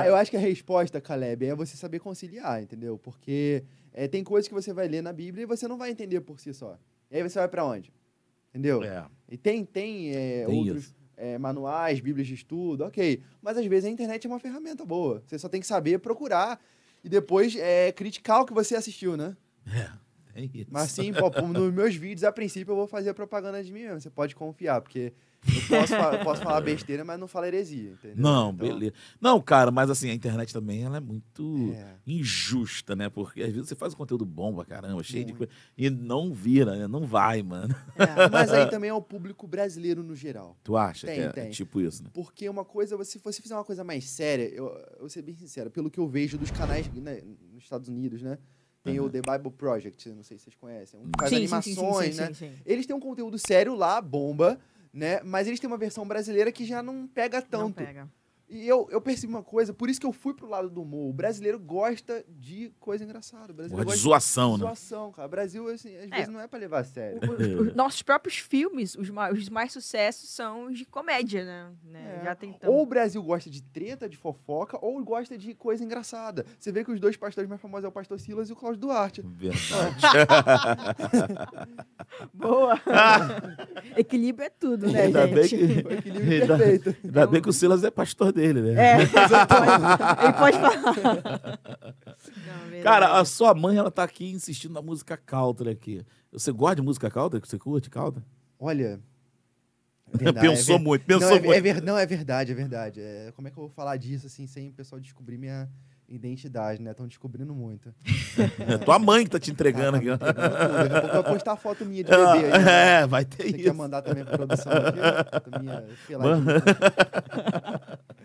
É, eu acho que a resposta, Caleb, é você saber conciliar, entendeu? Porque é, tem coisas que você vai ler na Bíblia e você não vai entender por si só. E aí você vai pra onde? Entendeu? É. E tem, tem, é, Tem outros é, manuais, bíblias de estudo, ok. Mas às vezes a internet é uma ferramenta boa. Você só tem que saber procurar e depois é, criticar o que você assistiu, né? É isso. Mas sim, pô, nos meus vídeos, a princípio, eu vou fazer propaganda de mim mesmo. Você pode confiar, porque eu posso, fa- posso falar besteira, mas não falo heresia, entendeu? Não, Então, beleza. Não, cara, mas assim, a internet também ela é muito É. injusta, né? Porque às vezes você faz um conteúdo bom pra caramba, cheio de Muito. coisa, e não vira, né? Não vai, mano. É, mas aí também é o público brasileiro no geral. Tu acha Tem, que é, tem. tipo isso, né? Porque uma coisa, se você fizer uma coisa mais séria, eu, eu vou ser bem sincero, pelo que eu vejo dos canais né, nos Estados Unidos, né? Tem o The Bible Project, não sei se vocês conhecem, um que faz Sim, animações, sim, sim, né? sim, sim. Eles têm um conteúdo sério lá, bomba, né? Mas eles têm uma versão brasileira que já não pega Não tanto. pega. E eu, eu percebi uma coisa, por isso que eu fui pro lado do humor. O brasileiro gosta de coisa engraçada. O brasileiro Gosta de zoação, de né? zoação, cara. O Brasil, assim, às É. vezes não é pra levar a sério. O- o- os nossos próprios filmes, os mais, os mais sucessos são os de comédia, né? Né? É. Já tentamos. Ou o Brasil gosta de treta, de fofoca, ou gosta de coisa engraçada. Você vê que os dois pastores mais famosos é o pastor Silas e o Cláudio Duarte. Verdade. Boa! Equilíbrio é tudo, né, Ainda bem gente? que, O equilíbrio Ainda- perfeito. ainda bem que o Silas é pastor dele, né? É, ele pode falar. Não, verdade. Cara, a sua mãe, ela tá aqui insistindo na música country aqui. Você gosta de música country? Você curte country? Olha. é verdade, pensou é ver- muito, pensou não, é, muito. É ver- não, é verdade, é verdade. É, como é que eu vou falar disso assim, sem o pessoal descobrir minha identidade, né? Estão descobrindo muito. É tua mãe que tá te entregando aqui. Ah, tá me entregando. Daqui a pouco eu vou postar foto minha de bebê aí. né? É, vai ter Você quer isso. mandar também pra produção aqui? Foto minha peladinha.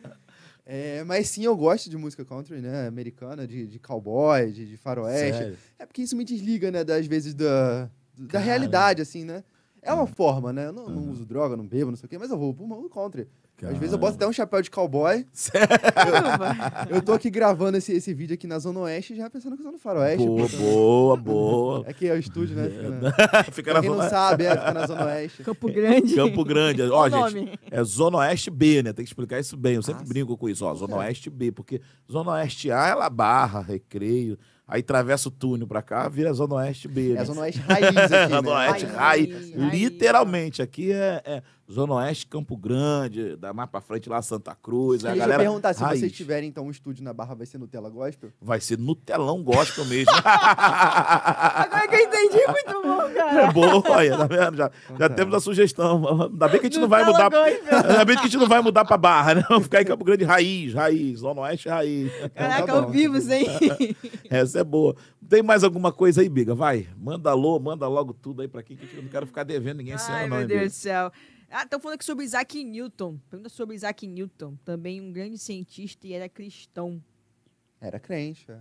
É, mas sim, eu gosto de música country, né? Americana, de, de cowboy, de, de faroeste. Sério? É porque isso me desliga, né? Das vezes da, da Cara. realidade, assim, né? É uma forma, né? Eu não, não uso droga, não bebo, não sei o quê, mas eu vou pro mundo country. Às vezes eu boto até um chapéu de cowboy. Caramba. Eu tô aqui gravando esse, esse vídeo aqui na Zona Oeste, já pensando que eu tô no Faroeste. Boa, pô. boa, boa. Aqui é o estúdio, né? Fica na... Fica Pra na quem não sabe, é, fica na Zona Oeste. Campo Grande. Campo Grande. Ó, gente, nome? é Zona Oeste B, né? Tem que explicar isso bem. Eu sempre Ah, brinco com isso, ó. Zona É. Oeste B, porque Zona Oeste A, ela barra, recreio. Aí atravessa o túnel pra cá, vira Zona Oeste B. É né? a Zona Oeste raiz aqui, né? Zona Oeste Raiz, raiz, raiz. literalmente. Aqui é, é Zona Oeste, Campo Grande, da mais pra frente lá Santa Cruz. Aí a Deixa galera eu perguntar, se raiz. vocês tiverem então um estúdio na Barra, vai ser Nutella Gospel? Vai ser no telão gospel mesmo. Agora que eu entendi, muito bom, cara. É boa, olha, tá vendo? Já, já tá. temos a sugestão. Ainda bem que a gente não vai mudar. Gospel. Ainda bem que a gente não vai mudar pra Barra, né? Vamos ficar em Campo Grande raiz, raiz, Zona Oeste raiz. Caraca, tá bom, ao vivo, tá hein? Essa é boa. Tem mais alguma coisa aí, Biga? Vai, manda alô, manda logo tudo aí pra quem, que eu não quero ficar devendo ninguém esse Ai, ano, não, meu Deus do céu. Ah, estão falando aqui sobre Isaac Newton. Pergunta sobre Isaac Newton. Também um grande cientista e era cristão. Era crente. é.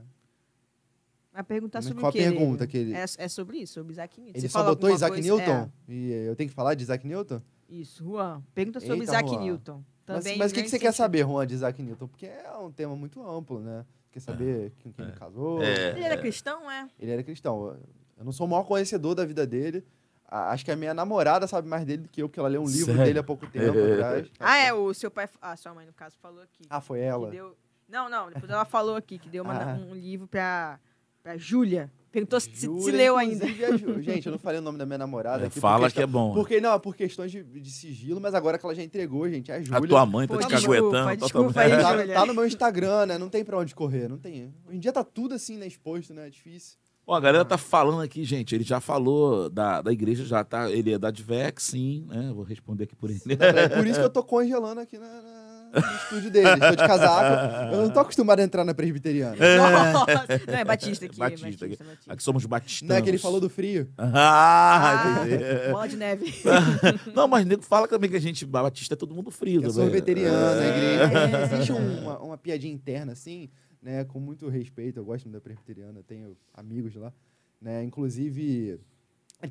Vai perguntar Mas sobre qual o a quê? pergunta Lívia? que ele- É, é sobre isso, sobre Isaac Newton. Ele Você só botou Isaac coisa? Newton? E eh, eu tenho que falar de Isaac Newton? É, isso, Juan. Pergunta sobre Eita, Isaac Juan. Newton. Mas, Também mas o que, que você quer saber, Juan, de Isaac Newton? Porque é um tema muito amplo, né? Quer saber com quem ele casou? É. Ele era cristão, é? Ele era cristão. Eu não sou o maior conhecedor da vida dele. A- Acho que a minha namorada sabe mais dele do que eu, porque ela leu um livro Sério? dele há pouco tempo atrás. Ah, é, o seu pai... Ah, sua mãe, no caso, falou aqui. Ah, foi ela? deu... Não, não, depois ela falou aqui que deu uma- Ah. um livro pra, pra Júlia. Perguntou se, se leu ainda. é Gente, eu não falei o nome da minha namorada É, aqui. fala questão- que é bom. Porque, não, por questões de, de sigilo, mas agora que ela já entregou, gente, é a Júlia. A tua mãe tá Pô, te desculpa, caguetando. desculpa totalmente. aí, Tá, tá no meu Instagram, né? Não tem pra onde correr, não tem. Hoje em dia tá tudo assim, né? Exposto, né? É difícil. Ó, a galera tá falando aqui, gente. Ele já falou da, da igreja, já tá. Ele é da Advex, sim, né? Vou responder aqui por ele. É por isso que eu tô congelando aqui na- na- no estúdio dele. Estou de casaco. Eu não tô acostumado a entrar na presbiteriana. Nossa! Não, é Batista aqui. Batista, Batista, aqui. Batista. Aqui somos batistanos. Não é que ele falou do frio? Ah, entendi. Bola de neve. Não, mas nego fala também que a gente, Batista é todo mundo frio. É também. sorveteriana, a É. igreja. É. Existe um- uma, uma piadinha interna, assim, né? Com muito respeito. Eu gosto da presbiteriana, tenho amigos lá. Né? Inclusive,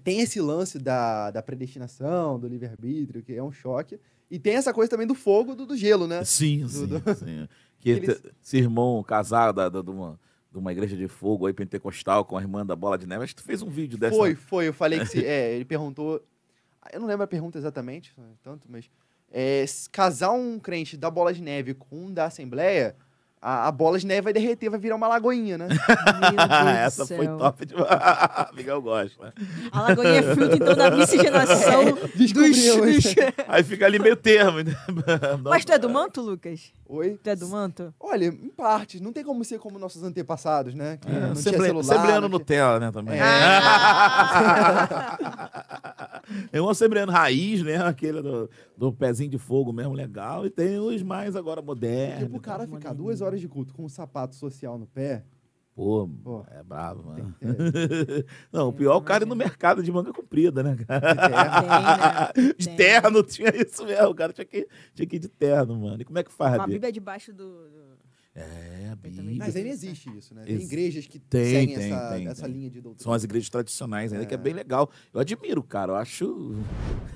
tem esse lance da, da predestinação, do livre-arbítrio, que é um choque. E tem essa coisa também do fogo, do, do gelo, né? Sim, sim, do- sim. Que Eles- te- esse irmão casado de, uma, de uma igreja de fogo aí, pentecostal, com a irmã da bola de neve, acho que tu fez um vídeo dessa. Foi, foi. Eu falei que se, é, ele perguntou. Eu não lembro a pergunta exatamente, né, tanto, mas. é, casar um crente da bola de neve com um da Assembleia, a, a bola de neve vai derreter, vai virar uma lagoinha, né? Do Essa foi top demais. Miguel gosta. né? A Lagoinha é fruto, então, da miscigenação dos... Dos- Aí fica ali meio termo. né? Mas tu é do manto, Lucas? Oi? Tu é do manto? Olha, em partes, não tem como ser como nossos antepassados, né? Que É, não tinha celular. Tinha- Nutella, né, também. É. É um assembleano raiz, né? Aquele do, do pezinho de fogo mesmo, legal. E tem os mais agora modernos. Tipo, o cara ficar duas horas de culto com um sapato social no pé. Pô, Pô. é bravo, mano. Não, o pior é o cara ir no mercado de manga comprida, né, cara? Tem, né? De Tem. terno, tinha isso mesmo. O cara tinha que, tinha que ir de terno, mano. E como é que faz, Com a Bia? Bíblia debaixo do... do- É, a. Bíblia. Mas ainda existe isso, né? Tem Ex- igrejas que Tem, seguem tem, essa, tem, essa tem. linha de doutrina. São as igrejas tradicionais ainda, que é É. bem legal. Eu admiro, cara. Eu acho.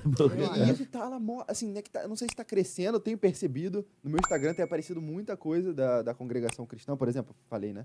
E isso tá assim, né, que tá- eu não sei se tá crescendo, eu tenho percebido. No meu Instagram tem aparecido muita coisa da, da congregação cristã, por exemplo, falei, né?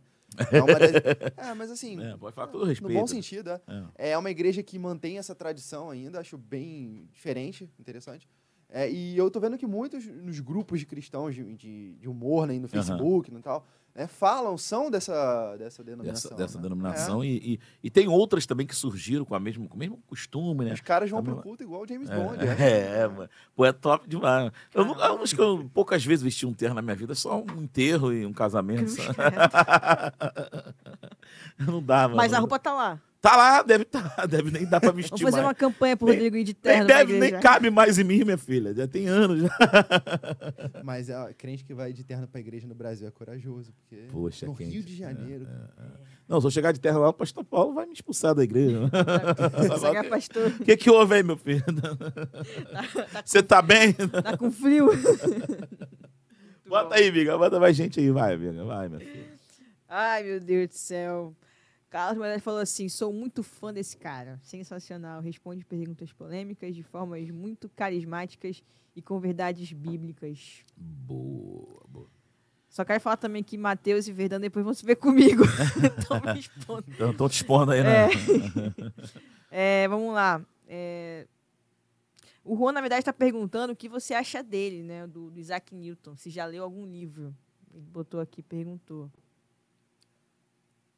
É, uma das- é, mas assim, É, pode falar com todo no respeito. bom sentido, é. É. É uma igreja que mantém essa tradição ainda, acho bem diferente, interessante. É, e eu tô vendo que muitos nos grupos de cristãos de, de, de humor, né, no Facebook e tal, né, falam, são dessa, dessa denominação. Dessa, dessa né? denominação. E, e, e tem outras também que surgiram com, a mesmo, com o mesmo costume, É. né? Os caras vão A pro mesma- culto igual o James Bond. né? É, é, mano. Pô, é top demais. Eu, não, eu acho que eu poucas vezes vesti um terno na minha vida, só um enterro e um casamento. não dá, mano. Mas a roupa tá lá. Tá lá, deve tá, deve nem dar pra vestir Vamos fazer mais. uma campanha pro Nem- Rodrigo ir de Nem terno na deve, nem cabe mais em mim, minha filha. Já tem anos já. Mas é, crente que vai de terno pra igreja no Brasil é corajoso, porque Poxa, no quente. Rio de Janeiro. Não, se eu chegar de terno lá, o pastor Paulo vai me expulsar da igreja. O que, que houve aí, meu filho? Você tá bem? Tá com frio. Bota aí, amiga. Bota mais gente aí. Vai, amiga. Vai, meu filho. Ai, meu Deus do céu. Carlos Moraes falou assim: sou muito fã desse cara. Sensacional. Responde perguntas polêmicas de formas muito carismáticas e com verdades bíblicas. Boa, boa. Só quero falar também que Matheus e Verdão depois vão se ver comigo. então me. Então, Estão te expondo aí, né? É, vamos lá. É, O Juan, na verdade, está perguntando o que você acha dele, né? Do, do Isaac Newton. Se já leu algum livro. Ele botou aqui, perguntou.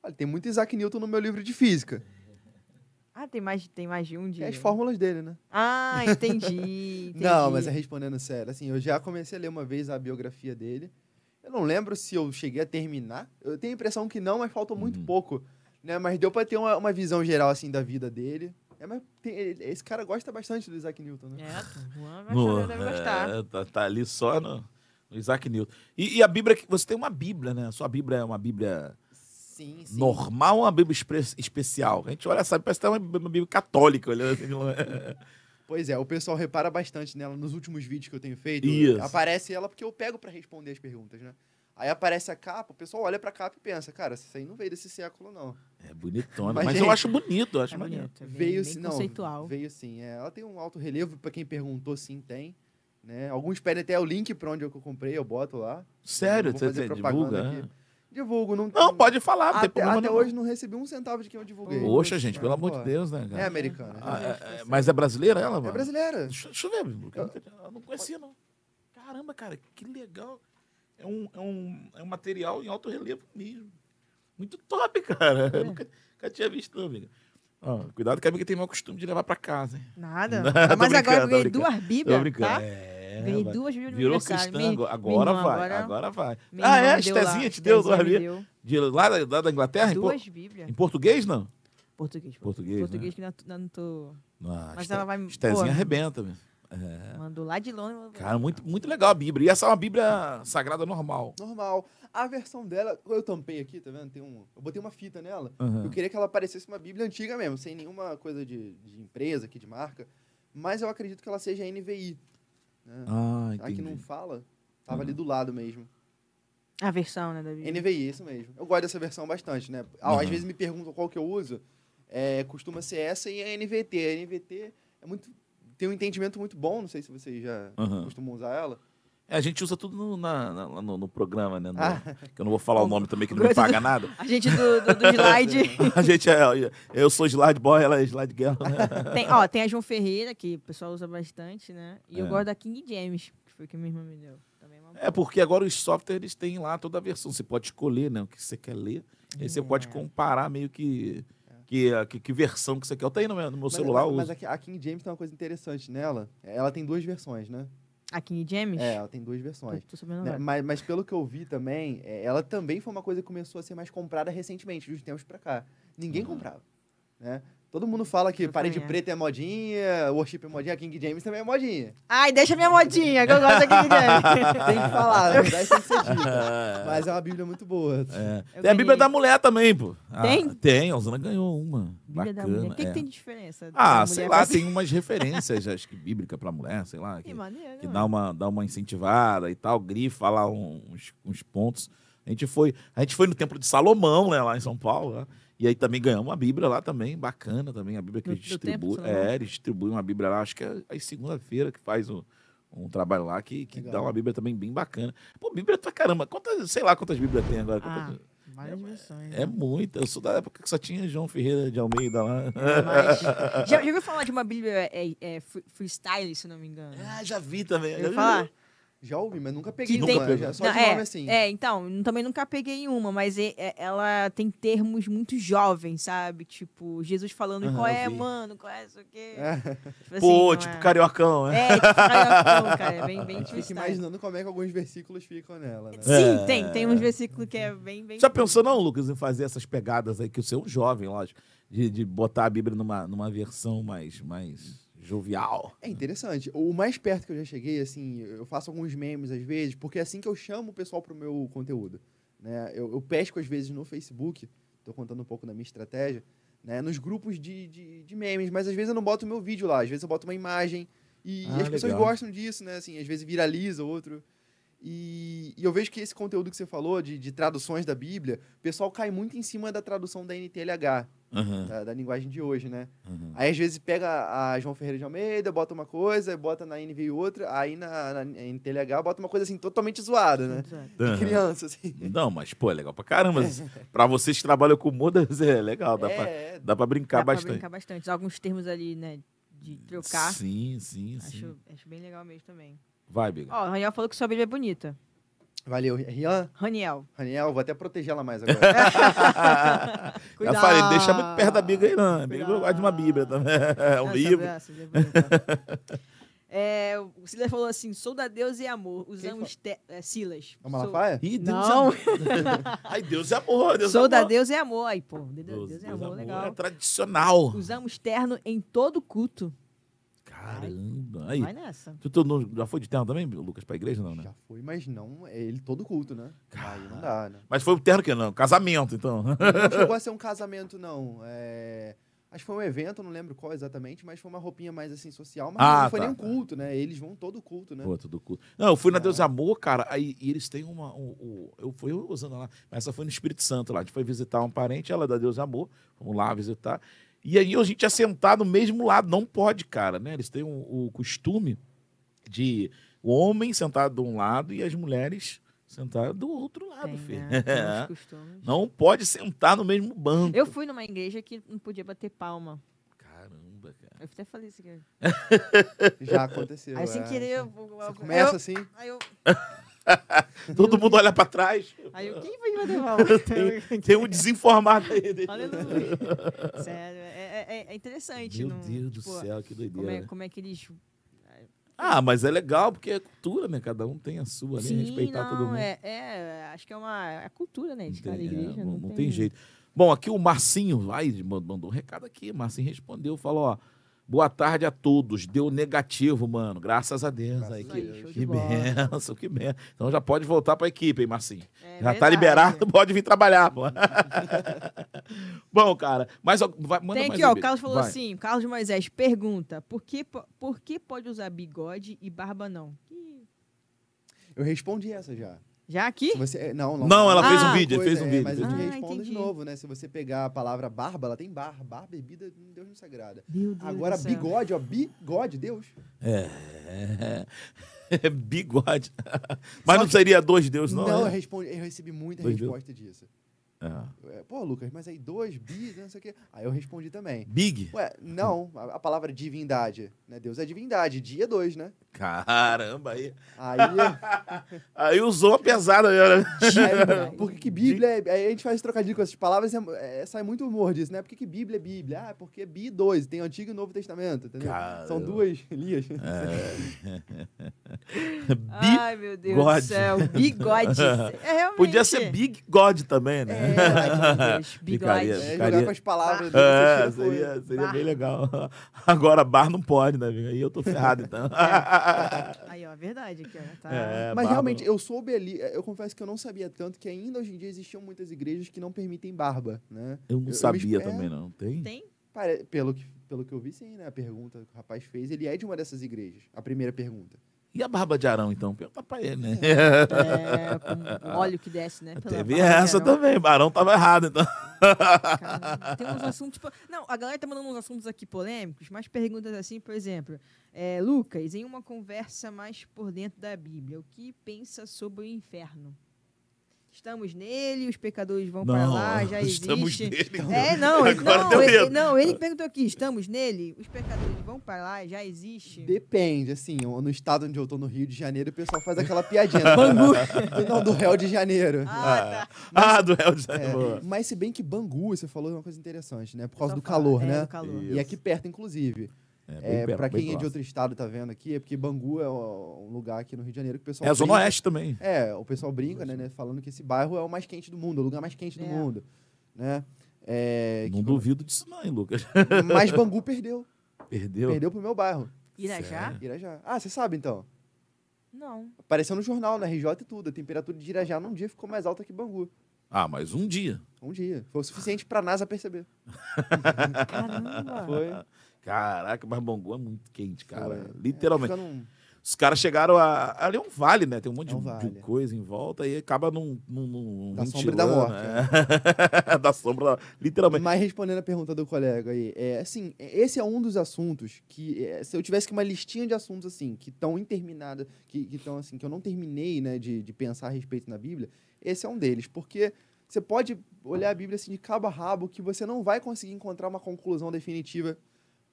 Olha, tem muito Isaac Newton no meu livro de física. Ah, tem mais, tem mais de um dia. é as fórmulas dele, né? Ah, entendi. entendi. Não, mas é respondendo sério. Assim, eu já comecei a ler uma vez a biografia dele. Eu não lembro se eu cheguei a terminar. Eu tenho a impressão que não, mas faltou muito Uhum. pouco. Né? Mas deu pra ter uma, uma visão geral, assim, da vida dele. É, mas tem- esse cara gosta bastante do Isaac Newton, né? É, o Juan No- deve gostar. é, tá, tá ali só no, no Isaac Newton. E, e a Bíblia, que- você tem uma Bíblia, né? A sua Bíblia é uma Bíblia Sim, sim. normal ou uma Bíblia especial? A gente olha, sabe, parece que é uma, Bíblia- católica. Olhando assim, é? Pois é, o pessoal repara bastante nela nos últimos vídeos que eu tenho feito. Isso. Aparece ela porque eu pego pra responder as perguntas, né? Aí aparece a capa, o pessoal olha pra capa e pensa, cara, isso aí não veio desse século, não. É bonitona. Mas, Mas, eu acho bonito, eu acho É maneiro. bonito, é bem, veio bem sim, não. conceitual. Veio sim. É, ela tem um alto relevo, pra quem perguntou, sim, tem. Né? Alguns pedem até o link pra onde eu comprei, eu boto lá. Sério, você, fazer você propaganda divulga? aqui. Divulgo, não Não, pode falar, não Até, até não. hoje não recebi um centavo de quem eu divulguei. Poxa, gente, pelo amor de Deus, né, É cara? americana. Ah, é- é- mas é brasileira ela, mano? É brasileira. Deixa, deixa eu ver, eu, eu não conhecia, não. Caramba, cara, que legal. É um, é um, é um material em alto relevo mesmo. Muito top, cara. Eu nunca, nunca tinha visto, não, amiga. Cuidado que a amiga tem mau costume de levar pra casa, hein? Nada. Tô Mas agora eu ganhei duas bíblias, tá? É, Ganhei vai. duas bíblias no Virou cristã, Minha- agora irmã vai, agora- agora vai. minha Ah, é? me deu Estezinha te deu duas me bíblias? De lá da, lá da Inglaterra? Em, por- Duas bíblias. em português, não? Português. Português, Português né? que não, não, tô... Ah, Mas ela vai... Estezinha pô, arrebenta, meu. É. Mandou lá de longe. Cara, muito, muito legal a Bíblia. E essa é uma Bíblia sagrada normal. Normal. A versão dela, eu tampei aqui, tá vendo? Tem um, eu botei uma fita nela. Uhum. Eu queria que ela parecesse uma Bíblia antiga mesmo, sem nenhuma coisa de, de empresa aqui, de marca. Mas eu acredito que ela seja NVI. Né? Ah, Aqui entendi. não fala. Tava ali do lado mesmo. A versão, né, da Bíblia. NVI, isso mesmo. Eu gosto dessa versão bastante, né? Ah, Uhum. Às vezes me perguntam qual que eu uso. É, costuma ser essa e a NVT. A NVT é muito, tem um entendimento muito bom, não sei se vocês já Uhum. costumam usar ela. É, a gente usa tudo no, na- na- no, no programa, né? No- Ah. Que eu não vou falar o nome também, que não me paga nada. A gente do, do, do slide... A gente é. Eu sou slide boy, ela é slide girl. né? tem, ó, tem a João Ferreira, que o pessoal usa bastante, né? E eu É. gosto da King James, que foi que minha irmã me deu. Também é uma É porque agora os softwares têm lá toda a versão. Você pode escolher né, o que você quer ler. E aí você É. pode comparar meio que. Que, que, que versão que você quer. Eu tenho no meu, no meu Mas- celular. eu Mas, uso. mas a, a King James tem uma coisa interessante nela. Ela tem duas versões, né? A King James? É, ela tem duas versões. Tô, tô sabendo Né, agora. Mas, mas pelo que eu vi também, é, ela também foi uma coisa que começou a ser mais comprada recentemente, de uns tempos pra cá. Ninguém Uhum. comprava, né? Todo mundo fala que Eu parede preta é modinha, worship é modinha, a King James também é modinha. Ai, deixa minha modinha, que eu gosto da King James. Tem que falar, na verdade tem que ser dita. Mas é uma bíblia muito boa. É. Tem a. Bíblia da mulher também, pô. Ah, Tem? tem, a Osana ganhou uma. Bíblia da Bacana. mulher. O que, que é. tem de diferença? Ah, da sei lá, tem umas referências, acho que bíblica pra mulher, sei lá. Que Que, maneiro. que dá uma, dá uma incentivada e tal, grifa lá uns, uns pontos. A gente, foi, a gente foi no Templo de Salomão, né, lá em São Paulo. né? E aí também ganhamos uma Bíblia lá também, bacana também, a Bíblia que No- eles distribuem. É, eles distribuem uma Bíblia lá, acho que é às segunda-feira que faz o- um trabalho lá que, que Legal. dá uma Bíblia também bem bacana. Pô, Bíblia pra caramba, quantas, sei lá quantas Bíblias tem agora. Ah, quantas- várias versões. é né? muita. Eu sou da época que só tinha João Ferreira de Almeida lá. É, mas- já, já ouviu falar de uma Bíblia é, é, free- freestyle, se não me engano? Ah, já vi também. Já já ouviu vi. Já ouvi, mas nunca peguei Que uma, tem- já, só Não, de é, nome assim. É, então, também nunca peguei uma, mas é- é- ela tem termos muito jovens, sabe? Tipo, Jesus falando, Aham, qual é, vi. mano, qual é isso aqui? É. Tipo assim, Pô, não tipo é... cariocão, né? É, tipo, cariocão, cara, é bem, bem Fico imaginando como é que alguns versículos ficam nela, né? Sim, É. tem, tem uns versículos que é bem, bem... Já pensou não, Lucas, em fazer essas pegadas aí, que você é um jovem, lógico, de, de botar a Bíblia numa, numa versão mais, mais jovial? É interessante. O mais perto que eu já cheguei, assim, eu faço alguns memes às vezes, porque é assim que eu chamo o pessoal pro meu conteúdo. Né? Eu, eu pesco às vezes no Facebook, tô contando um pouco da minha estratégia, né? nos grupos de, de, de memes, mas às vezes eu não boto o meu vídeo lá, às vezes eu boto uma imagem e, Ah, as pessoas legal. gostam disso, né? Assim, às vezes viraliza outro. E, e eu vejo que esse conteúdo que você falou, de, de traduções da Bíblia, o pessoal cai muito em cima da tradução da NTLH, Aham, da, da linguagem de hoje, né? aham. Aí às vezes pega a João Ferreira de Almeida, bota uma coisa, bota na NVI outra, aí na, na NTLH bota uma coisa assim totalmente zoada, né? Exato. De criança, assim. Não, mas, pô, é legal pra caramba. pra vocês que trabalham com moda, é legal. Dá, pra, É, dá pra brincar Dá pra bastante. brincar bastante. Alguns termos ali, né, de trocar. Sim, sim, sim. Acho, acho bem legal mesmo também. Vai, Biga. Ó, o Raniel falou que sua Bíblia é bonita. Valeu. Rian, Raniel. Raniel, vou até proteger ela mais agora. Já falei, deixa muito perto da Bíblia aí, não. A Bíblia Cuidado. gosta de uma Bíblia também. É um livro. essa- essa Bíblia é. É, o Silas falou assim: sou da Deus e amor. Usamos te- é, Silas. É o Sou- Malafaia? Ih, Deus Não. é amor. Ai, Deus é amor. Deus Sou é da amor. Deus e amor. Aí, pô, Deus, Deus, Deus é Deus amor, É legal. tradicional. Usamos terno em todo culto. Caramba. Aí. Vai nessa. Tu, tu não- já foi de terno também, Lucas, pra igreja, não, né? Já foi, mas não é ele todo culto, né? Aí não dá, né? Mas foi o terno que não? Casamento, então. Não chegou a ser um casamento, não. É, Acho que foi um evento, não lembro qual exatamente, mas foi uma roupinha mais assim social, mas Ah, não foi tá, nem um tá. culto, né? Eles vão todo culto, né? Pô, tudo culto. Não, eu fui na É. Deus e Amor, cara, aí e eles têm uma. um- um- eu fui usando lá, mas essa foi no Espírito Santo lá. A gente foi visitar um parente, ela é da Deus e Amor, vamos lá visitar. E aí a gente ia sentar no mesmo lado, não pode, cara, né? Eles têm o, o costume de o homem sentado de um lado e as mulheres sentadas do outro lado, Tem, filho. né? É. Não pode sentar no mesmo banco. Eu fui numa igreja que não podia bater palma. Caramba, cara. Eu até falei isso aqui. Já aconteceu. Aí sem é. querer. Eu, Você eu- começa eu- assim. Aí eu. Todo mundo olha pra trás. Aí eu. Quem foi que bater palma? Tem, tem um desinformado aí. Aleluia. Sério, é, é- é interessante. Meu não- Deus do tipo, céu, que doideira. Como é, né? como é que eles. Ah, mas é legal, porque é cultura, né? Cada um tem a sua ali, Sim, respeitar não, todo mundo. É, é, acho que é uma é cultura, né? De cada tem- é, igreja. não, não, não tem jeito. Bom, aqui o Marcinho, ai, mandou um recado aqui. Marcinho respondeu, falou, ó. Boa tarde a todos. Deu negativo, mano. Graças a Deus. Graças aí, a que, Deus. Que benção, que benção. Então já pode voltar pra equipe, hein, Marcinho? É já tá verdade. liberado, pode vir trabalhar, pô. Bom, cara, mas ó, vai, manda Tem mais aqui, ó. O Carlos falou vai. assim: Carlos Moisés pergunta: por que, po- por que pode usar bigode e barba não? Eu respondi essa já. Já aqui? Se você, é, não, não, Não, ela fez um Uma vídeo, fez um vídeo, Mas fez eu te vídeo. respondo Ah, de entendi. novo, né? Se você pegar a palavra barba, ela tem bar. Bar, bebida, Deus não sagrada. Meu Deus Agora, do céu. bigode, ó. Bigode, Deus. É. Bigode. Mas não seria dois deuses, não? Não, eu, é? respondi, eu recebi muita Dois resposta disso. É. É, Pô, Lucas, mas aí dois, bi, não sei o quê. Aí eu respondi também. Big? Ué, não, a, a palavra divindade, né? Deus é divindade, dia é dois, né? Caramba, aí. Aí, Aí usou a pesada, né? por que, que Bíblia é, aí a gente faz trocadilho com essas palavras, é, é, sai muito humor disso, né? Por que, que Bíblia é Bíblia? Ah, porque bi dois, tem o Antigo e o Novo Testamento, entendeu? São Caramba. duas Elias. Ai, meu Deus God. do céu. Bigode. É realmente. Podia ser Big God também, né? É, Deus, Bicaria. bigode. É, Ficaria- jogar com as palavras É, tira seria, seria Bar. bem legal. Agora, bar não pode, né? amigo? Aí eu tô ferrado, então. Aí, ó, verdade aqui, ó. Tá. É, Mas realmente, não. eu soube ali, eu confesso que eu não sabia tanto que ainda hoje em dia existiam muitas igrejas que não permitem barba, né? Eu não eu sabia me- é. também, não. Tem? Tem? Pare- Pelo que, pelo que eu vi, sim, né? A pergunta que o rapaz fez, ele é de uma dessas igrejas. A primeira pergunta. E a barba de Arão, então? Pergunta pra ele, né? É, com o óleo que desce, né? pela Teve essa também. Barão tava errado, então. Caramba, tem uns assuntos. Tipo, não, a galera tá mandando uns assuntos aqui polêmicos, mas perguntas assim, por exemplo. é, Lucas, em uma conversa mais por dentro da Bíblia, o que pensa sobre o inferno? Estamos nele, os pecadores vão para lá, já estamos existe. nele. É, não, Agora não, deu ele, medo. não, ele perguntou aqui, estamos nele, os pecadores vão para lá, já existe. Depende, assim, no estado onde eu tô, no Rio de Janeiro, o pessoal faz aquela piadinha. né? Bangu! Não, do Réu de Janeiro. Ah, tá. Ah, do réu de É, Boa. mas se bem que Bangu, você falou uma coisa interessante, né? Por causa do calor, é, né? do calor. E aqui perto, inclusive. É, É, bem quem é de outro estado tá vendo aqui, é porque Bangu é um lugar aqui no Rio de Janeiro que o pessoal. É a Zona brinca- Oeste também. É, o pessoal brinca, né, né, Falando que esse bairro é o mais quente do mundo, é o lugar mais quente do É. mundo. Né? É, Não duvido disso, não, hein, Lucas? que- mas Bangu perdeu. Perdeu. Perdeu pro meu bairro. Irajá? Irajá. Ah, você sabe então? Não. Apareceu no jornal, na RJ e tudo. A temperatura de Irajá num dia ficou mais alta que Bangu. Ah, mas um dia. Um dia. Foi o suficiente pra NASA perceber. Caramba. Foi. Caraca, mas Bangu é muito quente, cara. Foi. Literalmente. Fica num- Os caras chegaram a. Ali é um vale, né? Tem um monte É um de- vale. de coisa em volta e acaba num. num, num Da sombra da morte, né? da sombra, literalmente. Mas respondendo a pergunta do colega aí, é assim, esse é um dos assuntos que, é, se eu tivesse que uma listinha de assuntos assim, que estão interminadas, que estão assim, que eu não terminei, né, de, de pensar a respeito na Bíblia, esse é um deles, porque você pode olhar a Bíblia assim de cabo a rabo que você não vai conseguir encontrar uma conclusão definitiva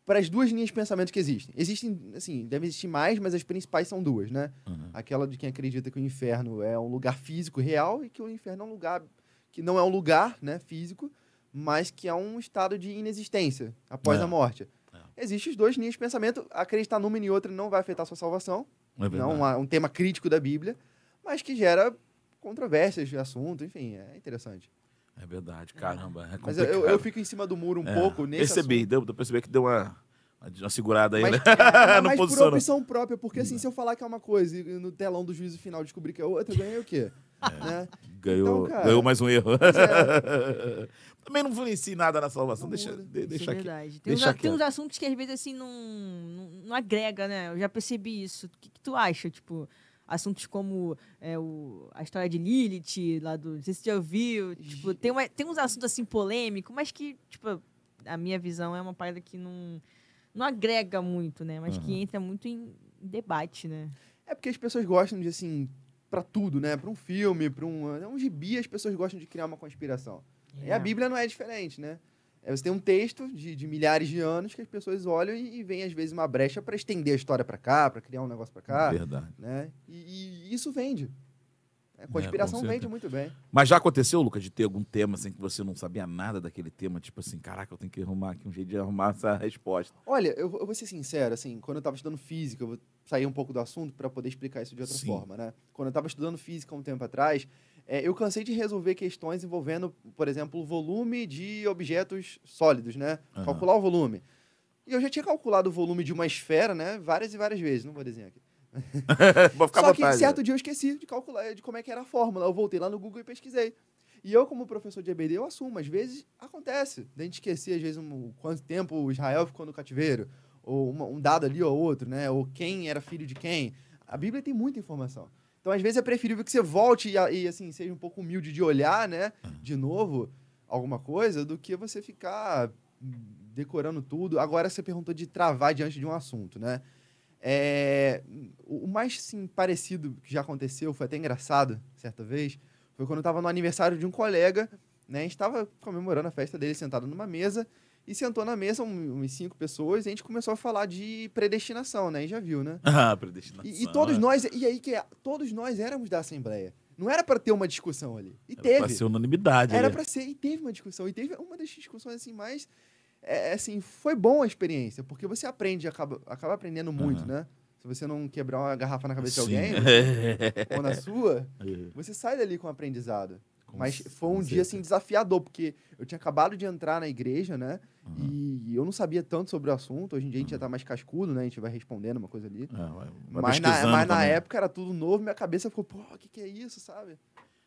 para as duas linhas de pensamento que existem. Existem, assim, devem existir mais, mas as principais são duas, né? Uhum. Aquela de quem acredita que o inferno é um lugar físico real e que o inferno é um lugar que não é um lugar, né, físico, mas que é um estado de inexistência após É. a morte. É. Existem as duas linhas de pensamento. Acreditar numa e em outra não vai afetar a sua salvação. É não é um tema crítico da Bíblia, mas que gera controvérsias de assunto. Enfim, é interessante. É verdade, caramba. É Mas eu, eu- fico em cima do muro um É, pouco nesse Percebi, assunto. deu, deu pra perceber que deu uma, uma segurada aí, Mas, né? é, mas por opção própria, porque assim, se eu falar que é uma coisa e no telão do juízo final descobrir que é outra, eu ganhei o quê? Né? Ganhou, Então, cara, ganhou mais um erro. É. Também não influencia nada na salvação. Não Deixa, de- deixa é aqui. verdade. Tem, uns, deixa a- tem uns assuntos que às vezes assim não, não, não agrega, né? Eu já percebi isso. O que, que tu acha? Tipo, assuntos como é, o, a história de Lilith, lá do. Não sei se você já ouviu. Tipo, tem, uma- tem uns assuntos assim polêmicos, mas que, tipo, a minha visão é uma parada que não, não agrega muito, né? Mas que Aham. entra muito em debate, né? É porque as pessoas gostam de, assim, pra tudo, né? Pra um filme, pra um, é um gibi, as pessoas gostam de criar uma conspiração. E a Bíblia não é diferente, né? É, você tem um texto de, de milhares de anos que as pessoas olham e, e vem, às vezes, uma brecha pra estender a história pra cá, pra criar um negócio pra cá, Verdade. né? E, e isso vende. A com conspiração certeza. vende muito bem. Mas já aconteceu, Lucas, de ter algum tema assim que você não sabia nada daquele tema? Tipo assim, caraca, eu tenho que arrumar aqui um jeito de arrumar essa resposta. Olha, eu, eu vou ser sincero, assim, quando eu estava estudando física, eu vou sair um pouco do assunto para poder explicar isso de outra Sim. forma, né? Quando eu estava estudando física um tempo atrás, é, eu cansei de resolver questões envolvendo, por exemplo, o volume de objetos sólidos, né? Aham. Calcular o volume. E eu já tinha calculado o volume de uma esfera, né? Várias e várias vezes, não vou desenhar aqui. Vou ficar Só que vontade. certo dia eu esqueci de calcular, de como é que era a fórmula. Eu voltei lá no Google e pesquisei. E eu, como professor de EBD, eu assumo. Às vezes acontece. Da gente esquecer, às vezes, um, quanto tempo o Israel ficou no cativeiro. Ou uma- um dado ali ou outro, né? Ou quem era filho de quem. A Bíblia tem muita informação. Então, às vezes, é preferível que você volte e, e, assim, seja um pouco humilde de olhar, né? De novo, alguma coisa, do que você ficar hum, decorando tudo. Agora, você perguntou de travar diante de um assunto, né? É, o o mais sim, parecido que já aconteceu, foi até engraçado, certa vez, foi quando eu estava no aniversário de um colega, né? A gente estava comemorando a festa dele sentado numa mesa, e sentou na mesa um- umas cinco pessoas, e a gente começou a falar de predestinação, né? E já viu, né? Ah, predestinação. E, e todos nós, e aí que é, todos nós éramos da Assembleia. Não era para ter uma discussão ali. E Era teve. Pra ser unanimidade. Era né? pra ser, e teve uma discussão, e teve uma das discussões assim mais. É, assim, foi bom a experiência, porque você aprende, acaba, acaba aprendendo muito, Aham. né? Se você não quebrar uma garrafa na cabeça Sim. de alguém, ou na sua, É. você sai dali com aprendizado. Com Mas foi um dia, assim, desafiador, porque eu tinha acabado de entrar na igreja, né? Uhum. E eu não sabia tanto sobre o assunto. Hoje em dia a gente já tá mais cascudo, né? A gente vai respondendo uma coisa ali. Ah, vai- vai Mas na, mas na época era tudo novo, minha cabeça ficou, pô, o que, que é isso, sabe?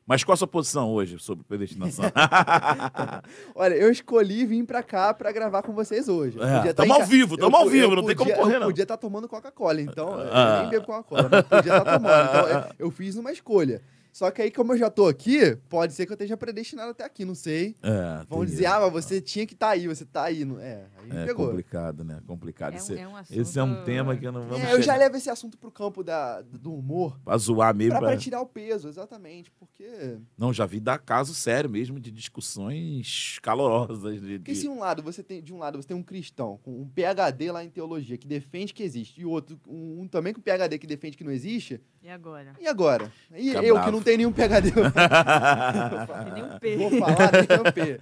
Mas qual a sua posição hoje sobre predestinação? Olha, eu escolhi vir pra cá pra gravar com vocês hoje. É, podia tá tamo em ao vivo, tamo ao vivo, eu não tem como podia- correr, Eu não. podia estar tomando Coca-Cola, então Ah. eu nem bebo Coca-Cola, mas podia estar tomando. Então eu, eu fiz uma escolha. Só que aí, como eu já tô aqui, pode ser que eu esteja predestinado até aqui, não sei. É, Vão dizer, ah, mas você tinha que estar aí, você tá aí. Não- É, É pegou. complicado, né? Complicado. É esse, é um esse é um assunto- tema que eu não vamos É, eu já levo esse assunto pro campo da, do humor, pra zoar mesmo. pra, pra pra- tirar o peso, exatamente, porque... Não, já vi dar caso sério mesmo de discussões calorosas. De, Porque de- se um lado você tem, de um lado você tem um cristão com um PhD lá em teologia que defende que existe, e outro, um, um também com PhD que defende que não existe, E agora? e agora? E Fica eu bravo. que não tenho nenhum PhD, Tem nem um P. vou falar nem um P.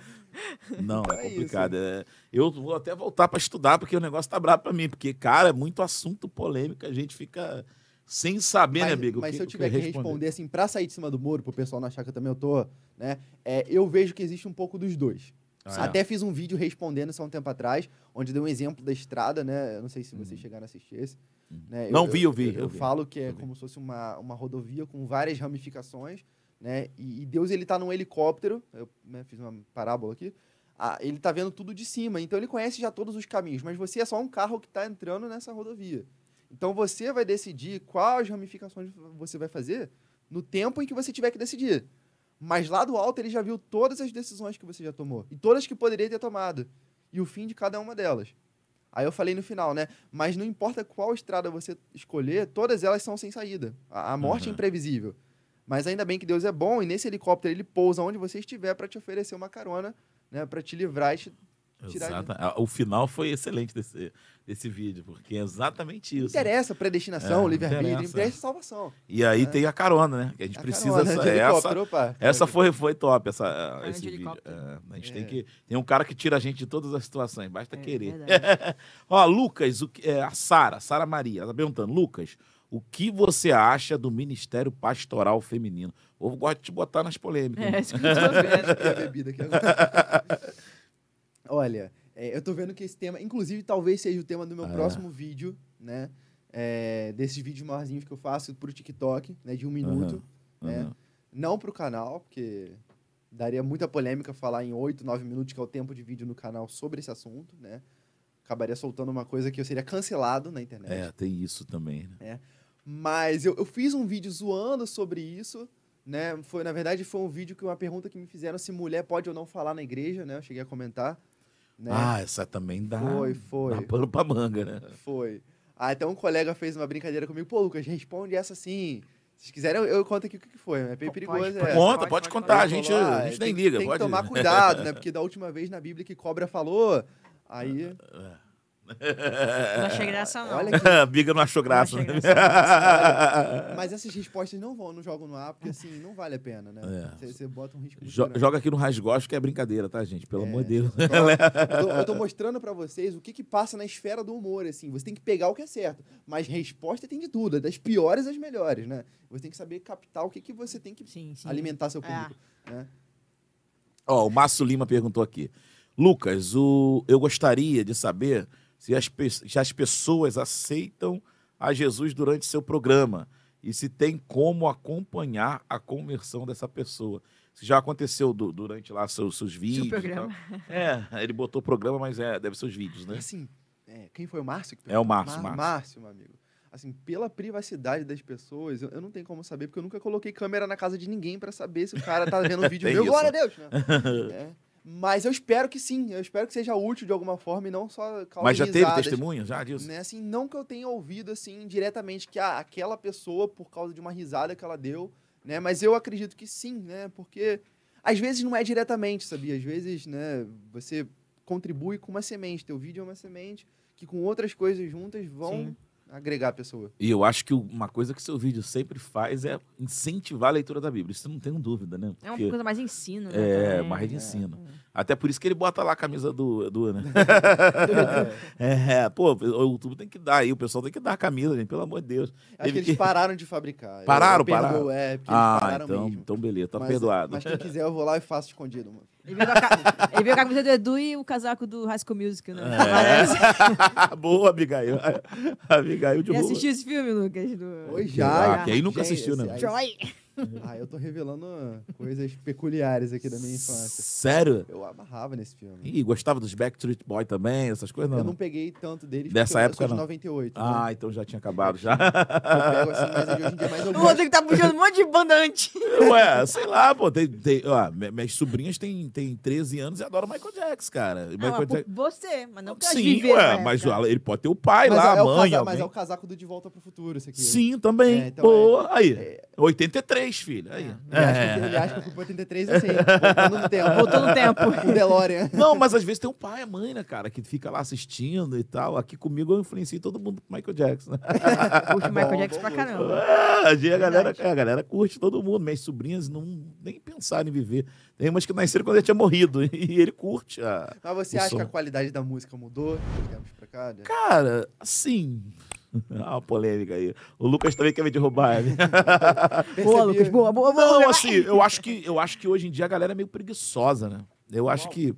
Não, Então é é complicado. É, eu vou até voltar para estudar, porque o negócio tá brabo para mim. Porque, cara, é muito assunto polêmico, a gente fica sem saber, né, Mas, amigo? o mas que- se eu o tiver que responder assim, pra sair de cima do muro, pro pessoal não achar que eu também eu tô, né? É, eu vejo que existe um pouco dos dois. Ah, é? Até fiz um vídeo respondendo isso há um tempo atrás, onde deu um exemplo da estrada, né? Eu não sei se vocês Hum. chegaram a assistir esse. né? Não vi, eu vi, Eu, eu vi. falo que é Eu como se fosse uma, uma rodovia com várias ramificações, né? E, e Deus, ele tá num helicóptero, eu né, fiz uma parábola aqui, ah, ele tá vendo tudo de cima, então ele conhece já todos os caminhos, mas você é só um carro que tá entrando nessa rodovia. Então você vai decidir quais ramificações você vai fazer no tempo em que você tiver que decidir. Mas lá do alto ele já viu todas as decisões que você já tomou e todas que poderia ter tomado e o fim de cada uma delas. Aí eu falei no final, né? Mas não importa qual estrada você escolher, todas elas são sem saída. A, a morte é Uhum. imprevisível. Mas ainda bem que Deus é bom e nesse helicóptero ele pousa onde você estiver para te oferecer uma carona, né? Para te livrar e te tirar. Exata- ah, O final foi excelente desse, desse vídeo, porque é exatamente isso. interessa predestinação, É, livre-arbítrio, interessa. interessa salvação. E aí tem a carona, né? Que a gente A precisa. carona essa, de essa, opa. essa foi, foi top, essa, Carona esse de vídeo. É, a gente É. tem que. Tem um cara que tira a gente de todas as situações, basta É, querer. Ó, Lucas, o que- é, a Sara, Sara Maria, ela tá perguntando, Lucas, o que você acha do Ministério Pastoral Feminino? O povo gosta de te botar nas polêmicas. É, né? isso que eu tô vendo. Fiquei a bebida aqui agora. Olha, é, eu tô vendo que esse tema, inclusive, talvez seja o tema do meu Ah, é? próximo vídeo, né? É, desses vídeos maiorzinhos que eu faço pro TikTok, né? De um minuto. né? Aham. Não pro canal, porque daria muita polêmica falar em 8, 9 minutos, que é o tempo de vídeo no canal sobre esse assunto, né? Acabaria soltando uma coisa que eu seria cancelado na internet. É, tem isso também. né? Mas eu, eu fiz um vídeo zoando sobre isso, né? Foi, na verdade, foi um vídeo que uma pergunta que me fizeram se mulher pode ou não falar na igreja, né? Eu cheguei a comentar. Né? Ah, essa também dá, Foi, foi. dá pano pra manga, né? Foi. Ah, então um colega fez uma brincadeira comigo. Pô, Lucas, responde essa sim. Se quiserem, eu, eu conto aqui o que foi. É bem perigoso. pode- é. Conta, pode- pode, contar, a gente, a gente nem liga. Tem pode. que tomar cuidado, né? Porque da última vez na Bíblia que cobra falou, aí... Não achei graça, não. Olha que A Biga não achou graça. achei né? Mas essas respostas não vão, não jogam no ar, porque assim, não vale a pena, né? É. Você você bota um risco Jo- grande. Joga aqui no Rasgosto que é brincadeira, tá, gente? Pelo É, amor de Deus. Eu tô, eu tô mostrando pra vocês o que que passa na esfera do humor, assim. Você tem que pegar o que é certo. Mas resposta tem de tudo, é das piores às melhores, né? Você tem que saber captar o que que você tem que Sim, sim. alimentar seu É. público, né? Ó, o Márcio Lima perguntou aqui. Lucas, o, eu gostaria de saber se as, se as pessoas aceitam a Jesus durante seu programa e se tem como acompanhar a conversão dessa pessoa. Se já aconteceu du- durante lá seus, seus vídeos. e programa. tal. É, ele botou programa, mas é, deve ser os vídeos, né? Assim, é, quem foi o Márcio? que É o? Márcio, Márcio. Márcio, meu amigo. Assim, pela privacidade das pessoas, eu, eu não tenho como saber, porque eu nunca coloquei câmera na casa de ninguém pra saber se o cara tá vendo o vídeo meu. isso. Glória a Deus! Né? É. Mas eu espero que sim, eu espero que seja útil de alguma forma e não só cause Mas já teve risadas. testemunha já disso? Né? Assim, não que eu tenha ouvido assim diretamente que ah, aquela pessoa por causa de uma risada que ela deu, né? Mas eu acredito que sim, né? Porque às vezes não é diretamente, sabia? Às vezes, né, você contribui com uma semente, teu vídeo é uma semente que com outras coisas juntas vão Sim. Agregar a pessoa. E eu acho que uma coisa que seu vídeo sempre faz é incentivar a leitura da Bíblia. Isso não tenho dúvida, né? É uma Porque- coisa mais ensino, né? É, também. mais de ensino. Até por isso que ele bota lá a camisa do, do né? É, É, pô, o YouTube tem que dar aí, o pessoal tem que dar a camisa, gente, pelo amor de Deus. acho que eles pararam de fabricar. Pararam, eu pararam? É, porque eles Ah, pararam então, mesmo. então beleza, tá Mas- perdoado. Mas quem quiser, eu vou lá e faço escondido, mano. Ele veio, com a ca- ele veio com a camisa do Edu e o casaco do High School Music, né? É. Boa, Abigail. Abigail de Já boa. assistiu esse filme, Lucas? Do... Oi, Ah, já. quem nunca Gente, assistiu, né? Joy! Ah, eu tô revelando coisas peculiares aqui da minha infância. Sério? Eu amarrava nesse filme. Ih, gostava dos Backstreet Boy também, essas coisas não. eu né? não peguei tanto deles Dessa época, eu sou de não. 98. Ah, né? então já tinha acabado já. Eu pego assim, mas hoje em dia mais eu O. Rodrigo tá puxando um monte de banda antiga. Ué, sei lá, pô. Tem, tem, ó, mi- minhas sobrinhas têm, têm 13 anos e adoram Michael Jackson, cara. Ah, Michael Jackson. você, mas não Sim, viveram ué, mas época. ele pode ter o pai Mas lá, é, a o mãe, casa- mas é o casaco do De Volta pro Futuro, esse aqui. Sim, também. É, então Pô, é- aí. 83, filho. Aí. Ele acha, que, ele acha que eu fui pro 83 assim, voltando no tempo. Voltou no tempo. Com o DeLorean. Não, mas às vezes tem um pai e a mãe, né, cara, que fica lá assistindo e tal. Aqui comigo eu influencio todo mundo pro Michael Jackson. Né? Curte Michael Bom, Jackson bom pra caramba. Ah, a, galera, Verdade. a galera curte todo mundo. Minhas sobrinhas não nem pensaram em viver. Tem umas que nasceram quando ele tinha morrido. E ele curte. A... Mas você O acha som. que a qualidade da música mudou cá? né? Cara, assim. Ah, uma polêmica aí. O Lucas também quer me derrubar. né? Boa, Lucas, boa, boa, boa. Não, assim, eu acho que eu acho que hoje em dia a galera é meio preguiçosa, né? Eu acho que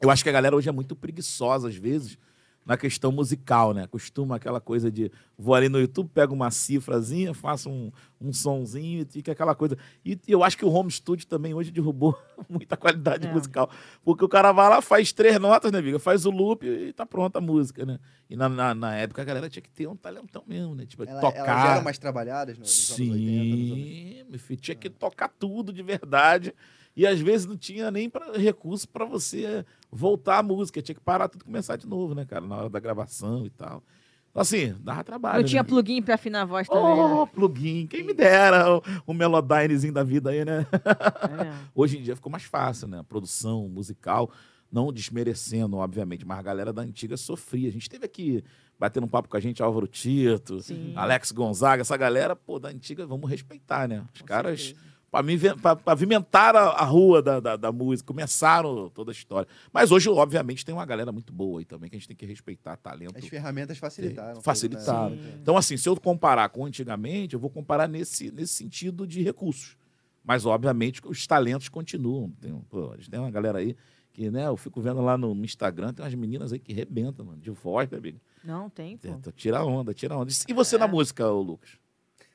eu acho que a galera hoje é muito preguiçosa às vezes na questão musical, né? Costuma aquela coisa de vou ali no YouTube, pego uma cifrazinha, faço um, um sonzinho e fica aquela coisa. E eu acho que o home studio também hoje derrubou muita qualidade É. musical. Porque o cara vai lá, faz três notas, né, amiga? Faz o loop e tá pronta a música, né? E na, na, na época a galera tinha que ter um talentão mesmo, né? Tipo, Ela, tocar. elas eram mais trabalhadas nos, nos anos 80, nos anos... Sim, meu filho, tinha que tocar tudo de verdade. E às vezes não tinha nem pra, recurso para você voltar a música. Tinha que parar tudo e começar de novo, né, cara? Na hora da gravação e tal. Então, assim, dava trabalho. Não tinha né? plugin pra afinar a voz também, né? Oh, plugin. Quem me dera o, o Melodynezinho da vida aí, né? É. Hoje em dia ficou mais fácil, né? A produção musical, não desmerecendo, obviamente, mas a galera da antiga sofria. A gente teve aqui batendo um papo com a gente, Álvaro Tito, Sim. Alex Gonzaga, essa galera, pô, da antiga, vamos respeitar, né? Os Com caras certeza. Pavimen- pa- pavimentaram a, a rua da, da, da música, começaram toda a história. Mas hoje, obviamente, tem uma galera muito boa aí também, que a gente tem que respeitar talento. As ferramentas facilitaram. Facilitaram. né? Então, assim, se eu comparar com antigamente, eu vou comparar nesse, nesse sentido de recursos. Mas, obviamente, os talentos continuam. Tem, pô, a gente tem uma galera aí que, né, eu fico vendo lá no, Instagram, tem umas meninas aí que rebentam, mano, de voz, né, amigo? Não, tem, pô. Tira onda, tira onda. E você É. na música, ô Lucas?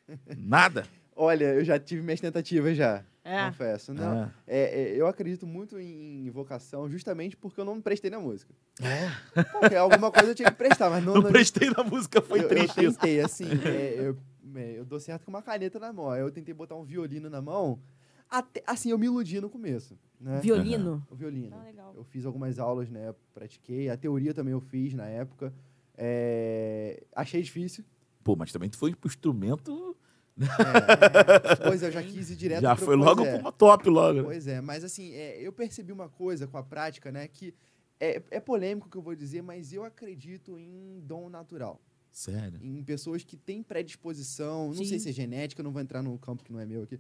Nada? Olha, eu já tive minhas tentativas já. É. Confesso. Não, Ah. é, é, eu acredito muito em vocação justamente porque eu não me prestei na música. É. Porque alguma coisa eu tinha que prestar, mas não. Não, não- prestei na música, foi eu, triste eu isso. tentei, assim, é, eu, é, eu dou certo com uma caneta na mão. Aí eu tentei botar um violino na mão. Até, assim, eu me iludi no começo. Né? Violino? O violino. Ah, legal. Eu fiz algumas aulas, né? Pratiquei. A teoria também eu fiz na época. É, achei difícil. Pô, mas também tu foi pro instrumento, É, pois é, eu já quis ir direto já pro- foi logo é. uma top logo. né? Pois é, mas assim, é, eu percebi uma coisa com a prática, né? Que é, é polêmico o que eu vou dizer, mas eu acredito em dom natural. Sério. Em pessoas que têm predisposição, não Sim. sei se é genética, não vou entrar no campo que não é meu aqui,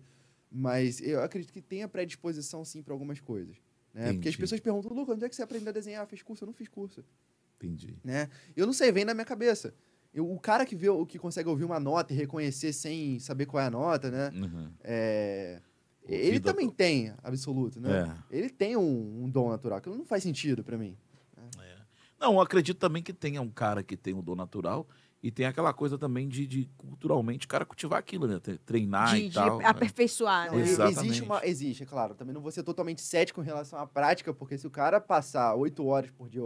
mas eu acredito que tenha predisposição sim para algumas coisas. Né? Porque as pessoas perguntam, Lucas, onde é que você aprendeu a desenhar? Fez curso? Eu não fiz curso. Entendi. Né? Eu não sei, vem na minha cabeça. Eu- o cara que, vê, o que consegue ouvir uma nota e reconhecer sem saber qual é a nota, né? Uhum. É, ele também tem absoluto, né? É. Ele tem um, um dom natural. Aquilo não faz sentido pra mim. Não, eu acredito também que tenha um cara que tem o dom natural e tem aquela coisa também de, de culturalmente o cara cultivar aquilo, né? Tre- Treinar de, e de tal. né? aperfeiçoar, Não, né? Exatamente. Existe uma. Existe, é claro. Também não vou ser totalmente cético em relação à prática, porque se o cara passar oito horas por dia,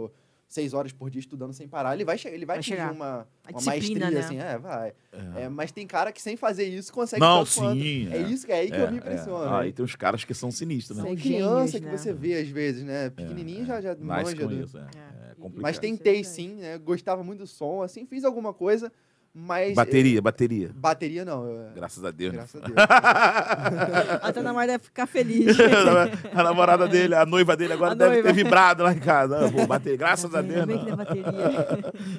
seis horas por dia estudando sem parar, ele vai, ele vai, Vai atingir chegar. uma, uma disciplina, maestria, né? assim. É, vai. É. É, mas tem cara que sem fazer isso consegue Não, sim. É isso que é aí que eu me impressiono. Ah, né? e tem uns caras que são sinistros, né? São criança gênios, que né? você vê às vezes, né? Pequenininho já, já Nasce manja com do- isso, é. É. É complicado. Mas é tentei sim, né? Gostava muito do som, assim, fiz alguma coisa, mas. Bateria, bateria. eh, bateria não. eu- Graças a Deus. né? Graças a Deus. A dona deve ficar feliz. a namorada dele, a noiva dele agora A deve noiva. ter vibrado lá em casa. Ah, pô, bateria, graças a Deus. Bateria.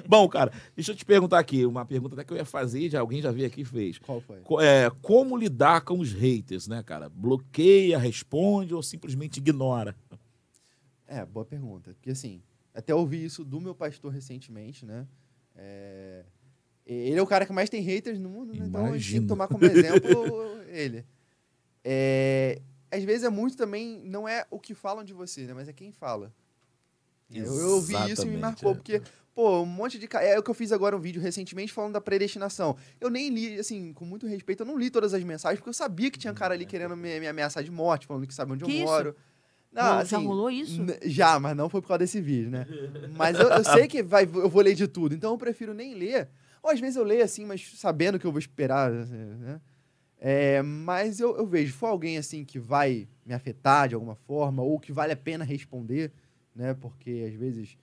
Bom, cara, deixa eu te perguntar aqui, uma pergunta até que eu ia fazer, já alguém já veio aqui e fez. Qual foi? É, como lidar com os haters, né, cara? Bloqueia, responde ou simplesmente ignora? É, boa pergunta. Porque assim, até ouvi isso do meu pastor recentemente, né? É, Ele é o cara que mais tem haters no mundo, né? Então a gente tem que tomar como exemplo ele. É, Às vezes é muito também, não é o que falam de você, né? Mas é quem fala. Eu, eu ouvi isso e me Exatamente, marcou, é. porque, pô, um monte de. ca- É o que eu fiz agora um vídeo recentemente falando da predestinação. Eu nem li, assim, com muito respeito, eu não li todas as mensagens, porque eu sabia que tinha cara ali querendo me, me ameaçar de morte, falando que sabe onde Que eu isso? moro. Não, Rolou- assim, já rolou isso? Já, mas não foi por causa desse vídeo, né? Mas eu, eu sei que vai, eu vou ler de tudo, então eu prefiro nem ler. Ou às vezes eu leio assim, mas sabendo que eu vou esperar, assim, né? É, mas eu, eu vejo, for alguém assim que vai me afetar de alguma forma, ou que vale a pena responder, né? Porque às vezes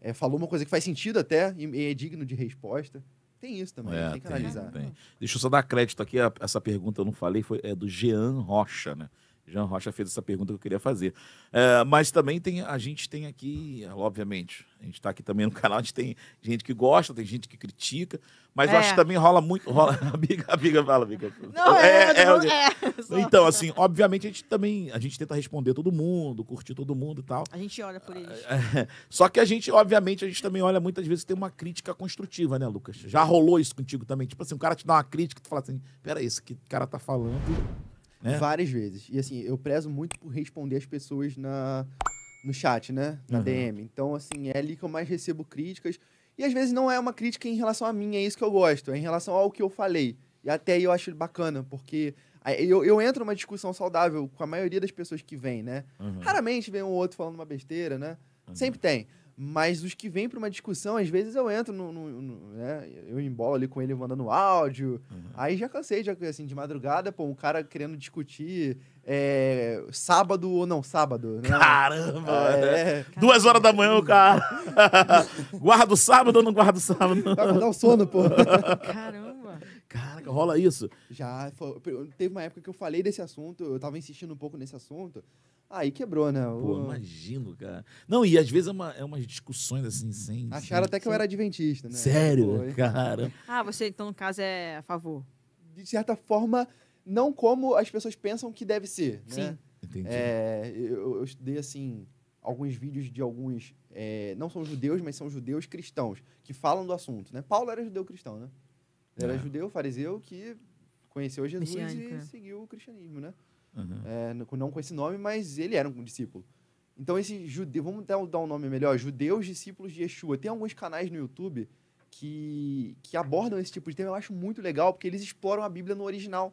é, falou uma coisa que faz sentido até e, e é digno de resposta. Tem isso também, É, tem que tem, analisar. tem. Deixa eu só dar crédito aqui, a- essa pergunta eu não falei, foi é do Jean Rocha, né? Jean Rocha fez essa pergunta que eu queria fazer. É, mas também tem, a gente tem aqui, obviamente, a gente está aqui também no canal, a gente tem gente que gosta, tem gente que critica, mas eu É. acho que também rola muito. Rola, a Biga, a Biga fala, Biga. Não, é, é, não, é, é, só- Então, assim, obviamente a gente também, a gente tenta responder todo mundo, curtir todo mundo e tal. A gente olha por eles. É, Só que a gente, obviamente, a gente também olha muitas vezes tem uma crítica construtiva, né, Lucas? Já rolou isso contigo também? Tipo assim, o cara te dá uma crítica e tu fala assim, peraí, isso que o cara tá falando. Né? Várias vezes. E assim, eu prezo muito por responder as pessoas na, no chat, né? Na Uhum. DM. Então, assim, é ali que eu mais recebo críticas. E às vezes não é uma crítica em relação a mim, é isso que eu gosto, é em relação ao que eu falei. E até aí eu acho bacana, porque eu, eu entro numa discussão saudável com a maioria das pessoas que vêm, né? Uhum. Raramente vem um outro falando uma besteira, né? Sempre tem. Mas os que vêm para uma discussão, às vezes eu entro no, no- no- né? Eu embolo ali com ele mandando áudio. Uhum. Aí já cansei, já, assim, de madrugada, pô, um cara querendo discutir é, sábado ou não sábado, né? Caramba! É, Duas horas da manhã, o cara. guarda o sábado ou não guarda o sábado? vai acordar o sono, pô. Caramba. Caraca, rola isso. Já, foi- teve uma época que eu falei desse assunto, eu tava insistindo um pouco nesse assunto, aí quebrou, né? Pô, O- imagino, cara. Não, e às vezes é, uma, é umas discussões assim, sem. Acharam até que eu era adventista, né? Sério, Foi. cara. Ah, você então, no caso, é a favor. De certa forma, não como as pessoas pensam que deve ser, né? Sim. Entendi. É, eu, eu estudei, assim, alguns vídeos de alguns, é, não são judeus, mas são judeus cristãos, que falam do assunto, né? Paulo era judeu cristão, né? Ele era É. judeu, fariseu, que conheceu Jesus Messiânico, e é. seguiu o cristianismo, né? Uhum. É, não com esse nome, mas ele era um discípulo. Então, esse judeu, vamos dar, dar um nome melhor, judeus discípulos de Yeshua. Tem alguns canais no YouTube que, que abordam esse tipo de tema, eu acho muito legal, porque eles exploram a Bíblia no original.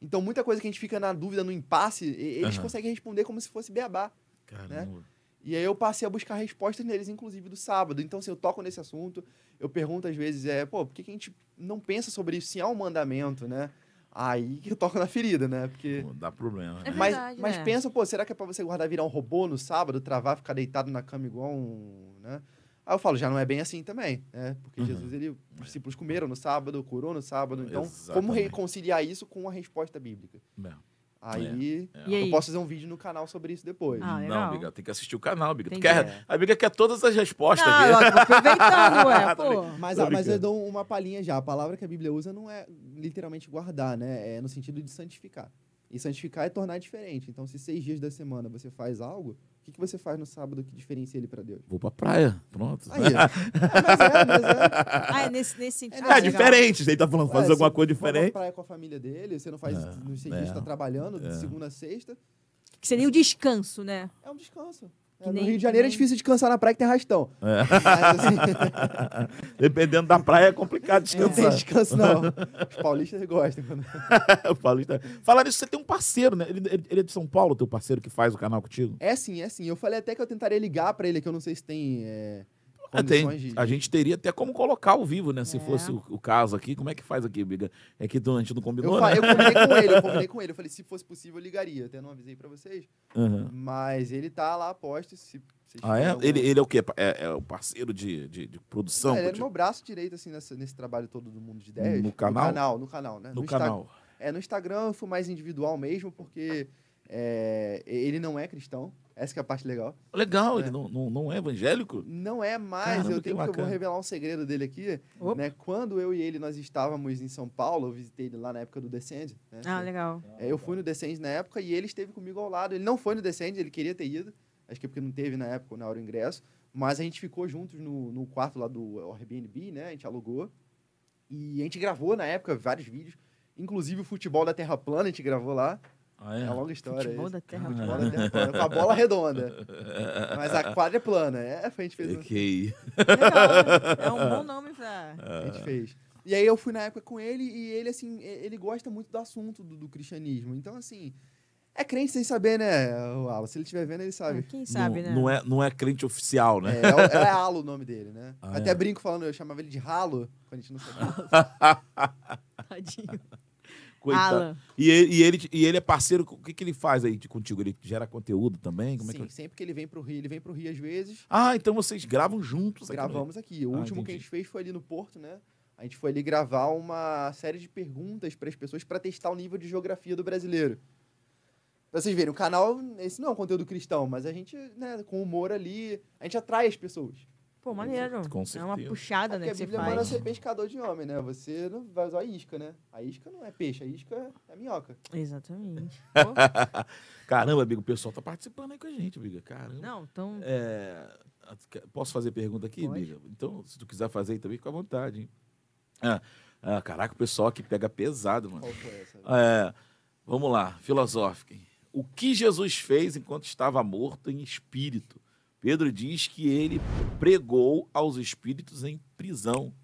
Então, muita coisa que a gente fica na dúvida, no impasse, eles Aham. conseguem responder como se fosse beabá. Caramba. E aí eu passei a buscar respostas neles, inclusive do sábado. Então, se eu toco nesse assunto, eu pergunto às vezes, é, pô, por que, que a gente não pensa sobre isso se é um mandamento, né? Aí que eu toco na ferida, né? Porque... Pô, dá problema. É né? Mas, verdade, mas né? pensa, pô, será que é pra você guardar virar um robô no sábado, travar, ficar deitado na cama igual um, né? Aí eu falo, já não é bem assim também, né? Porque Uhum. Jesus, ele, os discípulos comeram no sábado, curou no sábado. Então, como Exatamente. reconciliar isso com a resposta bíblica? É. Aí, É. Aí? eu posso fazer um vídeo no canal sobre isso depois. Ah, não. Biga, tem que assistir o canal, Biga. Tu quer, a Biga quer todas as respostas Não, eu aproveitando, ué, pô. Mas, Tô a- mas eu dou uma palhinha já. A palavra que a Bíblia usa não é literalmente guardar, né? É no sentido de santificar. E santificar é tornar diferente. Então, se seis dias da semana você faz algo, o que, que você faz no sábado que diferencia ele para Deus? Vou pra praia, pronto. Aí, é, mas é, mas é. Ah, é nesse, nesse sentido. É, Ah, legal. diferente. Ele tá falando, fazer Ué, alguma você coisa diferente. praia com a família dele, você não faz É, nos seis é, dias, tá trabalhando, é. de segunda a sexta. Que seria o descanso, né? É um descanso. É, Que no nem- Rio de Janeiro é nem- difícil descansar na praia que tem arrastão. É. Mas, assim, Dependendo da praia, é complicado não tem descansar. descanso, não. Os paulistas gostam. Quando... o Paulista. Falar nisso, você tem um parceiro, né? Ele, ele- é de São Paulo, teu parceiro que faz o canal contigo? É sim, é sim. Eu falei até que eu tentaria ligar pra ele, que eu não sei se tem é, É, tem. Condições de... A gente teria até como colocar ao vivo, né? Se É. fosse o, o caso aqui. Como é que faz aqui, Biga? É que a gente não combinou, Eu, né? eu combinei com ele, eu combinei com ele. Eu falei, se fosse possível, eu ligaria. Até não avisei pra vocês. Aham. Mas ele tá lá a posto. Se Ah, é? alguma- Ele, ele é o quê? É, é o parceiro de, de, de produção? Ah, ele contigo? meu braço direito, assim, nessa- nesse trabalho todo do mundo de ideias. No canal? No canal, no canal, né? no Insta- canal. É, no Instagram eu fui mais individual mesmo, porque é, ele não é cristão. Essa que é a parte legal. Legal, É. ele não, não, não é evangélico? Não é mais, Caramba, eu que tenho que eu vou revelar um segredo dele aqui. Opa. Né? Quando eu e ele nós estávamos em São Paulo, eu visitei ele lá na época do Descend. Né? Ah, legal. É, eu fui no Descend na época e ele esteve comigo ao lado. Ele não foi no Descend, ele queria ter ido. Acho que é porque não teve na época, na hora do ingresso. Mas a gente ficou juntos no, no quarto lá do Airbnb, né? A gente alugou. E a gente gravou na época vários vídeos. Inclusive o futebol da Terra Plana a gente gravou lá. Ah, É, é? uma longa história. Futebol da Terra Futebol Plana. da Terra Plana. Com a bola redonda. Mas a quadra é plana. É, foi, a gente fez. um- Ok. Legal. É um bom nome pra. A gente fez. E aí eu fui na época com ele e ele, assim, ele gosta muito do assunto do, do cristianismo. Então, assim, é crente sem saber, né, o Alan? Se ele estiver vendo, ele Ah, sabe. Quem sabe, não, né? não, é, não é crente oficial, né? É, é, o- é Alo o nome dele, né? Ah, Até é? brinco falando, eu chamava ele de Ralo, quando a gente não sabia. Tadinho. Coitado. Alan. E ele, e, ele, e ele é parceiro, o que, que ele faz aí de- contigo? Ele gera conteúdo também? Como é Sim, que... sempre que ele vem pro Rio, ele vem pro Rio às vezes, Ah, então vocês gravam juntos aqui gravamos aqui. O Ah, último que a entendi. gente fez foi ali no Porto, né? A gente foi ali gravar uma série de perguntas para as pessoas para testar o nível de geografia do brasileiro. Pra vocês verem, o canal, esse não é um conteúdo cristão, mas a gente, né, com humor ali, a gente atrai as pessoas. Pô, maneiro. Com É uma certeza. puxada, Porque né, a que você Bíblia manda ser pescador de homem, né? Você não vai usar a isca, né? A isca não é peixe, a isca é minhoca. Exatamente. Caramba, amigo, o pessoal tá participando aí com a gente, amiga. Caramba. Não, então. É, posso fazer pergunta aqui, Pode. amiga? Então, se tu quiser fazer aí também, fica à vontade, hein? Ah, ah, caraca, o pessoal aqui pega pesado, mano. Qual foi essa? É, vamos lá, filosófico. O que Jesus fez enquanto estava morto em espírito? Pedro diz que ele pregou aos espíritos em prisão,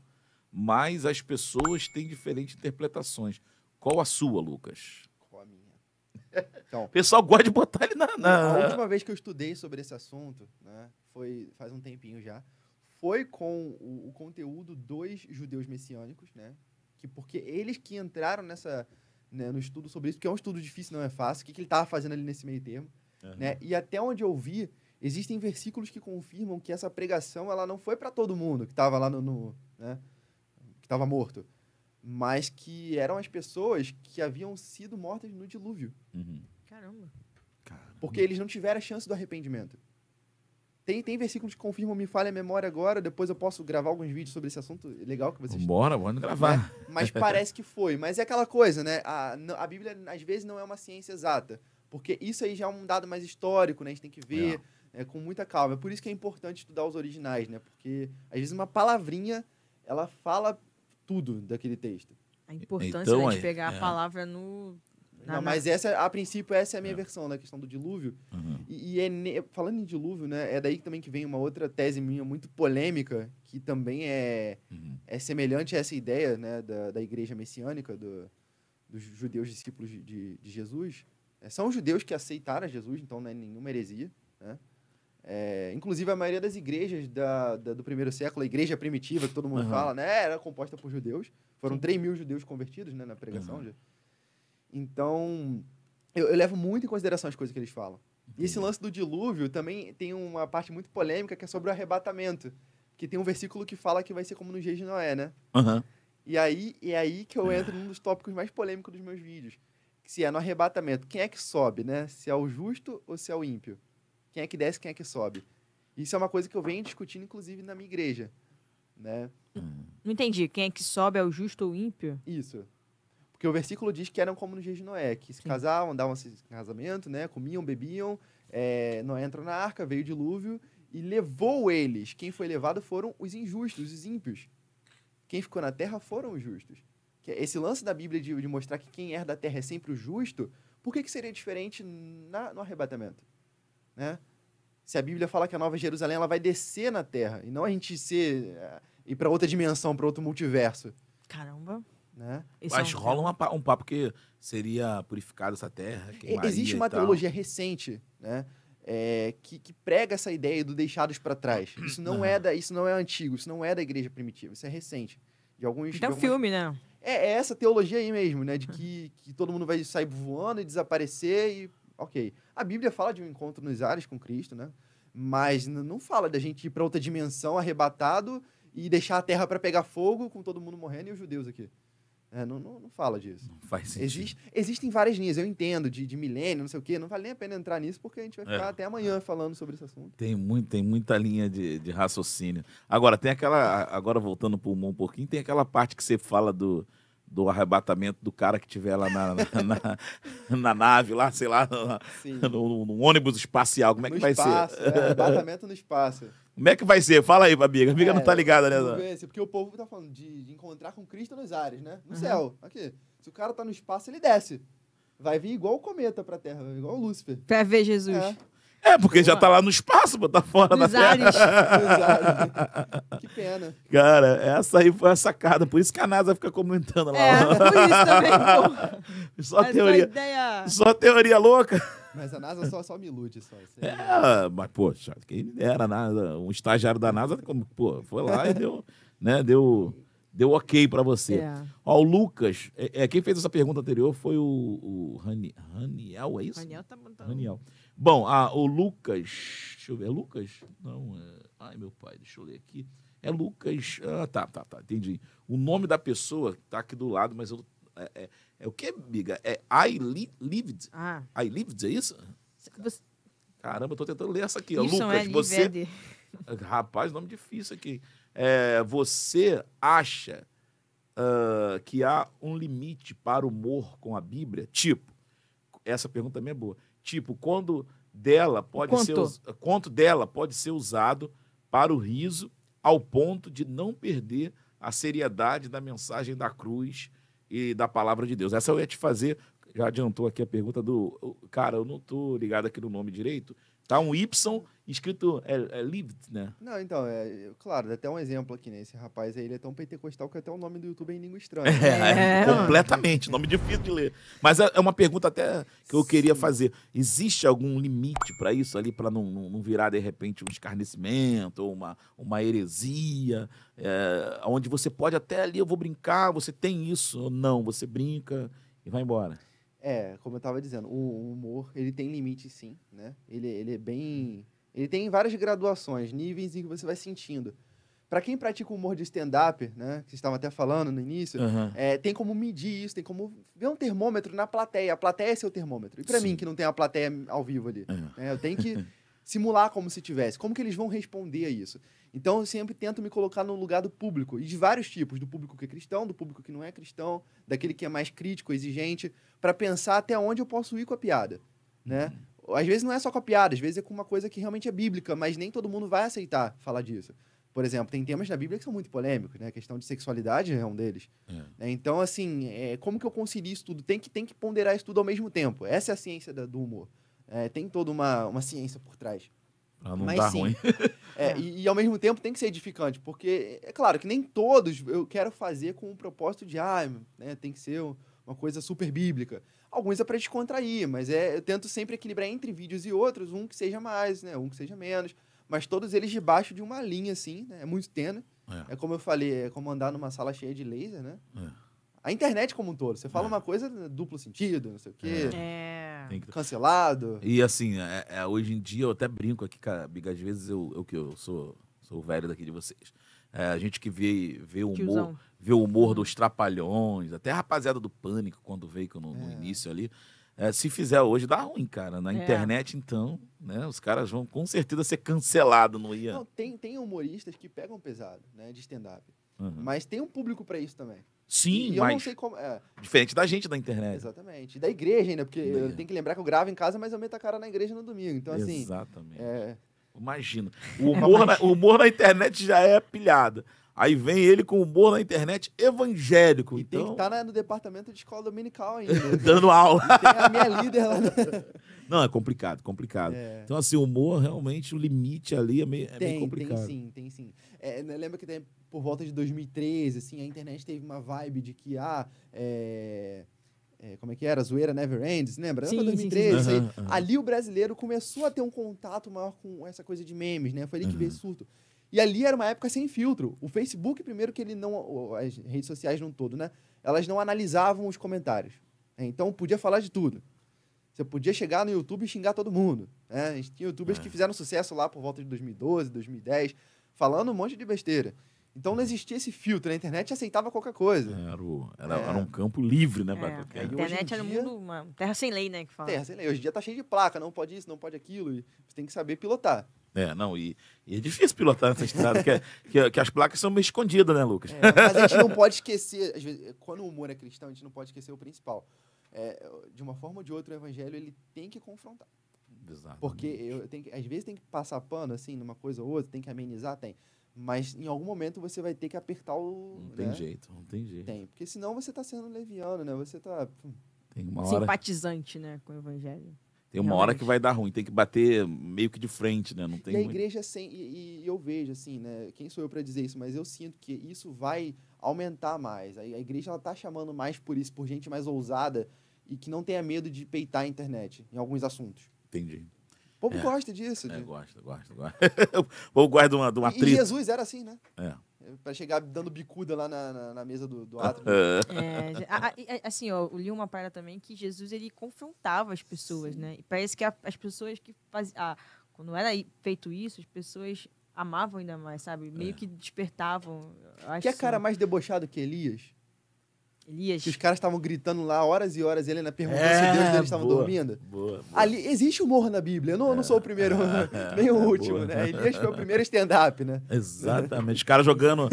mas as pessoas têm diferentes interpretações. Qual a sua, Lucas? Qual a minha? O pessoal gosta de botar ele na. A na... última vez que eu estudei sobre esse assunto, né, foi faz um tempinho já, foi com o, o conteúdo dos judeus messiânicos, né? Que porque eles que entraram nessa né, no estudo sobre isso, porque é um estudo difícil, não é fácil. O que, que ele estava fazendo ali nesse meio termo, Uhum. né? E até onde eu vi, existem versículos que confirmam que essa pregação ela não foi para todo mundo que estava lá no, no né, que estava morto, mas que eram as pessoas que haviam sido mortas no dilúvio. Uhum. Caramba. Cara, Porque eles não tiveram a chance do arrependimento. Tem, tem versículos que confirmam, me falha a memória agora, depois eu posso gravar alguns vídeos sobre esse assunto legal que vocês Bora, vamos gravar. Mas parece que foi. Mas é aquela coisa, né? A, a Bíblia, às vezes, não é uma ciência exata. Porque isso aí já é um dado mais histórico, né? A gente tem que ver é, com muita calma. É por isso que é importante estudar os originais, né? Porque, às vezes, uma palavrinha, ela fala tudo daquele texto. A importância Então, né, de é- pegar é. a palavra no. Na- Não, mas essa, a princípio, essa é a minha É. versão, da questão do dilúvio. Uhum. E, e é falando em dilúvio, né? É daí também que vem uma outra tese minha muito polêmica, que também é, Uhum. é semelhante a essa ideia né, da, da igreja messiânica, do- dos judeus discípulos de, de, de Jesus. É, são judeus que aceitaram Jesus, então não é nenhuma heresia. Né? É, inclusive, a maioria das igrejas da, da- do primeiro século, a igreja primitiva, que todo mundo Aham. fala, né, era composta por judeus. Foram 3 mil judeus convertidos né, na pregação. Aham. já. Então, eu, eu levo muito em consideração as coisas que eles falam. E esse lance do dilúvio também tem uma parte muito polêmica que é sobre o arrebatamento. Que tem um versículo que fala que vai ser como nos dias de Noé, né? Uhum. E aí é aí que eu entro num dos tópicos mais polêmicos dos meus vídeos. Se é no arrebatamento, quem é que sobe, né? Se é o justo ou se é o ímpio? Quem é que desce, quem é que sobe? Isso é uma coisa que eu venho discutindo, inclusive, na minha igreja. Né? Não entendi. Quem é que sobe é o justo ou o ímpio? Isso. Porque o versículo diz que eram como nos dias de Noé, que se Sim. casavam, davam esse casamento, né? Comiam, bebiam. é, Noé entrou na arca, veio o dilúvio e levou eles. Quem foi levado foram os injustos, os ímpios. Quem ficou na terra foram os justos. É esse lance da Bíblia de, de mostrar que quem herda a terra é sempre o justo, por que, que seria diferente na- no arrebatamento? Né? Se a Bíblia fala que a Nova Jerusalém ela vai descer na terra, e não a gente ser, eh, ir para outra dimensão, para outro multiverso. Caramba. Né? Esse Mas é um rola uma um papo que seria purificada essa terra. Existe uma teologia recente, né? é, que, que prega essa ideia do deixados para trás. Isso não é da, isso não é antigo, isso não é da igreja primitiva, isso é recente. De alguns, de Tem um algumas- filme, né? É, é essa teologia aí mesmo, né? De que, que todo mundo vai sair voando e desaparecer e. Ok. A Bíblia fala de um encontro nos ares com Cristo, né? Mas não fala da gente ir para outra dimensão arrebatado e deixar a terra para pegar fogo com todo mundo morrendo e os judeus aqui. É, não, não, não fala disso. Não faz sentido. Existe, existem várias linhas, eu entendo, de, de milênio, não sei o quê. Não vale nem a pena entrar nisso, porque a gente vai É. ficar até amanhã falando sobre esse assunto. Tem, muito, tem muita linha de, de raciocínio. Agora, tem aquela. Agora, voltando pro humor um pouquinho, tem aquela parte que você fala do, do arrebatamento do cara que tiver lá na, na, na- na nave, lá, sei lá, no, no ônibus espacial. Como é que no vai espaço, ser? é, arrebatamento no espaço. Como é que vai ser? Fala aí, amiga. A amiga não É, tá ligada, né? Porque o povo tá falando de, de encontrar com Cristo nos ares, né? No Uhum. céu. Aqui. Se o cara tá no espaço, ele desce. Vai vir igual o cometa pra Terra, igual o Lúcifer. Pra ver Jesus. É, É, porque já tá lá no espaço, pô, tá fora Nos da terra. ares. exato. que pena. Cara, essa aí foi a sacada. Por isso que a NASA fica comentando lá. É, por isso também, pô. Só teoria. ideia... Só teoria louca. Mas a NASA só, só me ilude, só. Isso aí. É, mas, poxa, quem me dera, nada. Um estagiário da NASA, como, pô, foi lá e deu, né, deu, deu ok pra você. É. Ó, o Lucas, é, é, quem fez essa pergunta anterior foi o, o Rani, Raniel, é isso? Daniel tá botando. Raniel. Bom, ah, o Lucas, deixa eu ver, é Lucas? Não, é, ai meu pai, deixa eu ler aqui. É Lucas, ah, tá, tá, tá, entendi. O nome da pessoa tá aqui do lado, mas eu, é, é, é o que, biga? É I li, lived, Ah, I lived, é isso? você... Caramba, eu tô tentando ler essa aqui. ó. Isso Lucas, é você. Rapaz, nome difícil aqui. É, você acha ah, que há um limite para o humor com a Bíblia? Tipo, essa pergunta também é boa. Tipo, quando dela pode Quanto? ser dela pode ser usado para o riso ao ponto de não perder a seriedade da mensagem da cruz e da palavra de Deus. Essa eu ia te fazer, já adiantou aqui a pergunta do. Cara, eu não tô ligado aqui no nome direito. Tá um Y escrito é, é lived, né? Não, então, é, claro, dá até um exemplo aqui, né? Esse rapaz aí, ele é tão pentecostal que até o nome do YouTube é em língua estranha. É, É, completamente. Nome difícil de ler. Mas é é uma pergunta até que eu queria fazer. Existe algum limite para isso ali, para não, não, não virar, de repente, um escarnecimento ou uma, uma heresia? é, onde você pode até ali, eu vou brincar, você tem isso ou não? Você brinca e vai embora. É, como eu tava dizendo, o, humor, ele tem limite sim, né? Ele, ele é bem... Ele tem várias graduações, níveis em que você vai sentindo. Pra quem pratica o humor de stand-up, né? Que vocês estavam até falando no início, Aham. é, tem como medir isso, tem como ver um termômetro na plateia. A plateia é seu termômetro. E Sim. mim, que não tem a plateia ao vivo ali, É. né, eu tenho que simular como se tivesse. Como que eles vão responder a isso? Então, eu sempre tento me colocar no lugar do público, e de vários tipos, do público que é cristão, do público que não é cristão, daquele que é mais crítico, exigente, para pensar até onde eu posso ir com a piada, né? Às vezes não é só com a piada, às vezes é com uma coisa que realmente é bíblica, mas nem todo mundo vai aceitar falar disso. Por exemplo, tem temas na Bíblia que são muito polêmicos, né? A questão de sexualidade é um deles. É. né? Então, assim, é, como que eu concilio isso tudo? Tem que, tem que ponderar isso tudo ao mesmo tempo. Essa é a ciência da- do humor. É, tem toda uma, uma ciência por trás. Pra não Mas dar sim. ruim. É. E, e, ao mesmo tempo tem que ser edificante, porque é claro que nem todos eu quero fazer com o propósito de, ah, né, tem que ser um- uma coisa super bíblica. Alguns é para descontrair, mas é, eu tento sempre equilibrar entre vídeos e outros, um que seja mais, né, um que seja menos, mas todos eles debaixo de uma linha, assim, né, é muito tênue. É. É como eu falei, é como andar numa sala cheia de laser, né? É. A internet como um todo. Você fala É. uma coisa, duplo sentido, não sei o quê, É. Tem que- cancelado. E assim, é- é, hoje em dia eu até brinco aqui, cara, Biga, às vezes eu, eu que eu sou, sou o velho daqui de vocês. É, a gente que vê, vê o humor, vê o humor dos trapalhões, até a rapaziada do pânico, quando veio no, no É. início ali. é, se fizer hoje, dá ruim, cara. Na É. internet, então, né? Os caras vão com certeza ser cancelados, não ia. Não, tem, tem humoristas que pegam pesado, né, de stand-up. Uhum. Mas tem um público para isso também. Sim, e eu não mas sei como. É, diferente da gente da internet. exatamente. E da igreja ainda, porque igreja. tenho que lembrar que eu gravo em casa, mas eu meto a cara na igreja no domingo. Então, assim. Exatamente. É, Imagina. O humor, na, o humor na internet já é pilhada. Aí vem ele com humor na internet evangélico. e tem que então, estar no departamento de escola dominical ainda. dando aula. E tem a minha líder lá. No... Não, é complicado, complicado. É. Então, assim, o humor, realmente, o limite ali é meio, é meio Tem, tem complicado. sim, tem sim. É, né, lembra que tem, por volta de 2013, assim, a internet teve uma vibe de que, ah, é, é, como é que era? Zoeira Never Ends, lembra? Sim, Lembra sim, sim, 2013? Aham, aham. Ali o brasileiro começou a ter um contato maior com essa coisa de memes, né? Foi ali que Uhum. veio surto. E ali era uma época sem filtro. O Facebook, primeiro que ele não... As redes sociais no todo, né? Elas não analisavam os comentários. né? Então, podia falar de tudo. Você podia chegar no YouTube e xingar todo mundo. Né? A gente tinha youtubers É. que fizeram sucesso lá por volta de 2012, 2010, falando um monte de besteira. Então não existia esse filtro. A internet aceitava qualquer coisa. Era, o- era, É. era um campo livre, né? pra É, qualquer- a internet era um dia- mundo, uma terra sem lei, né? Que fala. Terra, sei lá, hoje em dia tá cheio de placa, não pode isso, não pode aquilo. E você tem que saber pilotar. É, não, e, e é difícil pilotar nessa estrada, que, é- que, que as placas são meio escondidas, né, Lucas? É, mas a gente não pode esquecer, às vezes, quando o humor é cristão, a gente não pode esquecer o principal. É, de uma forma ou de outra, o evangelho ele tem que confrontar. Exato. Porque eu tenho que, às vezes tem que passar pano, assim, numa coisa ou outra, tem que amenizar, tem. Mas em algum momento você vai ter que apertar o. Não tem né? jeito, não tem jeito. Tem. Porque senão você tá sendo leviano, né? Você tá. Tem uma hora, Simpatizante, né? Com o evangelho. tem uma hora realmente. que vai dar ruim, tem que bater meio que de frente, né? Não tem e a muito- igreja sem. E, e eu vejo, assim, né? Quem sou eu para dizer isso? Mas eu sinto que isso vai aumentar mais. A, a igreja ela tá chamando mais por isso, por gente mais ousada e que não tenha medo de peitar a internet em alguns assuntos. Entendi. O povo É. gosta disso. É, de- gosta, gosta, gosta. Ou guarda de uma, de uma E, e. Jesus era assim, né? É. Para chegar dando bicuda lá na, na, na mesa do, do átrio. É. É, a- a- a- assim, ó, eu li uma parada também que Jesus ele confrontava as pessoas, né? E parece que a- as pessoas que faziam. Ah, quando era feito isso, as pessoas amavam ainda mais, sabe? Meio É. que despertavam. acho Que é assim, cara mais debochado que Elias? Elias. Que os caras estavam gritando lá horas e horas, ele ainda perguntou se É, Deus deles estavam dormindo. Boa, boa. Ali, existe humor na Bíblia. Eu não, eu não sou o primeiro, nem o é, último, boa. né? Elias foi o primeiro stand-up, né? Exatamente. Os caras jogando,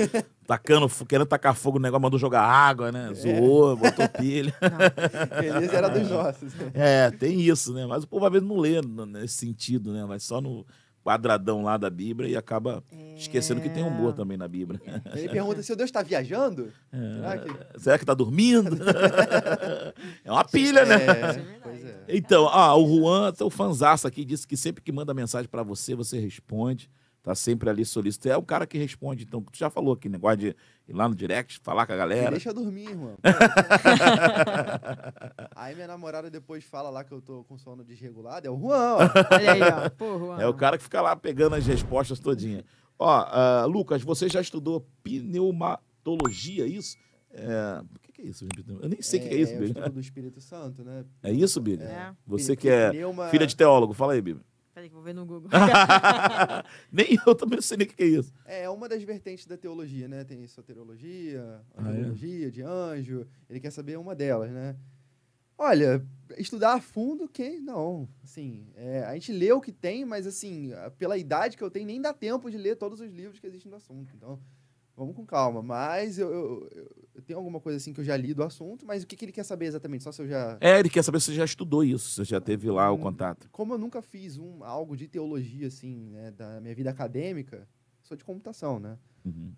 tacando, querendo tacar fogo no negócio, mandou jogar água, né? Zoou, botou pilha. Elias era dos nossos. né? É, tem isso, né? Mas o povo às vezes não lê nesse sentido, né? Vai só no quadradão lá da Bíblia e acaba esquecendo que tem humor também na Bíblia. Ele pergunta se o Deus está viajando. É. Será que... Será que tá dormindo? é uma pilha, né? É, Isso é é. Então, ah, o Juan, teu fanzaço aqui, disse que sempre que manda mensagem pra você, você responde. Tá sempre ali solicitando. É o cara que responde, então. Tu já falou aqui, negócio de ir lá no direct, falar com a Me galera. deixa dormir, irmão. Aí minha namorada depois fala lá que eu tô com sono desregulado. É o Juan, ó. Olha aí, ó. Pô, Juan. É o cara que fica lá pegando as respostas todinha. Ó, ah, Lucas, você já estudou pneumatologia, é isso? É, o que, que é isso? Eu nem sei o que é isso, o Bíblia. estudo do Espírito Santo, né? É isso, Bíblia? É. Você que é pneuma- filha de teólogo, fala aí, Bíblia. Peraí que eu vou ver no Google. nem eu também sei nem o que é isso. É uma das vertentes da teologia, né? Tem soteriologia, Ah, é? de anjo. Ele quer saber uma delas, né? Olha, estudar a fundo, quem? Não. Assim, é, a gente lê o que tem, mas assim, pela idade que eu tenho, nem dá tempo de ler todos os livros que existem no assunto. Então, vamos com calma. Mas eu, eu- eu- tenho alguma coisa assim que eu já li do assunto, mas o que, que ele quer saber exatamente? Só se eu já. É, ele quer saber se você já estudou isso, se você já teve lá o Hum. contato. Como eu nunca fiz um, algo de teologia, assim, né, da minha vida acadêmica, sou de computação, né? Uhum.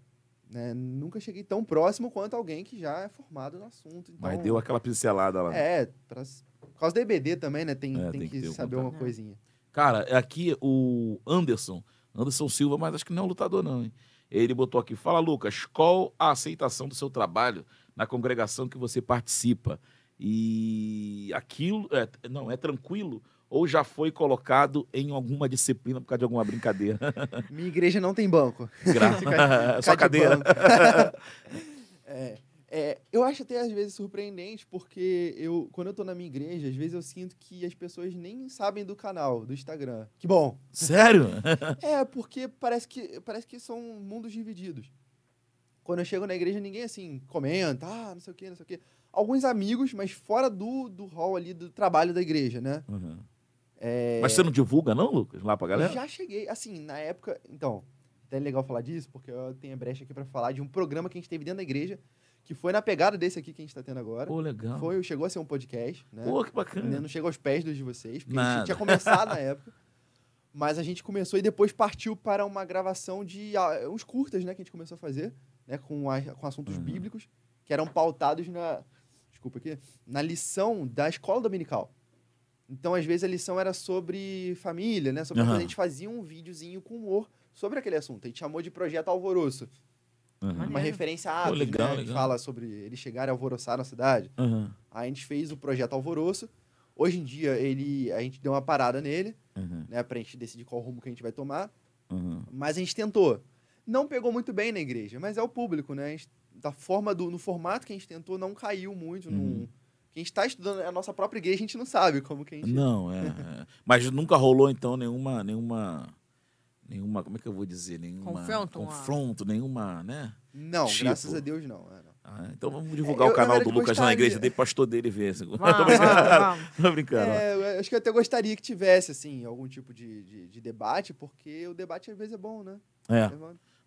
né, Nunca cheguei tão próximo quanto alguém que já é formado no assunto. Então, Mas deu aquela pincelada lá. É, pra, por causa da EBD também, né? Tem, É, tem, tem que que, saber contato. uma coisinha. Cara, aqui o Anderson, Anderson Silva, mas acho que não é um lutador, não, hein? Ele botou aqui: Fala, Lucas, qual a aceitação do seu trabalho na congregação que você participa? E aquilo, é, não, é tranquilo ou já foi colocado em alguma disciplina por causa de alguma brincadeira? Minha igreja não tem banco. Gra- Fica- Só cadeira. banco. é, é, eu acho até às vezes surpreendente, porque eu, quando eu tô na minha igreja, às vezes eu sinto que as pessoas nem sabem do canal, do Instagram. Que bom! Sério? É, porque parece que, parece que são mundos divididos. Quando eu chego na igreja, ninguém assim comenta, ah, não sei o quê, não sei o quê. Alguns amigos, mas fora do, do hall ali do trabalho da igreja, né? Uhum. É, Mas você não divulga, não, Lucas? Lá pra galera? Eu já cheguei, assim, na época. Então, até é legal falar disso, porque eu tenho a brecha aqui pra falar de um programa que a gente teve dentro da igreja, que foi na pegada desse aqui que a gente tá tendo agora. Pô, legal. Foi, chegou a ser um podcast, né? Pô, que bacana. não chega aos pés dos de vocês, porque a Nada. gente tinha começado na época. Mas a gente começou e depois partiu para uma gravação de ah, uns curtas, né? Que a gente começou a fazer, né? Com, a- com assuntos Uhum. bíblicos, que eram pautados na. Desculpa aqui. Na lição da escola dominical. Então, às vezes, a lição era sobre família, né? Sobre Aham. A gente fazia um videozinho com humor sobre aquele assunto. A gente chamou de Projeto Alvoroço. Uhum. Uma referência a Pô, legal, né? Que legal. fala sobre eles chegarem a alvoroçar na cidade. Uhum. Aí a gente fez o projeto Alvoroço. Hoje em dia, ele, a gente deu uma parada nele, Uhum. né? Pra gente decidir qual rumo que a gente vai tomar. Uhum. Mas a gente tentou. Não pegou muito bem na igreja, mas é o público, né? A gente- da forma do, no formato que a gente tentou, não caiu muito. Uhum. Não, quem está estudando a nossa própria igreja, a gente não sabe como que a gente... Não, é, é. Mas nunca rolou, então, nenhuma. nenhuma nenhuma como é que eu vou dizer? Nenhuma. Confronto, Confronto, nenhuma, né? Não, Tipo. graças a Deus, não. é, não. Ah, então vamos divulgar Eu- o canal na do Lucas na igreja dele, pastor dele ver. Tô Vamos, vamos, brincando. vamos. Tô brincando. É, eu acho que eu até gostaria que tivesse, assim, algum tipo de, de, de debate, porque o debate às vezes é bom, né? É,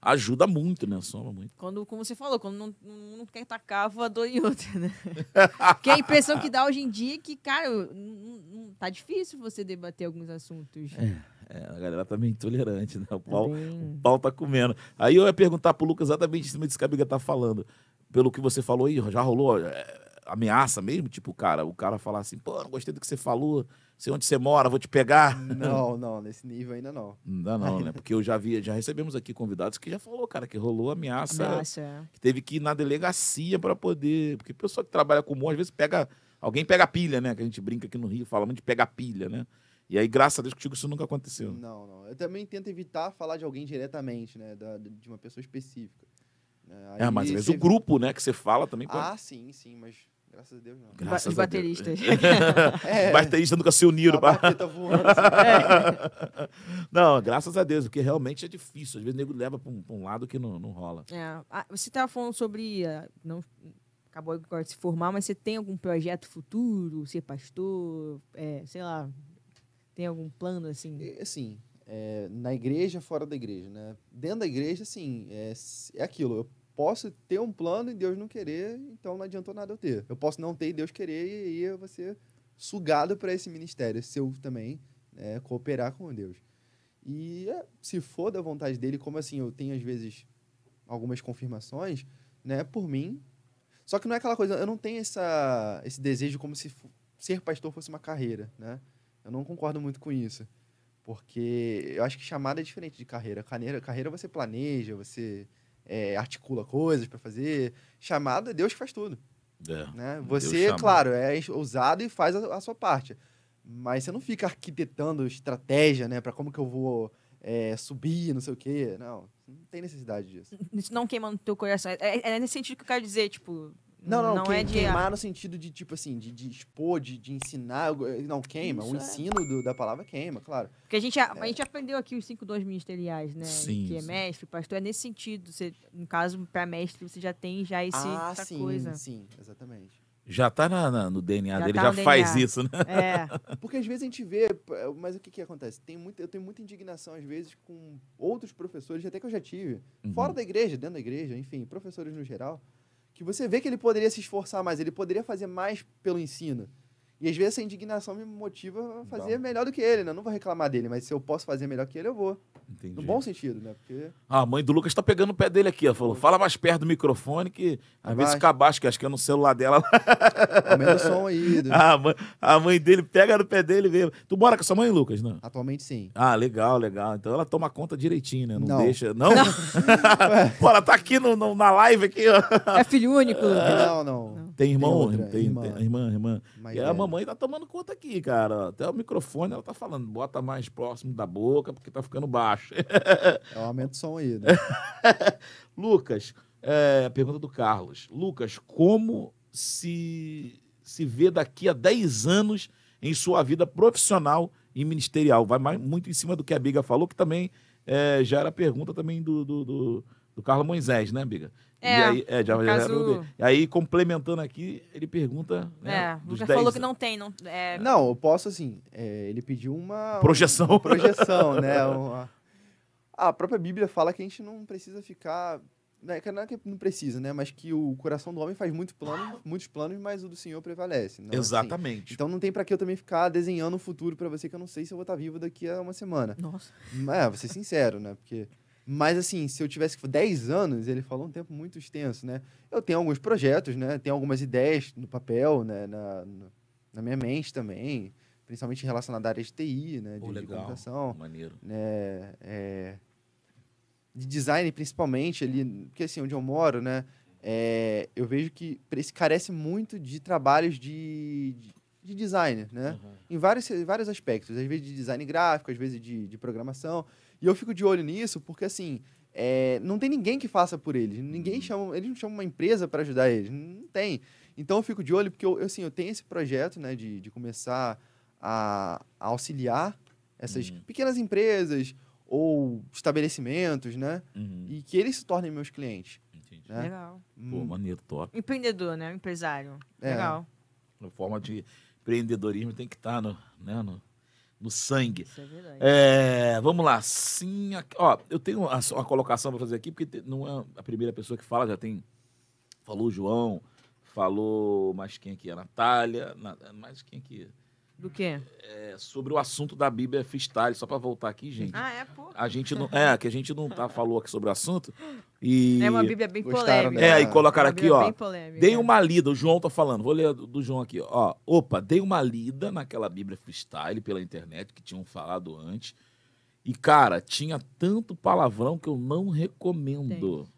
ajuda muito, né? Soma muito. Quando, como você falou, quando não, não, não quer tacar a voadora em outra, né? Porque a impressão que dá hoje em dia é que, cara, não, não- tá difícil você debater alguns assuntos. É, a galera tá meio intolerante, né? O Tá pau, bem- o pau tá comendo. Aí eu ia perguntar pro Lucas exatamente em cima disso que a amiga tá falando. Pelo que você falou aí, já rolou é, ameaça mesmo? Tipo, cara, o cara falar assim, pô, não gostei do que você falou, sei onde você mora, vou te pegar. Não, não, nesse nível ainda não. Não dá não, né? Porque eu já vi, já recebemos aqui convidados que já falou, cara, que rolou ameaça, Ameaça. é. que teve que ir na delegacia para poder, porque pessoa que trabalha com humor às vezes pega, alguém pega pilha, né? Que a gente brinca aqui no Rio, fala muito de pegar pilha, né? E aí, graças a Deus, contigo isso nunca aconteceu. Não, não. Eu também tento evitar falar de alguém diretamente, né? da- de uma pessoa específica. né? É, mas às Aí vezes você- o grupo, né, que você fala também pode. Ah, sim, sim, mas graças a Deus não. Graças Os bateristas. É, Os bateristas nunca se uniram. a pra- baqueta voando. assim. Não, graças a Deus, porque realmente é difícil. Às vezes o nego leva para um, pra um lado que não, não rola. É, ah, você estava falando sobre. ah, não, acabou agora de se formar, mas você tem algum projeto futuro? Ser pastor? é, sei lá. Tem algum plano assim? Assim, é, na igreja, fora da igreja, né? Dentro da igreja, assim, é, é aquilo. Eu posso ter um plano e Deus não querer, então não adiantou nada eu ter. Eu posso não ter e Deus querer e aí eu vou ser sugado para esse ministério, se eu também né, cooperar com Deus. E é, se for da vontade dele, como assim, eu tenho às vezes algumas confirmações, né, por mim. Só que não é aquela coisa, eu não tenho essa, esse desejo como se ser pastor fosse uma carreira, né? Eu não concordo muito com isso. Porque eu acho que chamada é diferente de carreira. Carreira, carreira você planeja, você é, articula coisas para fazer. Chamada é Deus que faz tudo. É. Né? Você, claro, é ousado e faz a, a sua parte. Mas você não fica arquitetando estratégia, né? Para como que eu vou é, subir, não sei o quê. Não, não tem necessidade disso. Isso não queima no teu coração. É, é nesse sentido que eu quero dizer, tipo. Não, não, não queim- é de. queimar no sentido de, tipo assim, de, de expor, de, de ensinar. Não, queima. Isso o é. ensino do- da palavra queima, claro. Porque a gente, a, a gente aprendeu aqui os cinco dons ministeriais, né? Sim, que é sim. mestre, pastor. É nesse sentido. Você, no caso, para mestre, você já tem já esse, ah, essa sim, coisa. sim, exatamente. Já tá na- na- no DNA Já dele, tá já no faz DNA. isso, né? É. Porque às vezes a gente vê, p- mas o que, que acontece? Tem muita, eu tenho muita indignação, às vezes, com outros professores, até que eu já tive, Uhum. fora da igreja, dentro da igreja, enfim, professores no geral, que você vê que ele poderia se esforçar mais, ele poderia fazer mais pelo ensino. E às vezes essa indignação me motiva a fazer melhor do que ele, né? Eu não vou reclamar dele, mas se eu posso fazer melhor que ele, eu vou. Entendi. No bom sentido, né? Porque. Ah, a mãe do Lucas tá pegando o pé dele aqui, ó. Falou, fala mais perto do microfone que às vezes fica abaixo, que acho que é no celular dela. Aumenta o som aí. do- a, mãe, a mãe dele pega no pé dele mesmo. Tu mora com sua mãe, Lucas, não? Atualmente sim. Ah, legal, legal. Então ela toma conta direitinho, né? Não, Não. deixa. Não? Pô, ela tá aqui no, no- na live aqui, ó. É filho único. Não, não. Tem irmão, outra, tem, irmã. tem- irmã, irmã. Mais E a velha. mamãe tá tomando conta aqui, cara. Até o microfone ela tá falando, bota mais próximo da boca, porque tá ficando baixo. É, aumenta o som aí. Né? Lucas, é, pergunta do Carlos. Lucas, como se, se vê daqui a 10 anos em sua vida profissional e ministerial? Vai mais, muito em cima do que a Biga falou, que também é, já era pergunta também do, do, do, do Carlos Moisés, né, Biga? É, e aí, é, já, já caso-. E aí, complementando aqui, ele pergunta. Né, É, o dos Lucas 10 falou que não tem. Não, é, Não, eu posso, assim. é, ele pediu uma. Projeção. Uma projeção, né? Uma- a própria Bíblia fala que a gente não precisa ficar. Né, que não é que não precisa, né? Mas que o coração do homem faz muito plano, muitos planos, mas o do Senhor prevalece. Não é assim. Exatamente. Então não tem pra que eu também ficar desenhando o futuro pra você que eu não sei se eu vou estar vivo daqui a uma semana. Nossa. É, vou ser sincero, né? Porque. Mas assim, se eu tivesse 10 anos, ele falou um tempo muito extenso, né? Eu tenho alguns projetos, né? Tenho algumas ideias no papel, né? Na, na, minha mente também, principalmente relacionadas à área de TI, né? De, de legal. comunicação, Maneiro. né? É, de design, principalmente ali, porque assim, onde eu moro, né? É, eu vejo que esse carece muito de trabalhos de, de, de design, né? Uhum. em vários, vários aspectos, às vezes de design gráfico, às vezes de, de programação. E eu fico de olho nisso porque, assim, é, não tem ninguém que faça por eles. Ninguém chama, eles não chamam uma empresa para ajudar eles. Não tem. Então eu fico de olho porque, eu, eu, assim, eu tenho esse projeto, né, de, de começar a, a auxiliar essas Uhum. pequenas empresas ou estabelecimentos, né, Uhum. e que eles se tornem meus clientes. Entendi. Né? Legal. Pô, Hum, maneiro, top. Empreendedor, né? Empresário. É. Legal. A forma de empreendedorismo tem que estar no, né, no, no sangue. Isso é verdade. É, vamos lá. Sim, aqui- ó, eu tenho a, a colocação para fazer aqui, porque não é a primeira pessoa que fala, já tem. Falou o João, falou mais quem aqui? A Natália. Na, mais quem aqui? Do quê? É, sobre o assunto da Bíblia freestyle, só para voltar aqui, gente. Ah, é, pô. A gente não. É, que a gente não tá, falou aqui sobre o assunto. E. É uma Bíblia bem Gostaram, polêmica. É, e colocaram aqui, ó. Bem polêmica. Dei uma lida, o João tá falando, vou ler do, do João aqui, ó. Opa, dei uma lida naquela Bíblia freestyle pela internet que tinham falado antes. E, cara, tinha tanto palavrão que eu não recomendo. Tem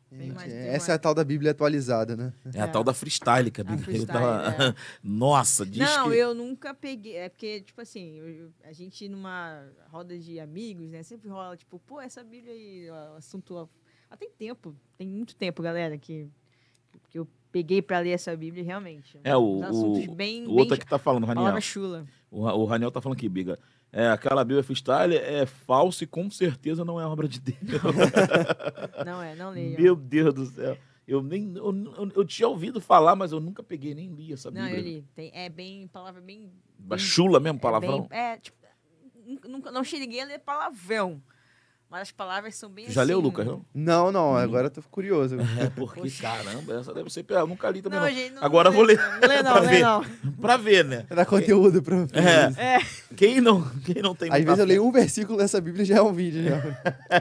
essa é a tal da Bíblia atualizada, né? É a É. tal da freestyle que a A Bíblia freestyle, tava- é. Nossa, diz Não, que. eu nunca peguei. É porque, tipo assim, eu- a gente numa roda de amigos, né? Sempre rola, tipo, pô, essa Bíblia aí, assunto. Ah, tem tempo, tem muito tempo, galera, que, que eu peguei pra ler essa Bíblia realmente. É, o, o, bem. o bem outro aqui tá falando, Raniel. chula. O, o Raniel tá falando aqui, Biga. É, aquela Bíblia freestyle é falsa e com certeza não é obra de Deus. Não é, não leio. Meu Deus do céu. Eu nem eu, eu, eu tinha ouvido falar, mas eu nunca peguei nem li essa Não, Bíblia. eu li. Tem, é bem. Palavra bem. Ba- Chula mesmo, é palavrão. bem- É, tipo. nunca- Nunca, não cheguei a ler palavrão. Mas as palavras são bem Já leu, assim, Lucas? Não? Não, não, agora eu tô curioso. É porque, Poxa. caramba, essa deve ser. Eu nunca li também. Não, Não, gente, não, Agora não eu vou ler. Não lê, não, pra lê, ver. não. Pra ver, né? Dá conteúdo pra. É. É. Quem não, quem não tem Às vezes eu leio um versículo dessa Bíblia já é um vídeo. Já.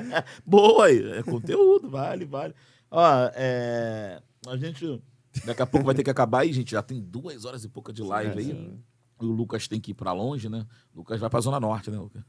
Boa aí. É conteúdo, vale, vale. Ó, é, a gente. Daqui a pouco vai ter que acabar aí, gente. Já tem duas horas e pouca de live aí. Sim. o Lucas tem que ir pra longe, né? O Lucas vai pra Zona Norte, né, Lucas?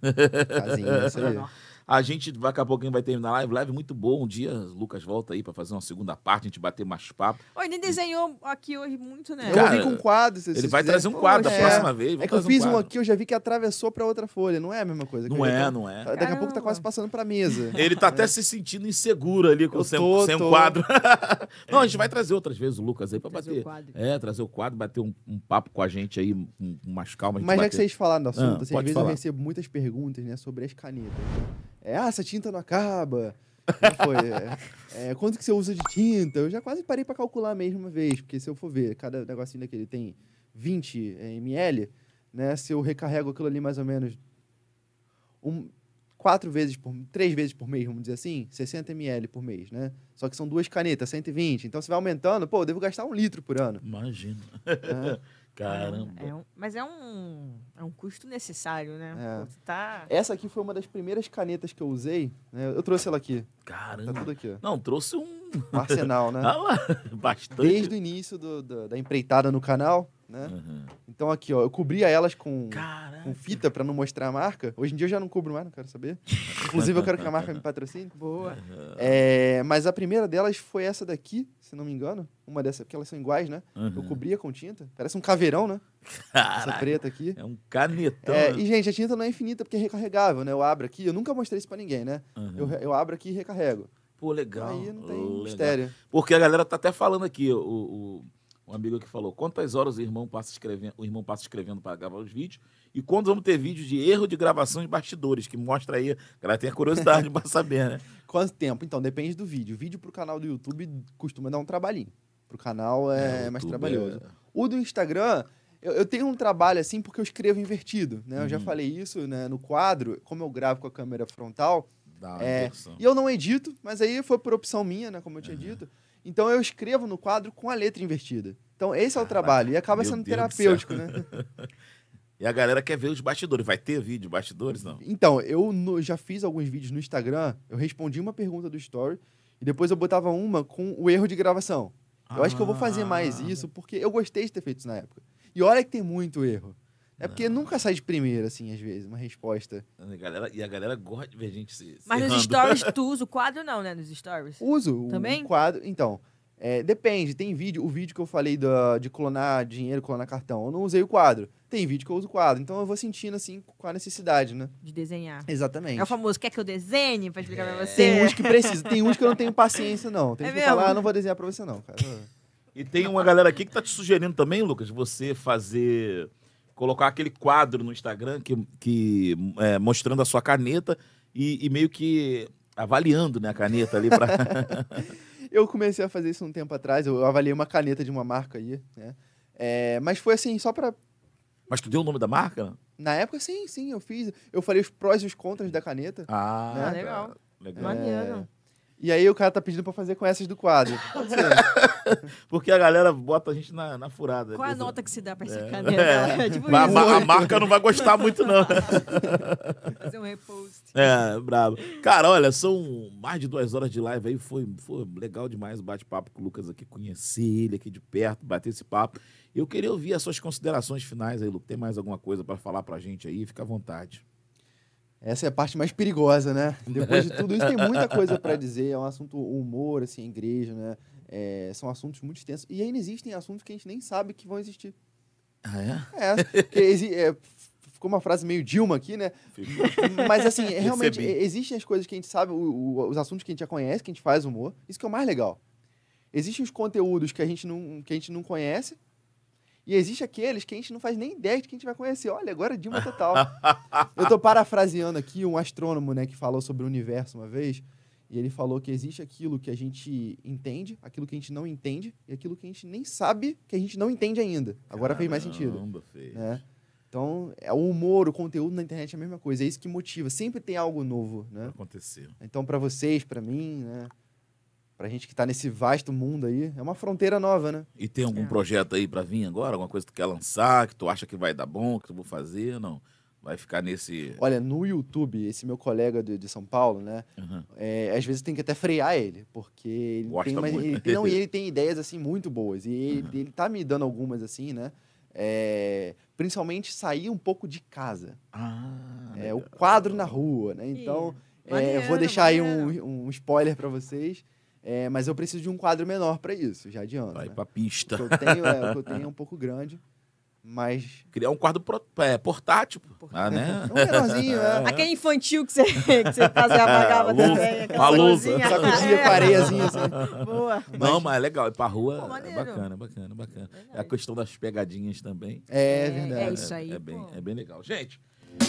Casinha, isso aí. A gente, daqui a pouquinho vai terminar a live. Live muito boa. Um dia o Lucas volta aí pra fazer uma segunda parte, a gente bater mais papo. Oi, nem desenhou aqui hoje muito, né? Eu Cara, vir com quadro. se Ele vai quiserem. trazer um quadro da Poxa, próxima é. vez. É que eu fiz um quadro. aqui, eu já vi que atravessou pra outra folha. Não é a mesma coisa. Não é, não é. Daqui a pouco tá Caramba. quase passando pra mesa. Ele tá até se sentindo inseguro ali com Eu sem, tô, sem um quadro. não, a gente vai trazer outras vezes o Lucas aí pra Trazer bater. o. É, trazer o quadro, bater um, um papo com a gente aí, um, um mais calma. Mas já bater. que vocês falaram do assunto, Ah, assim, às vezes falar. eu recebo muitas perguntas né, sobre as canetas. né? É, ah, essa tinta não acaba. Como foi? É, é, quanto que você usa de tinta? Eu já quase parei pra calcular mesmo uma vez, porque se eu for ver, cada negocinho daquele tem 20 ml, né? Se eu recarrego aquilo ali mais ou menos um, quatro vezes por três vezes por mês, vamos dizer assim, 60 ml por mês, né? Só que são duas canetas, 120. Então você vai aumentando, pô, eu devo gastar um litro por ano. Imagina. né? Caramba. É um- mas é um, é um custo necessário, né? É. Tá... Essa aqui foi uma das primeiras canetas que eu usei. né? Eu trouxe ela aqui. Tá Caramba. tudo aqui, ó. Não, trouxe um. Um arsenal, né? Ah lá, bastante. Desde o início do- do- da empreitada no canal, né? Uhum. Então aqui, ó, eu cobria elas com, com fita pra não mostrar a marca. Hoje em dia eu já não cubro mais, não quero saber. Inclusive eu quero que a marca me patrocine. Boa. É, mas a primeira delas foi essa daqui, se não me engano. Uma dessas, porque elas são iguais, né? Eu Uhum. cobria com tinta. Parece um caveirão, né? Essa Caraca. preta aqui. É um canetão. É, e, gente, a tinta não é infinita porque é recarregável, né? Eu abro aqui, eu nunca mostrei isso pra ninguém, né? Uhum. Eu, eu abro aqui e recarrego. Pô, legal. Aí não tem Legal. mistério. Porque a galera tá até falando aqui, o, o, um amigo que falou, quantas horas o irmão passa escrevendo, o irmão passa escrevendo para gravar os vídeos e quando vamos ter vídeos de erro de gravação de bastidores, que mostra aí, a galera tem a curiosidade para saber, né? Quanto tempo? Então, depende do vídeo. O vídeo pro canal do YouTube costuma dar um trabalhinho. Pro canal é, o mais trabalhoso. é- O do Instagram, eu, eu tenho um trabalho assim porque eu escrevo invertido, né? Eu já Uhum. falei isso né, no quadro, como eu gravo com a câmera frontal. Dá É. E eu não edito, mas aí foi por opção minha, né? Como eu tinha dito. Então eu escrevo no quadro com a letra invertida. Então esse é o trabalho. E acaba meu sendo Deus terapêutico, né? E a galera quer ver os bastidores. Vai ter vídeo de bastidores, não? Então, eu no- já fiz alguns vídeos no Instagram, eu respondi uma pergunta do Story e depois eu botava uma com o erro de gravação. Eu acho que eu vou fazer mais Ah, isso porque eu gostei de ter feito isso na época. E olha que tem muito erro. É porque nunca sai de primeira, assim, às vezes, uma resposta. A galera, e a galera gosta de ver gente se. se Mas nos errando. stories tu usa o quadro não, né? Nos stories. Uso Também? o quadro. Então, é, depende. Tem vídeo, o vídeo que eu falei da, de clonar dinheiro, clonar cartão, eu não usei o quadro. Tem vídeo que eu uso o quadro. Então eu vou sentindo, assim, com a necessidade, né? De desenhar. Exatamente. É o famoso, quer que eu desenhe pra explicar pra você? Tem uns que precisam, tem uns que eu não tenho paciência, não. Tem É uns que eu mesmo? ah, não vou desenhar pra você, não, cara. E tem uma galera aqui que tá te sugerindo também, Lucas, você fazer. Colocar aquele quadro no Instagram que, que é, mostrando a sua caneta e, e meio que avaliando né, a caneta ali pra. Eu comecei a fazer isso um tempo atrás, eu avaliei uma caneta de uma marca aí, né? É, mas foi assim, só pra. Mas tu deu o nome da marca? Na época, sim, sim, eu fiz. Eu falei os prós e os contras da caneta. Ah, Ah, tá. legal. Legal. Maneiro. E aí o cara tá pedindo pra fazer com essas do quadro. Pode ser. Porque a galera bota a gente na, na furada. Qual a nota que se dá pra essa É. caneta? É. É. tipo a, a marca não vai gostar muito, não. Fazer um repost. É, brabo. Cara, olha, são mais de duas horas de live aí. Foi, foi legal demais o bate-papo com o Lucas aqui, conhecer ele aqui de perto, bater esse papo. Eu queria ouvir as suas considerações finais aí, Lucas. Tem mais alguma coisa pra falar pra gente aí? Fica à vontade. Essa é a parte mais perigosa, né? Depois de tudo isso, tem muita coisa pra dizer. É um assunto humor, assim, igreja, né? É, são assuntos muito extensos. E ainda existem assuntos que a gente nem sabe que vão existir. Ah, é? É, exi- é, ficou uma frase meio Dilma aqui, né? Mas assim, realmente Percebi. e- existem as coisas que a gente sabe, o- o- os assuntos que a gente já conhece, que a gente faz humor. Isso que é o mais legal. Existem os conteúdos que a gente não, que a gente não conhece. E existe aqueles que a gente não faz nem ideia de que a gente vai conhecer. Olha, agora é Dilma total. Eu tô parafraseando aqui um astrônomo, né, que falou sobre o universo uma vez. E ele falou que existe aquilo que a gente entende, aquilo que a gente não entende, e aquilo que a gente nem sabe que a gente não entende ainda. Agora fez mais sentido Caramba, fez. né? Então, é o humor, o conteúdo na internet é a mesma coisa. É isso que motiva. Sempre tem algo novo, né? Aconteceu. Então, para vocês, para mim, né? Pra gente que tá nesse vasto mundo aí, é uma fronteira nova, né? E tem algum É. projeto aí pra vir agora? Alguma coisa que tu quer lançar, que tu acha que vai dar bom, que tu vou fazer? Não. Vai ficar nesse. Olha, no YouTube, esse meu colega de, de São Paulo, né? Uhum. é, às vezes tem que até frear ele, porque ele Gosta tem, ele, tem- não, e ele tem ideias, assim, muito boas. E ele, Uhum. ele tá me dando algumas, assim, né? é, principalmente sair um pouco de casa. Ah, É, o quadro na rua, né? Então, é, eu vou maneiro, deixar aí maneiro. um, um spoiler para vocês, é, mas eu preciso de um quadro menor para isso, já adianto. Vai né? pra pista. O que eu tenho é, o que eu tenho é um pouco grande, mas Criar um quadro pro- é, portátil. pô. Ah, né? é um menorzinho, é. Aquele infantil que você, que você fazia, apagava Lousa. também. aquela Uma lousinha. Sacudia com areiazinha assim. Boa. Não, mas é legal. Ir pra rua Pô, é bacana, bacana, bacana. É a questão das pegadinhas também. É, É, verdade. é isso aí, É, bem, é bem legal. Gente,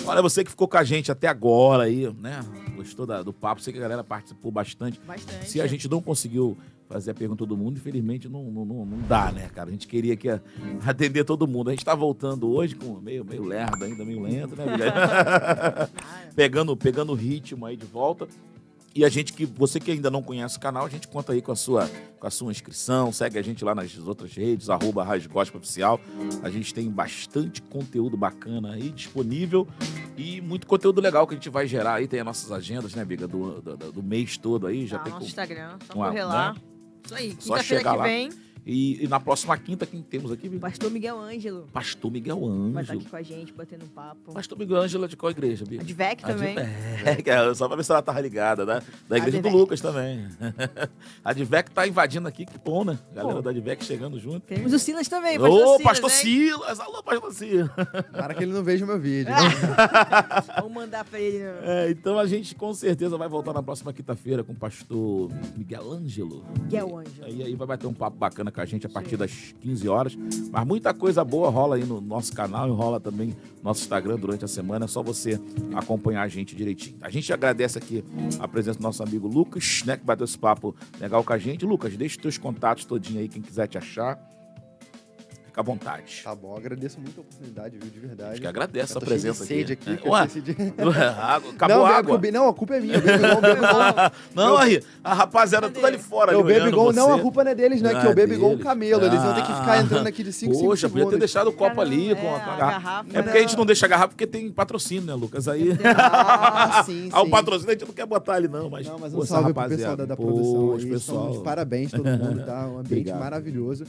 olha, você que ficou com a gente até agora aí, né? Gostou da- do papo? Sei que a galera participou bastante. Bastante. Se a gente não conseguiu fazer a pergunta todo mundo, infelizmente não, não, não, dá, né, cara? A gente queria que atender todo mundo. A gente tá voltando hoje com meio, meio lerdo ainda, meio lento, né, pegando, pegando o ritmo aí de volta. E a gente que, você que ainda não conhece o canal, a gente conta aí com a sua, com a sua inscrição, segue a gente lá nas outras redes, arroba Raiz Gospel Oficial. A gente tem bastante conteúdo bacana aí disponível e muito conteúdo legal que a gente vai gerar aí. Tem as nossas agendas, né, Biga, do, do, do mês todo aí. Já tá, tem nosso com- Instagram, só uma- correr lá. né? Isso aí, quinta-feira que lá. vem, E, e na próxima quinta, quem temos aqui, pastor Miguel Ângelo Pastor Miguel vai estar Ângelo. aqui com a gente, batendo um papo. Pastor Miguel Ângelo é de qual igreja, Biga? A Dvec A de- também. É, que é, só pra ver se ela tava ligada, né? Da igreja do Advec. Lucas também. A Advec tá invadindo aqui, que bom, né? Galera Pô. da Advec chegando junto. Temos o Silas também, Ô, pastor pastor Silas. Silas! Alô, pastor Silas! Para que ele não veja o meu vídeo. Vamos mandar pra ele. no- É, então a gente com certeza vai voltar na próxima quinta-feira com o pastor Miguel Ângelo. Miguel Ângelo. E aí vai bater um papo bacana com a gente a partir das 15 horas. Mas muita coisa boa rola aí no nosso canal e rola também no nosso Instagram durante a semana. É só você acompanhar a gente direitinho. A gente agradece aqui a presença do nosso amigo Lucas, né? Que bateu esse papo legal com a gente. Lucas, deixa os teus contatos todinho aí, quem quiser te achar. Fica à vontade. Tá bom, agradeço muito a oportunidade, viu, de verdade. Acho que agradece Eu a de presença sede aqui. aqui. que eu Ué, decidi- água- acabou não, a é água. porque- não, a culpa é minha. Eu bebo igual, bebo igual. Não, aí, a rapaziada toda ali fora. Eu bebo igual. Não, a culpa não é deles, né? Ah, que eu bebo igual um camelo. Eles vão ter que ficar Ah. entrando aqui de 5 5 Poxa, podia ter deixado o copo ali Caramba, com a, é, com a a garrafa. É porque a gente não. não deixa a garrafa porque tem patrocínio, né, Lucas? Aí. Ah, sim, Ah, o patrocínio a gente não quer botar ali, não, mas. Não, mas um salve pro pessoal da, produção pessoal. De parabéns todo mundo, tá? Um ambiente maravilhoso.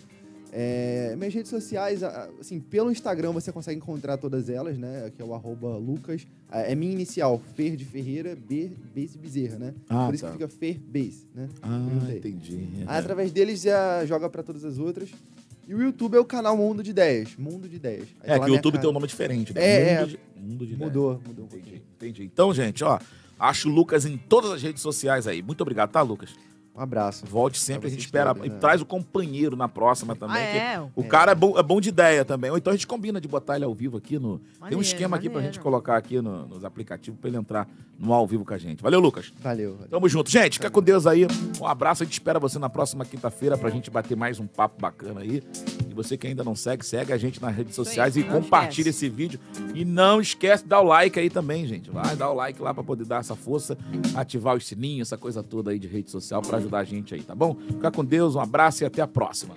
É, minhas redes sociais, assim, pelo Instagram você consegue encontrar todas elas, né? Que é o arroba Lucas. É minha inicial, Fer de Ferreira, B, Base Bezerra, né? Ah, Por isso tá. que fica Fer Base, né? Ah, entendi. Aí, através deles já joga pra todas as outras. E o YouTube é o canal Mundo de Ideias. Mundo de Ideias. Aí É, tá que o YouTube cara. tem um nome diferente, né? É, Mundo é. de, Mundo de Mudou, mudou um Entendi, entendi. Então, gente, ó, acho o Lucas em todas as redes sociais aí. Muito obrigado, tá, Lucas? Um abraço. Volte sempre, a gente espera. todos, E né? traz o companheiro na próxima também. Ah, que é? O É. cara é bom, é bom de ideia também. Ou então a gente combina de botar ele ao vivo aqui no. Tem um Maneiro, esquema aqui pra maneiro. gente colocar aqui no- nos aplicativos pra ele entrar no ao vivo com a gente. Valeu, Lucas. Valeu. valeu. Tamo junto. Gente, fica com Deus aí. Um abraço. A gente espera você na próxima quinta-feira pra gente bater mais um papo bacana aí. E você que ainda não segue, segue a gente nas redes Isso sociais e compartilha esse vídeo. E não esquece de dar o like aí também, gente. Vai dar o like lá pra poder dar essa força, ativar os sininhos, essa coisa toda aí de rede social pra ajudar a gente aí, tá bom? Fica com Deus, um abraço e até a próxima.